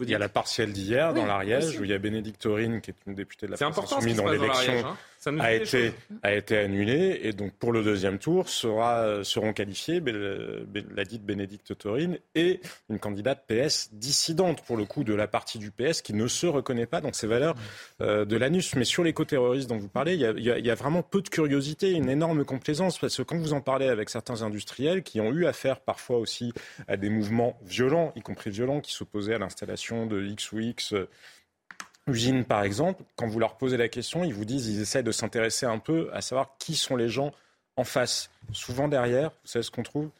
Speaker 1: Il y a la partielle d'hier dans l'Ariège où il y a Bénédicte Taurine qui est une députée de la France Insoumise dans l'élection. Hein a été, a été annulé et donc pour le deuxième tour sera, seront qualifiés la dite Bénédicte Taurine et une candidate PS dissidente pour le coup de la partie du PS qui ne se reconnaît pas dans ces valeurs euh, de l'ANUS. Mais sur l'éco-terrorisme dont vous parlez, il y, a, il y, a, vraiment peu de curiosité, une énorme complaisance parce que quand vous en parlez avec certains industriels qui ont eu affaire parfois aussi à des mouvements violents, y compris violents, qui s'opposaient à l'installation de X ou X usine, par exemple, quand vous leur posez la question, ils vous disent, ils essaient de s'intéresser un peu à savoir qui sont les gens en face. Souvent derrière, vous savez ce qu'on trouve?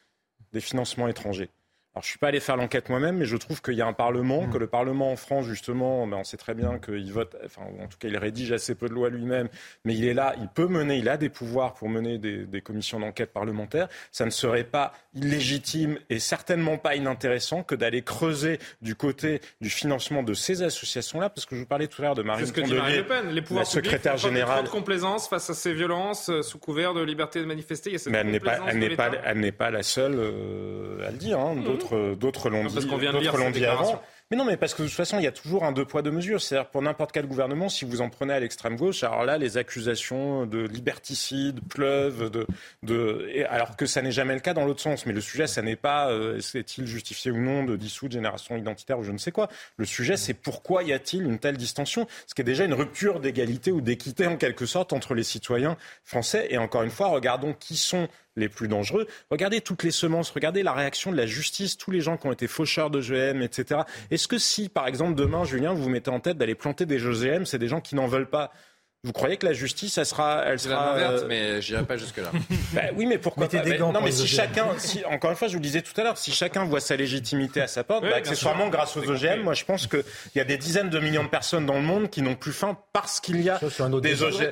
Speaker 1: Des financements étrangers. Alors, je suis pas allé faire l'enquête moi-même, mais je trouve qu'il y a un Parlement, mmh. que le Parlement en France, justement, ben, on sait très bien qu'il vote, enfin, en tout cas, il rédige assez peu de lois lui-même, mais il est là, il peut mener, il a des pouvoirs pour mener des, des commissions d'enquête parlementaires. Ça ne serait pas illégitime et certainement pas inintéressant que d'aller creuser du côté du financement de ces associations-là, parce que je vous parlais tout à l'heure de Marine
Speaker 2: ce que Le Pen. Les pouvoirs la secrétaire générale. de complaisance face à ces violences, euh, sous couvert de liberté de manifester.
Speaker 1: mais elle n'est pas, elle n'est pas, elle n'est pas la seule euh, à le dire. Hein. Mmh d'autres l'ont dit, l'ont dit avant. Mais non, mais parce que de toute façon, il y a toujours un deux poids deux mesures. C'est-à-dire pour n'importe quel gouvernement, si vous en prenez à l'extrême gauche, alors là, les accusations de liberticide pleuvent, de, de, alors que ça n'est jamais le cas dans l'autre sens. Mais le sujet, ça n'est pas euh, est-il justifié ou non de dissoudre génération identitaire ou je ne sais quoi. Le sujet, c'est pourquoi y a-t-il une telle distension? Ce qui est déjà une rupture d'égalité ou d'équité en quelque sorte entre les citoyens français. Et encore une fois, regardons qui sont les plus dangereux. Regardez toutes les semences, regardez la réaction de la justice, tous les gens qui ont été faucheurs de GM, etc. Est-ce que si, par exemple, demain, Julien, vous vous mettez en tête d'aller planter des GM, c'est des gens qui n'en veulent pas vous croyez que la justice, elle sera, elle sera,
Speaker 2: verte, euh, mais j'irai pas jusque là.
Speaker 1: bah, oui, mais pourquoi pas Non, mais si chacun, si, encore une fois, je vous le disais tout à l'heure, si chacun voit sa légitimité à sa porte, bah, accessoirement, grâce aux OGM, moi, je pense qu'il y a des dizaines de millions de personnes dans le monde qui n'ont plus faim parce qu'il y a des OGM.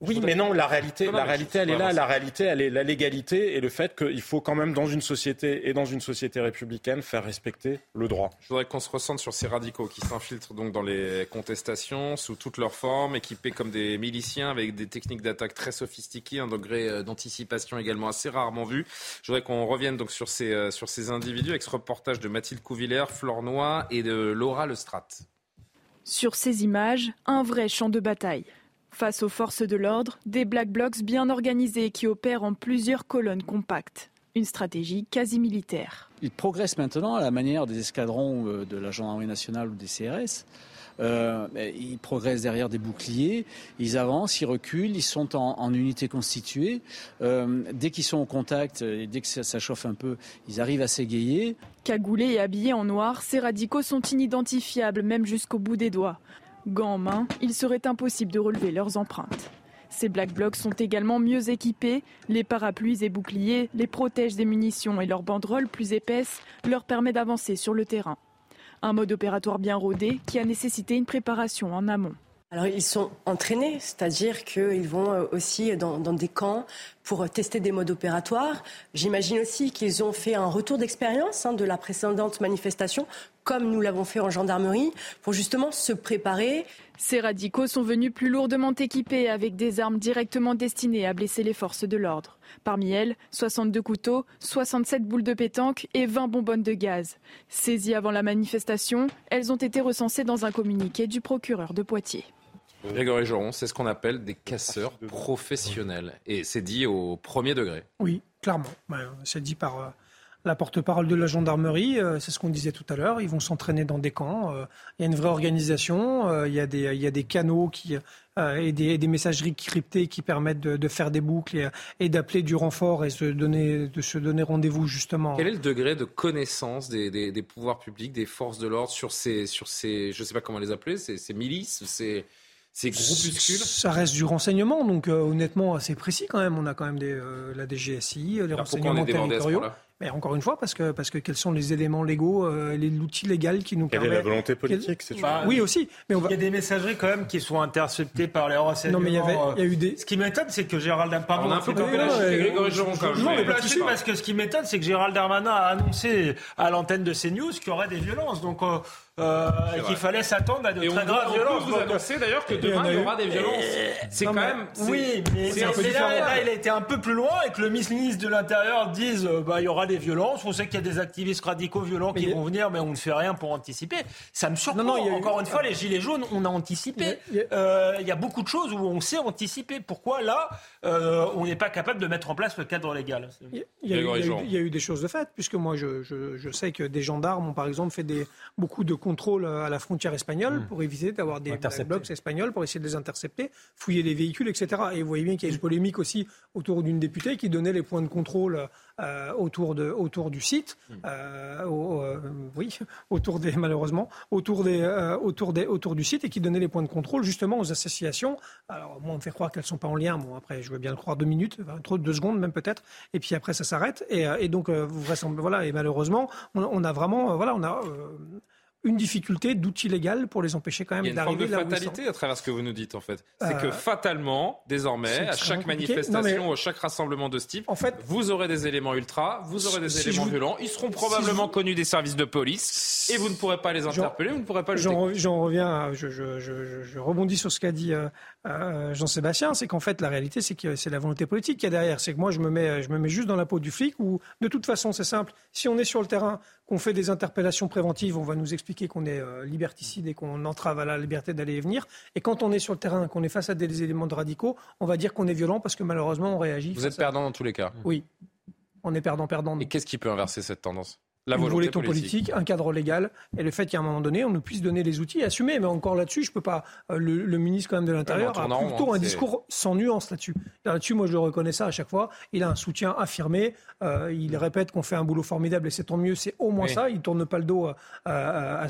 Speaker 1: Oui, mais non, la réalité, la réalité, elle est là. La réalité, elle est la légalité et le fait qu'il faut quand même, dans une société et dans une société républicaine, faire respecter le droit.
Speaker 2: Je voudrais qu'on se ressente sur ces radicaux qui s'infiltrent donc dans les contestations sous toutes leurs formes, équipés comme des miliciens avec des techniques d'attaque très sophistiquées, un degré euh, d'anticipation également assez rarement vu. Je voudrais qu'on revienne donc sur ces, euh, sur ces individus avec ce reportage de Mathilde Couvillers, Flore Noy et de Laura Lestrat.
Speaker 23: Sur ces images, un vrai champ de bataille. Face aux forces de l'ordre, des black blocs bien organisés qui opèrent en plusieurs colonnes compactes. Une stratégie quasi militaire.
Speaker 24: Ils progressent maintenant à la manière des escadrons euh, de la gendarmerie nationale ou des CRS. Euh, ils progressent derrière des boucliers, ils avancent, ils reculent, ils sont en, en unité constituée. Euh, dès qu'ils sont au contact et dès que ça, ça, chauffe un peu, ils arrivent à s'égayer.
Speaker 23: Cagoulés et habillés en noir, ces radicaux sont inidentifiables même jusqu'au bout des doigts. Gants en main, il serait impossible de relever leurs empreintes. Ces Black Blocs sont également mieux équipés. Les parapluies et boucliers les protègent des munitions et leur banderole plus épaisse leur permet d'avancer sur le terrain. Un mode opératoire bien rodé qui a nécessité une préparation en amont.
Speaker 25: Alors ils sont entraînés, c'est-à-dire qu'ils vont euh, aussi dans, des camps pour tester des modes opératoires. J'imagine aussi qu'ils ont fait un retour d'expérience hein, de la précédente manifestation, comme nous l'avons fait en gendarmerie, pour justement se préparer.
Speaker 23: Ces radicaux sont venus plus lourdement équipés avec des armes directement destinées à blesser les forces de l'ordre. Parmi elles, 62 couteaux, 67 boules de pétanque et 20 bonbonnes de gaz. Saisies avant la manifestation, elles ont été recensées dans un communiqué du procureur de Poitiers.
Speaker 2: Grégory Joron, c'est ce qu'on appelle des casseurs professionnels. Et c'est dit au premier degré.
Speaker 6: Oui, clairement. C'est dit par euh, la porte-parole de la gendarmerie. Euh, c'est ce qu'on disait tout à l'heure. Ils vont s'entraîner dans des camps. Euh, il y a une vraie organisation. Il y a des, il y a des canaux qui, et des, des, messageries cryptées qui permettent de, de faire des boucles et, et d'appeler du renfort et se donner, de se donner rendez-vous justement.
Speaker 2: Quel est le degré de connaissance des, des, des pouvoirs publics, des forces de l'ordre sur ces, sur ces, je ne sais pas comment les appeler, ces, ces milices, ces ces groupuscules
Speaker 6: Ça reste du renseignement, donc euh, honnêtement assez précis quand même. On a quand même des, euh, la DGSI, les renseignements territoriaux. Mais encore une fois, parce que, parce que quels sont les éléments légaux, euh, l'outil légal qui nous permet.
Speaker 1: la volonté politique, c'est
Speaker 6: bah, Oui, aussi.
Speaker 11: Mais on va... Il y a des messageries quand même qui sont interceptées par les renseignements.
Speaker 6: Non, mais il y, avait, il y a eu des.
Speaker 11: Ce qui m'étonne, c'est que Gérald Darmanin.
Speaker 2: On a un peu Grégory Joron quand même.
Speaker 11: Non, mais parce que ce qui m'étonne, c'est que Gérald Darmanin a annoncé à l'antenne de CNews qu'il y aurait des violences. Donc. Euh, euh, qu'il fallait s'attendre à de
Speaker 2: et
Speaker 11: très graves violences.
Speaker 2: Vous annoncez d'ailleurs que demain il y aura des violences. C'est quand même.
Speaker 11: Oui, mais, mais là, là, il a été un peu plus loin et que le ministre de l'Intérieur dise euh, bah, il y aura des violences. On sait qu'il y a des activistes radicaux violents qui vont venir, mais on ne fait rien pour anticiper. Ça me surprend. Non, non, Encore une fois, les Gilets jaunes, on a anticipé. Il y a, euh, il y a beaucoup de choses où on sait anticiper. Pourquoi là, euh, on n'est pas capable de mettre en place le cadre légal?
Speaker 6: Il y, a, il, y a eu, il y, a eu, des choses de fait, puisque moi, je, je, je, sais que des gendarmes ont, par exemple, fait des, beaucoup de contrôles à la frontière espagnole mmh. pour éviter d'avoir des blocs espagnols, pour essayer de les intercepter, fouiller les véhicules, etc. Et vous voyez bien qu'il y a une polémique aussi autour d'une députée qui donnait les points de contrôle euh, autour, de, autour du site, mmh. euh, au, euh, oui, autour des, malheureusement, autour, des, euh, autour, des, autour du site et qui donnait les points de contrôle justement aux associations. Alors, moi, on me fait croire qu'elles ne sont pas en lien. Bon, après, je veux bien le croire deux minutes, trop deux secondes même peut-être. Et puis après, ça s'arrête. Et, et donc, vous voilà, et malheureusement, on, on a vraiment, voilà, on a une difficulté d'outils légal pour les empêcher quand même d'arriver
Speaker 2: là Il y a une forme de fatalité à travers ce que vous nous dites en fait. C'est euh, que fatalement, désormais, à chaque manifestation, à chaque rassemblement de ce type, en fait, vous aurez des éléments ultra, vous aurez des si éléments violents, ils seront probablement si connus des services de police et vous ne pourrez pas les interpeller, vous ne pourrez pas les
Speaker 6: J'en reviens, je, je, je, je, rebondis sur ce qu'a dit euh, euh, Jean-Sébastien, c'est qu'en fait la réalité c'est que c'est la volonté politique qui est derrière. C'est que moi je me mets, je me mets juste dans la peau du flic où de toute façon c'est simple. Si on est sur le terrain, qu'on fait des interpellations préventives, on va nous expliquer qu'on est euh, liberticide et qu'on entrave à la liberté d'aller et venir. Et quand on est sur le terrain, qu'on est face à des éléments de radicaux, on va dire qu'on est violent parce que malheureusement on réagit.
Speaker 2: Vous êtes perdant dans tous les cas.
Speaker 6: Oui, on est perdant-perdant.
Speaker 2: Et qu'est-ce qui peut inverser cette tendance?
Speaker 6: La une volonté politique. un cadre légal, et le fait qu'à un moment donné, on nous puisse donner les outils et assumer. Mais encore là-dessus, je peux pas. Euh, le, ministre quand même de l'Intérieur a plutôt hein, un discours sans nuance là-dessus. Là-dessus, moi, je le reconnais ça à chaque fois. Il a un soutien affirmé. Euh, il répète qu'on fait un boulot formidable et c'est tant mieux. C'est au moins ça. Il tourne pas le dos euh,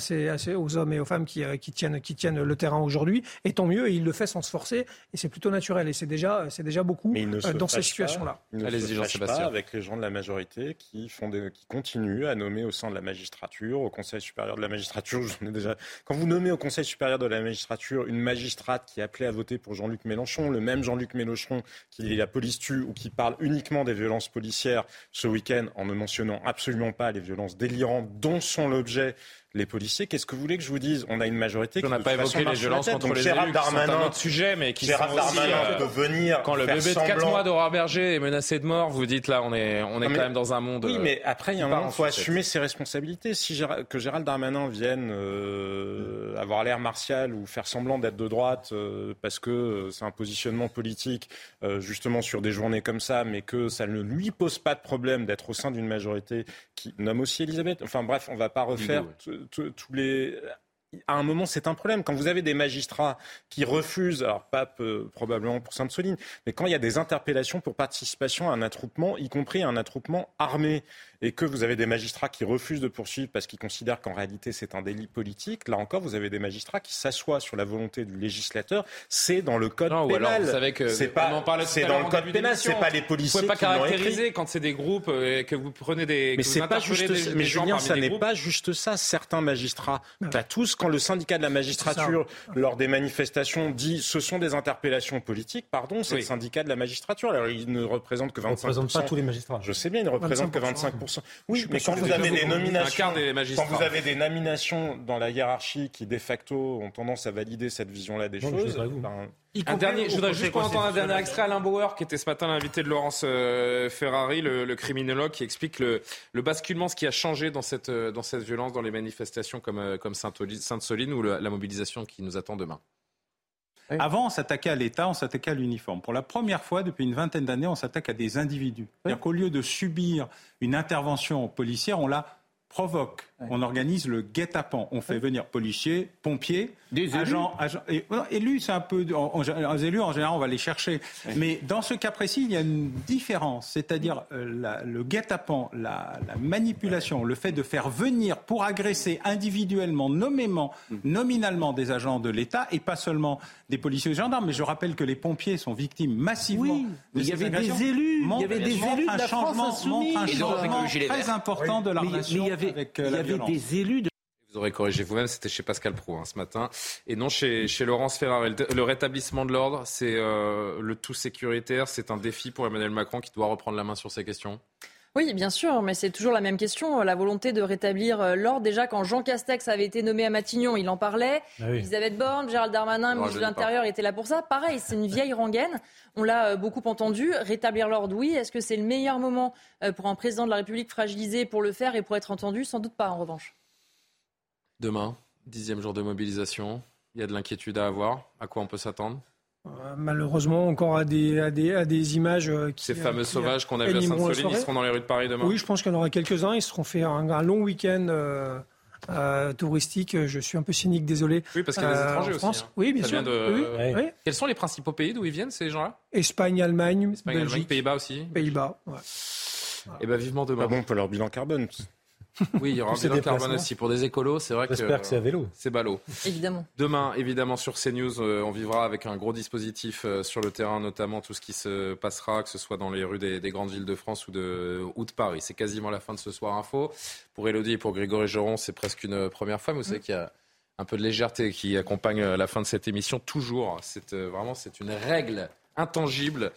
Speaker 6: aux hommes et aux femmes qui, tiennent, qui tiennent le terrain aujourd'hui. Et tant mieux. Et il le fait sans se forcer. Et c'est plutôt naturel. Et c'est déjà, c'est déjà beaucoup dans ces situations-là.
Speaker 1: Allez-y, Jean-Sébastien. Avec les gens de la majorité qui font des, qui continuent à nos au sein de la magistrature, au Conseil supérieur de la magistrature. Quand vous nommez au Conseil supérieur de la magistrature une magistrate qui est appelée à voter pour Jean-Luc Mélenchon, le même Jean-Luc Mélenchon qui dit la police tue ou qui parle uniquement des violences policières ce week-end en ne mentionnant absolument pas les violences délirantes dont sont l'objet les policiers. Qu'est-ce que vous voulez que je vous dise? On a une majorité.
Speaker 2: On n'a pas évoqué les violences contre les élus, Darmanin, qui sont un autre sujet, mais qui
Speaker 1: Gérard sont aussi, euh, peut venir.
Speaker 2: Quand le bébé de 4 mois d'Aurore Berger est menacé de mort, vous dites là, on est, on est quand même dans un monde.
Speaker 1: Oui, mais après, il y a un moment, il faut assumer ses responsabilités. Si Gérard, que Gérald Darmanin vienne euh, avoir l'air martial ou faire semblant d'être de droite euh, parce que c'est un positionnement politique, justement sur des journées comme ça, mais que ça ne lui pose pas de problème d'être au sein d'une majorité qui nomme aussi Elisabeth. Enfin bref, on ne va pas refaire à un moment, c'est un problème. Quand vous avez des magistrats qui refusent, alors pas probablement pour Sainte-Soline, mais quand il y a des interpellations pour participation à un attroupement, y compris un attroupement armé, et que vous avez des magistrats qui refusent de poursuivre parce qu'ils considèrent qu'en réalité c'est un délit politique, là encore, vous avez des magistrats qui s'assoient sur la volonté du législateur. C'est dans le code pénal.
Speaker 2: vous savez que
Speaker 1: c'est pas, c'est dans le code pénal. C'est pas les policiers.
Speaker 2: Vous pouvez pas caractériser quand c'est des groupes et euh, que vous prenez des.
Speaker 1: Mais c'est pas juste. Des, mais Julien, ça n'est pas juste ça. Certains magistrats, pas tous, quand le syndicat de la magistrature lors des manifestations dit ce sont des interpellations politiques, pardon, c'est le syndicat de la magistrature. Alors il ne représente que 25%. Il ne
Speaker 10: représente pas tous les magistrats.
Speaker 1: Je sais bien, il ne représente que 25%. Oui, mais quand vous avez des nominations, quand vous avez des nominations dans la hiérarchie qui de facto ont tendance à valider cette vision-là des choses,
Speaker 2: ben, un dernier, je voudrais juste entendre un dernier extrait. Alain Bauer, qui était ce matin l'invité de Laurence euh, Ferrari, le, criminologue, qui explique le, basculement, ce qui a changé dans cette, euh, dans cette violence, dans les manifestations comme, euh, comme Sainte-Soline ou la mobilisation qui nous attend demain.
Speaker 26: Avant, on s'attaquait à l'État, on s'attaquait à l'uniforme. Pour la première fois depuis une vingtaine d'années, on s'attaque à des individus. C'est-à-dire qu'au lieu de subir une intervention policière, on la provoque. On organise le guet-apens. On fait venir policiers, pompiers, des agents, agents et, élus, c'est un peu les élus en général, on va les chercher. Mais dans ce cas précis, il y a une différence, c'est-à-dire euh, le guet-apens, la, la, manipulation, le fait de faire venir pour agresser individuellement, nommément, mm. nominalement des agents de l'État et pas seulement des policiers et des gendarmes. Mais je rappelle que les pompiers sont victimes massivement.
Speaker 27: Oui, il y avait des élus, il y avait des élus de la France insoumise.
Speaker 26: un changement très important de la relation avec euh, la
Speaker 27: des élus de
Speaker 2: vous aurez corrigé vous-même, c'était chez Pascal Pro hein, ce matin, et non chez, chez Laurence Ferrari. Le, rétablissement de l'ordre, c'est euh, le tout sécuritaire, c'est un défi pour Emmanuel Macron qui doit reprendre la main sur ces questions
Speaker 12: oui, bien sûr, mais c'est toujours la même question. La volonté de rétablir euh, l'ordre. Déjà, quand Jean Castex avait été nommé à Matignon, il en parlait. Ah Elisabeth Borne, Gérald Darmanin, ministre de l'Intérieur, était là pour ça. Pareil, c'est une vieille rengaine. On l'a euh, beaucoup entendu. Rétablir l'ordre, oui. Est-ce que c'est le meilleur moment pour un président de la République fragilisé pour le faire et pour être entendu? Sans doute pas, en revanche.
Speaker 2: Demain, dixième jour de mobilisation, il y a de l'inquiétude à avoir. À quoi on peut s'attendre?
Speaker 6: euh, Malheureusement, encore à des, à des, à des images euh, qui.
Speaker 2: Ces fameux euh, sauvages qu'on a vus à Sainte-Soline, ils seront dans les rues de Paris demain
Speaker 6: Oui, je pense qu'il y en aura quelques-uns. Ils seront fait un, long week-end. touristique. Je suis un peu cynique, désolé.
Speaker 2: Oui, parce qu'il y a des étrangers aussi. Hein.
Speaker 6: Oui, bien sûr.
Speaker 2: De... Quels sont les principaux pays d'où ils viennent, ces gens-là?
Speaker 6: Espagne, Allemagne, Belgique.
Speaker 2: Pays-Bas aussi
Speaker 6: Pays-Bas,
Speaker 2: ouais. Et eh bien, vivement demain.
Speaker 1: Pas bon pour leur bilan carbone.
Speaker 2: Oui, il y aura un bilan carbone aussi. Pour des écolos, c'est vrai que.
Speaker 10: J'espère que c'est à vélo.
Speaker 2: C'est ballot.
Speaker 12: Évidemment.
Speaker 2: Demain, évidemment, sur CNews, euh, on vivra avec un gros dispositif euh, sur le terrain, notamment tout ce qui se passera, que ce soit dans les rues des, grandes villes de France ou de, ou de Paris. C'est quasiment la fin de ce soir info. Pour Elodie et pour Grégory Joron, c'est presque une première fois, mais vous savez qu'il y a un peu de légèreté qui accompagne la fin de cette émission. Toujours. C'est euh, vraiment, c'est une règle intangible.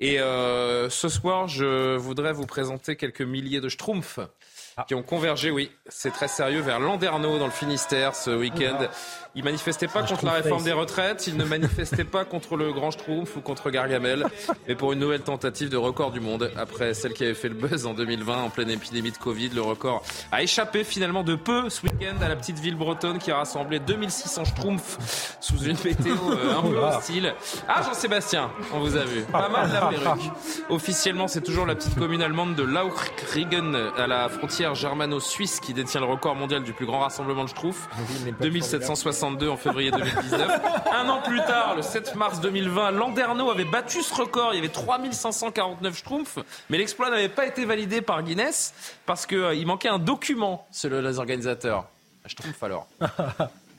Speaker 2: Et ce soir, je voudrais vous présenter quelques milliers de schtroumpfs ah. qui ont convergé, oui, c'est très sérieux, vers Landerneau dans le Finistère ce week-end. Ils manifestaient pas contre la réforme des retraites, ils ne manifestaient pas contre le Grand Schtroumpf ou contre Gargamel, mais pour une nouvelle tentative de record du monde. Après celle qui avait fait le buzz en 2020 en pleine épidémie de Covid, le record a échappé finalement de peu ce week-end à la petite ville bretonne qui a rassemblé 2600 Schtroumpfs sous une météo euh, un peu hostile. Ah, Jean-Sébastien, on vous a vu. Pas mal la perruque. Officiellement, c'est toujours la petite commune allemande de Lauchrigen à la frontière germano-suisse qui détient le record mondial du plus grand rassemblement de Schtroumpfs. 2760 en février 2019. Un an plus tard, le 7 mars 2020, Landerneau avait battu ce record. Il y avait 3549 schtroumpfs, mais l'exploit n'avait pas été validé par Guinness parce qu'il euh, manquait un document, selon les organisateurs. Un schtroumpf alors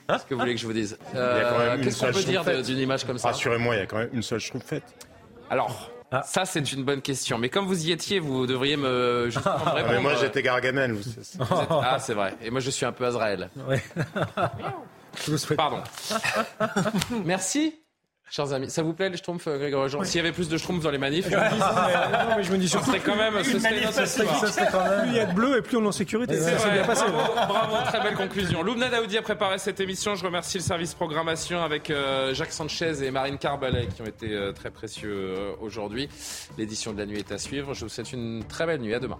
Speaker 2: Qu'est-ce que vous voulez que je vous dise? Euh, Qu'est-ce qu'on peut dire d'une image comme ça?
Speaker 1: Rassurez-moi, il y a quand même une seule schtroumpfette.
Speaker 2: Alors, ah. Ça, c'est une bonne question. Mais comme vous y étiez, vous devriez me, répondre.
Speaker 1: Mais moi, j'étais Gargamel.
Speaker 2: Ah, c'est vrai. Et moi, je suis un peu Azrael. je vous souhaite. Pardon. Merci. Chers amis, ça vous plaît les Schtroumpfs, euh, Grégory Jean? S'il y avait plus de Schtroumpfs dans les manifs, non,
Speaker 6: mais je me dis surtout,
Speaker 2: quand même, ce serait notre
Speaker 6: Plus il y a de bleu et plus on est en sécurité.
Speaker 2: C'est bien passé. Bravo, très belle conclusion. Loubna Daoudi a préparé cette émission. Je remercie le service programmation avec euh, Jacques Sanchez et Marine Carbalet qui ont été euh, très précieux aujourd'hui. L'édition de la nuit est à suivre. Je vous souhaite une très belle nuit. À demain.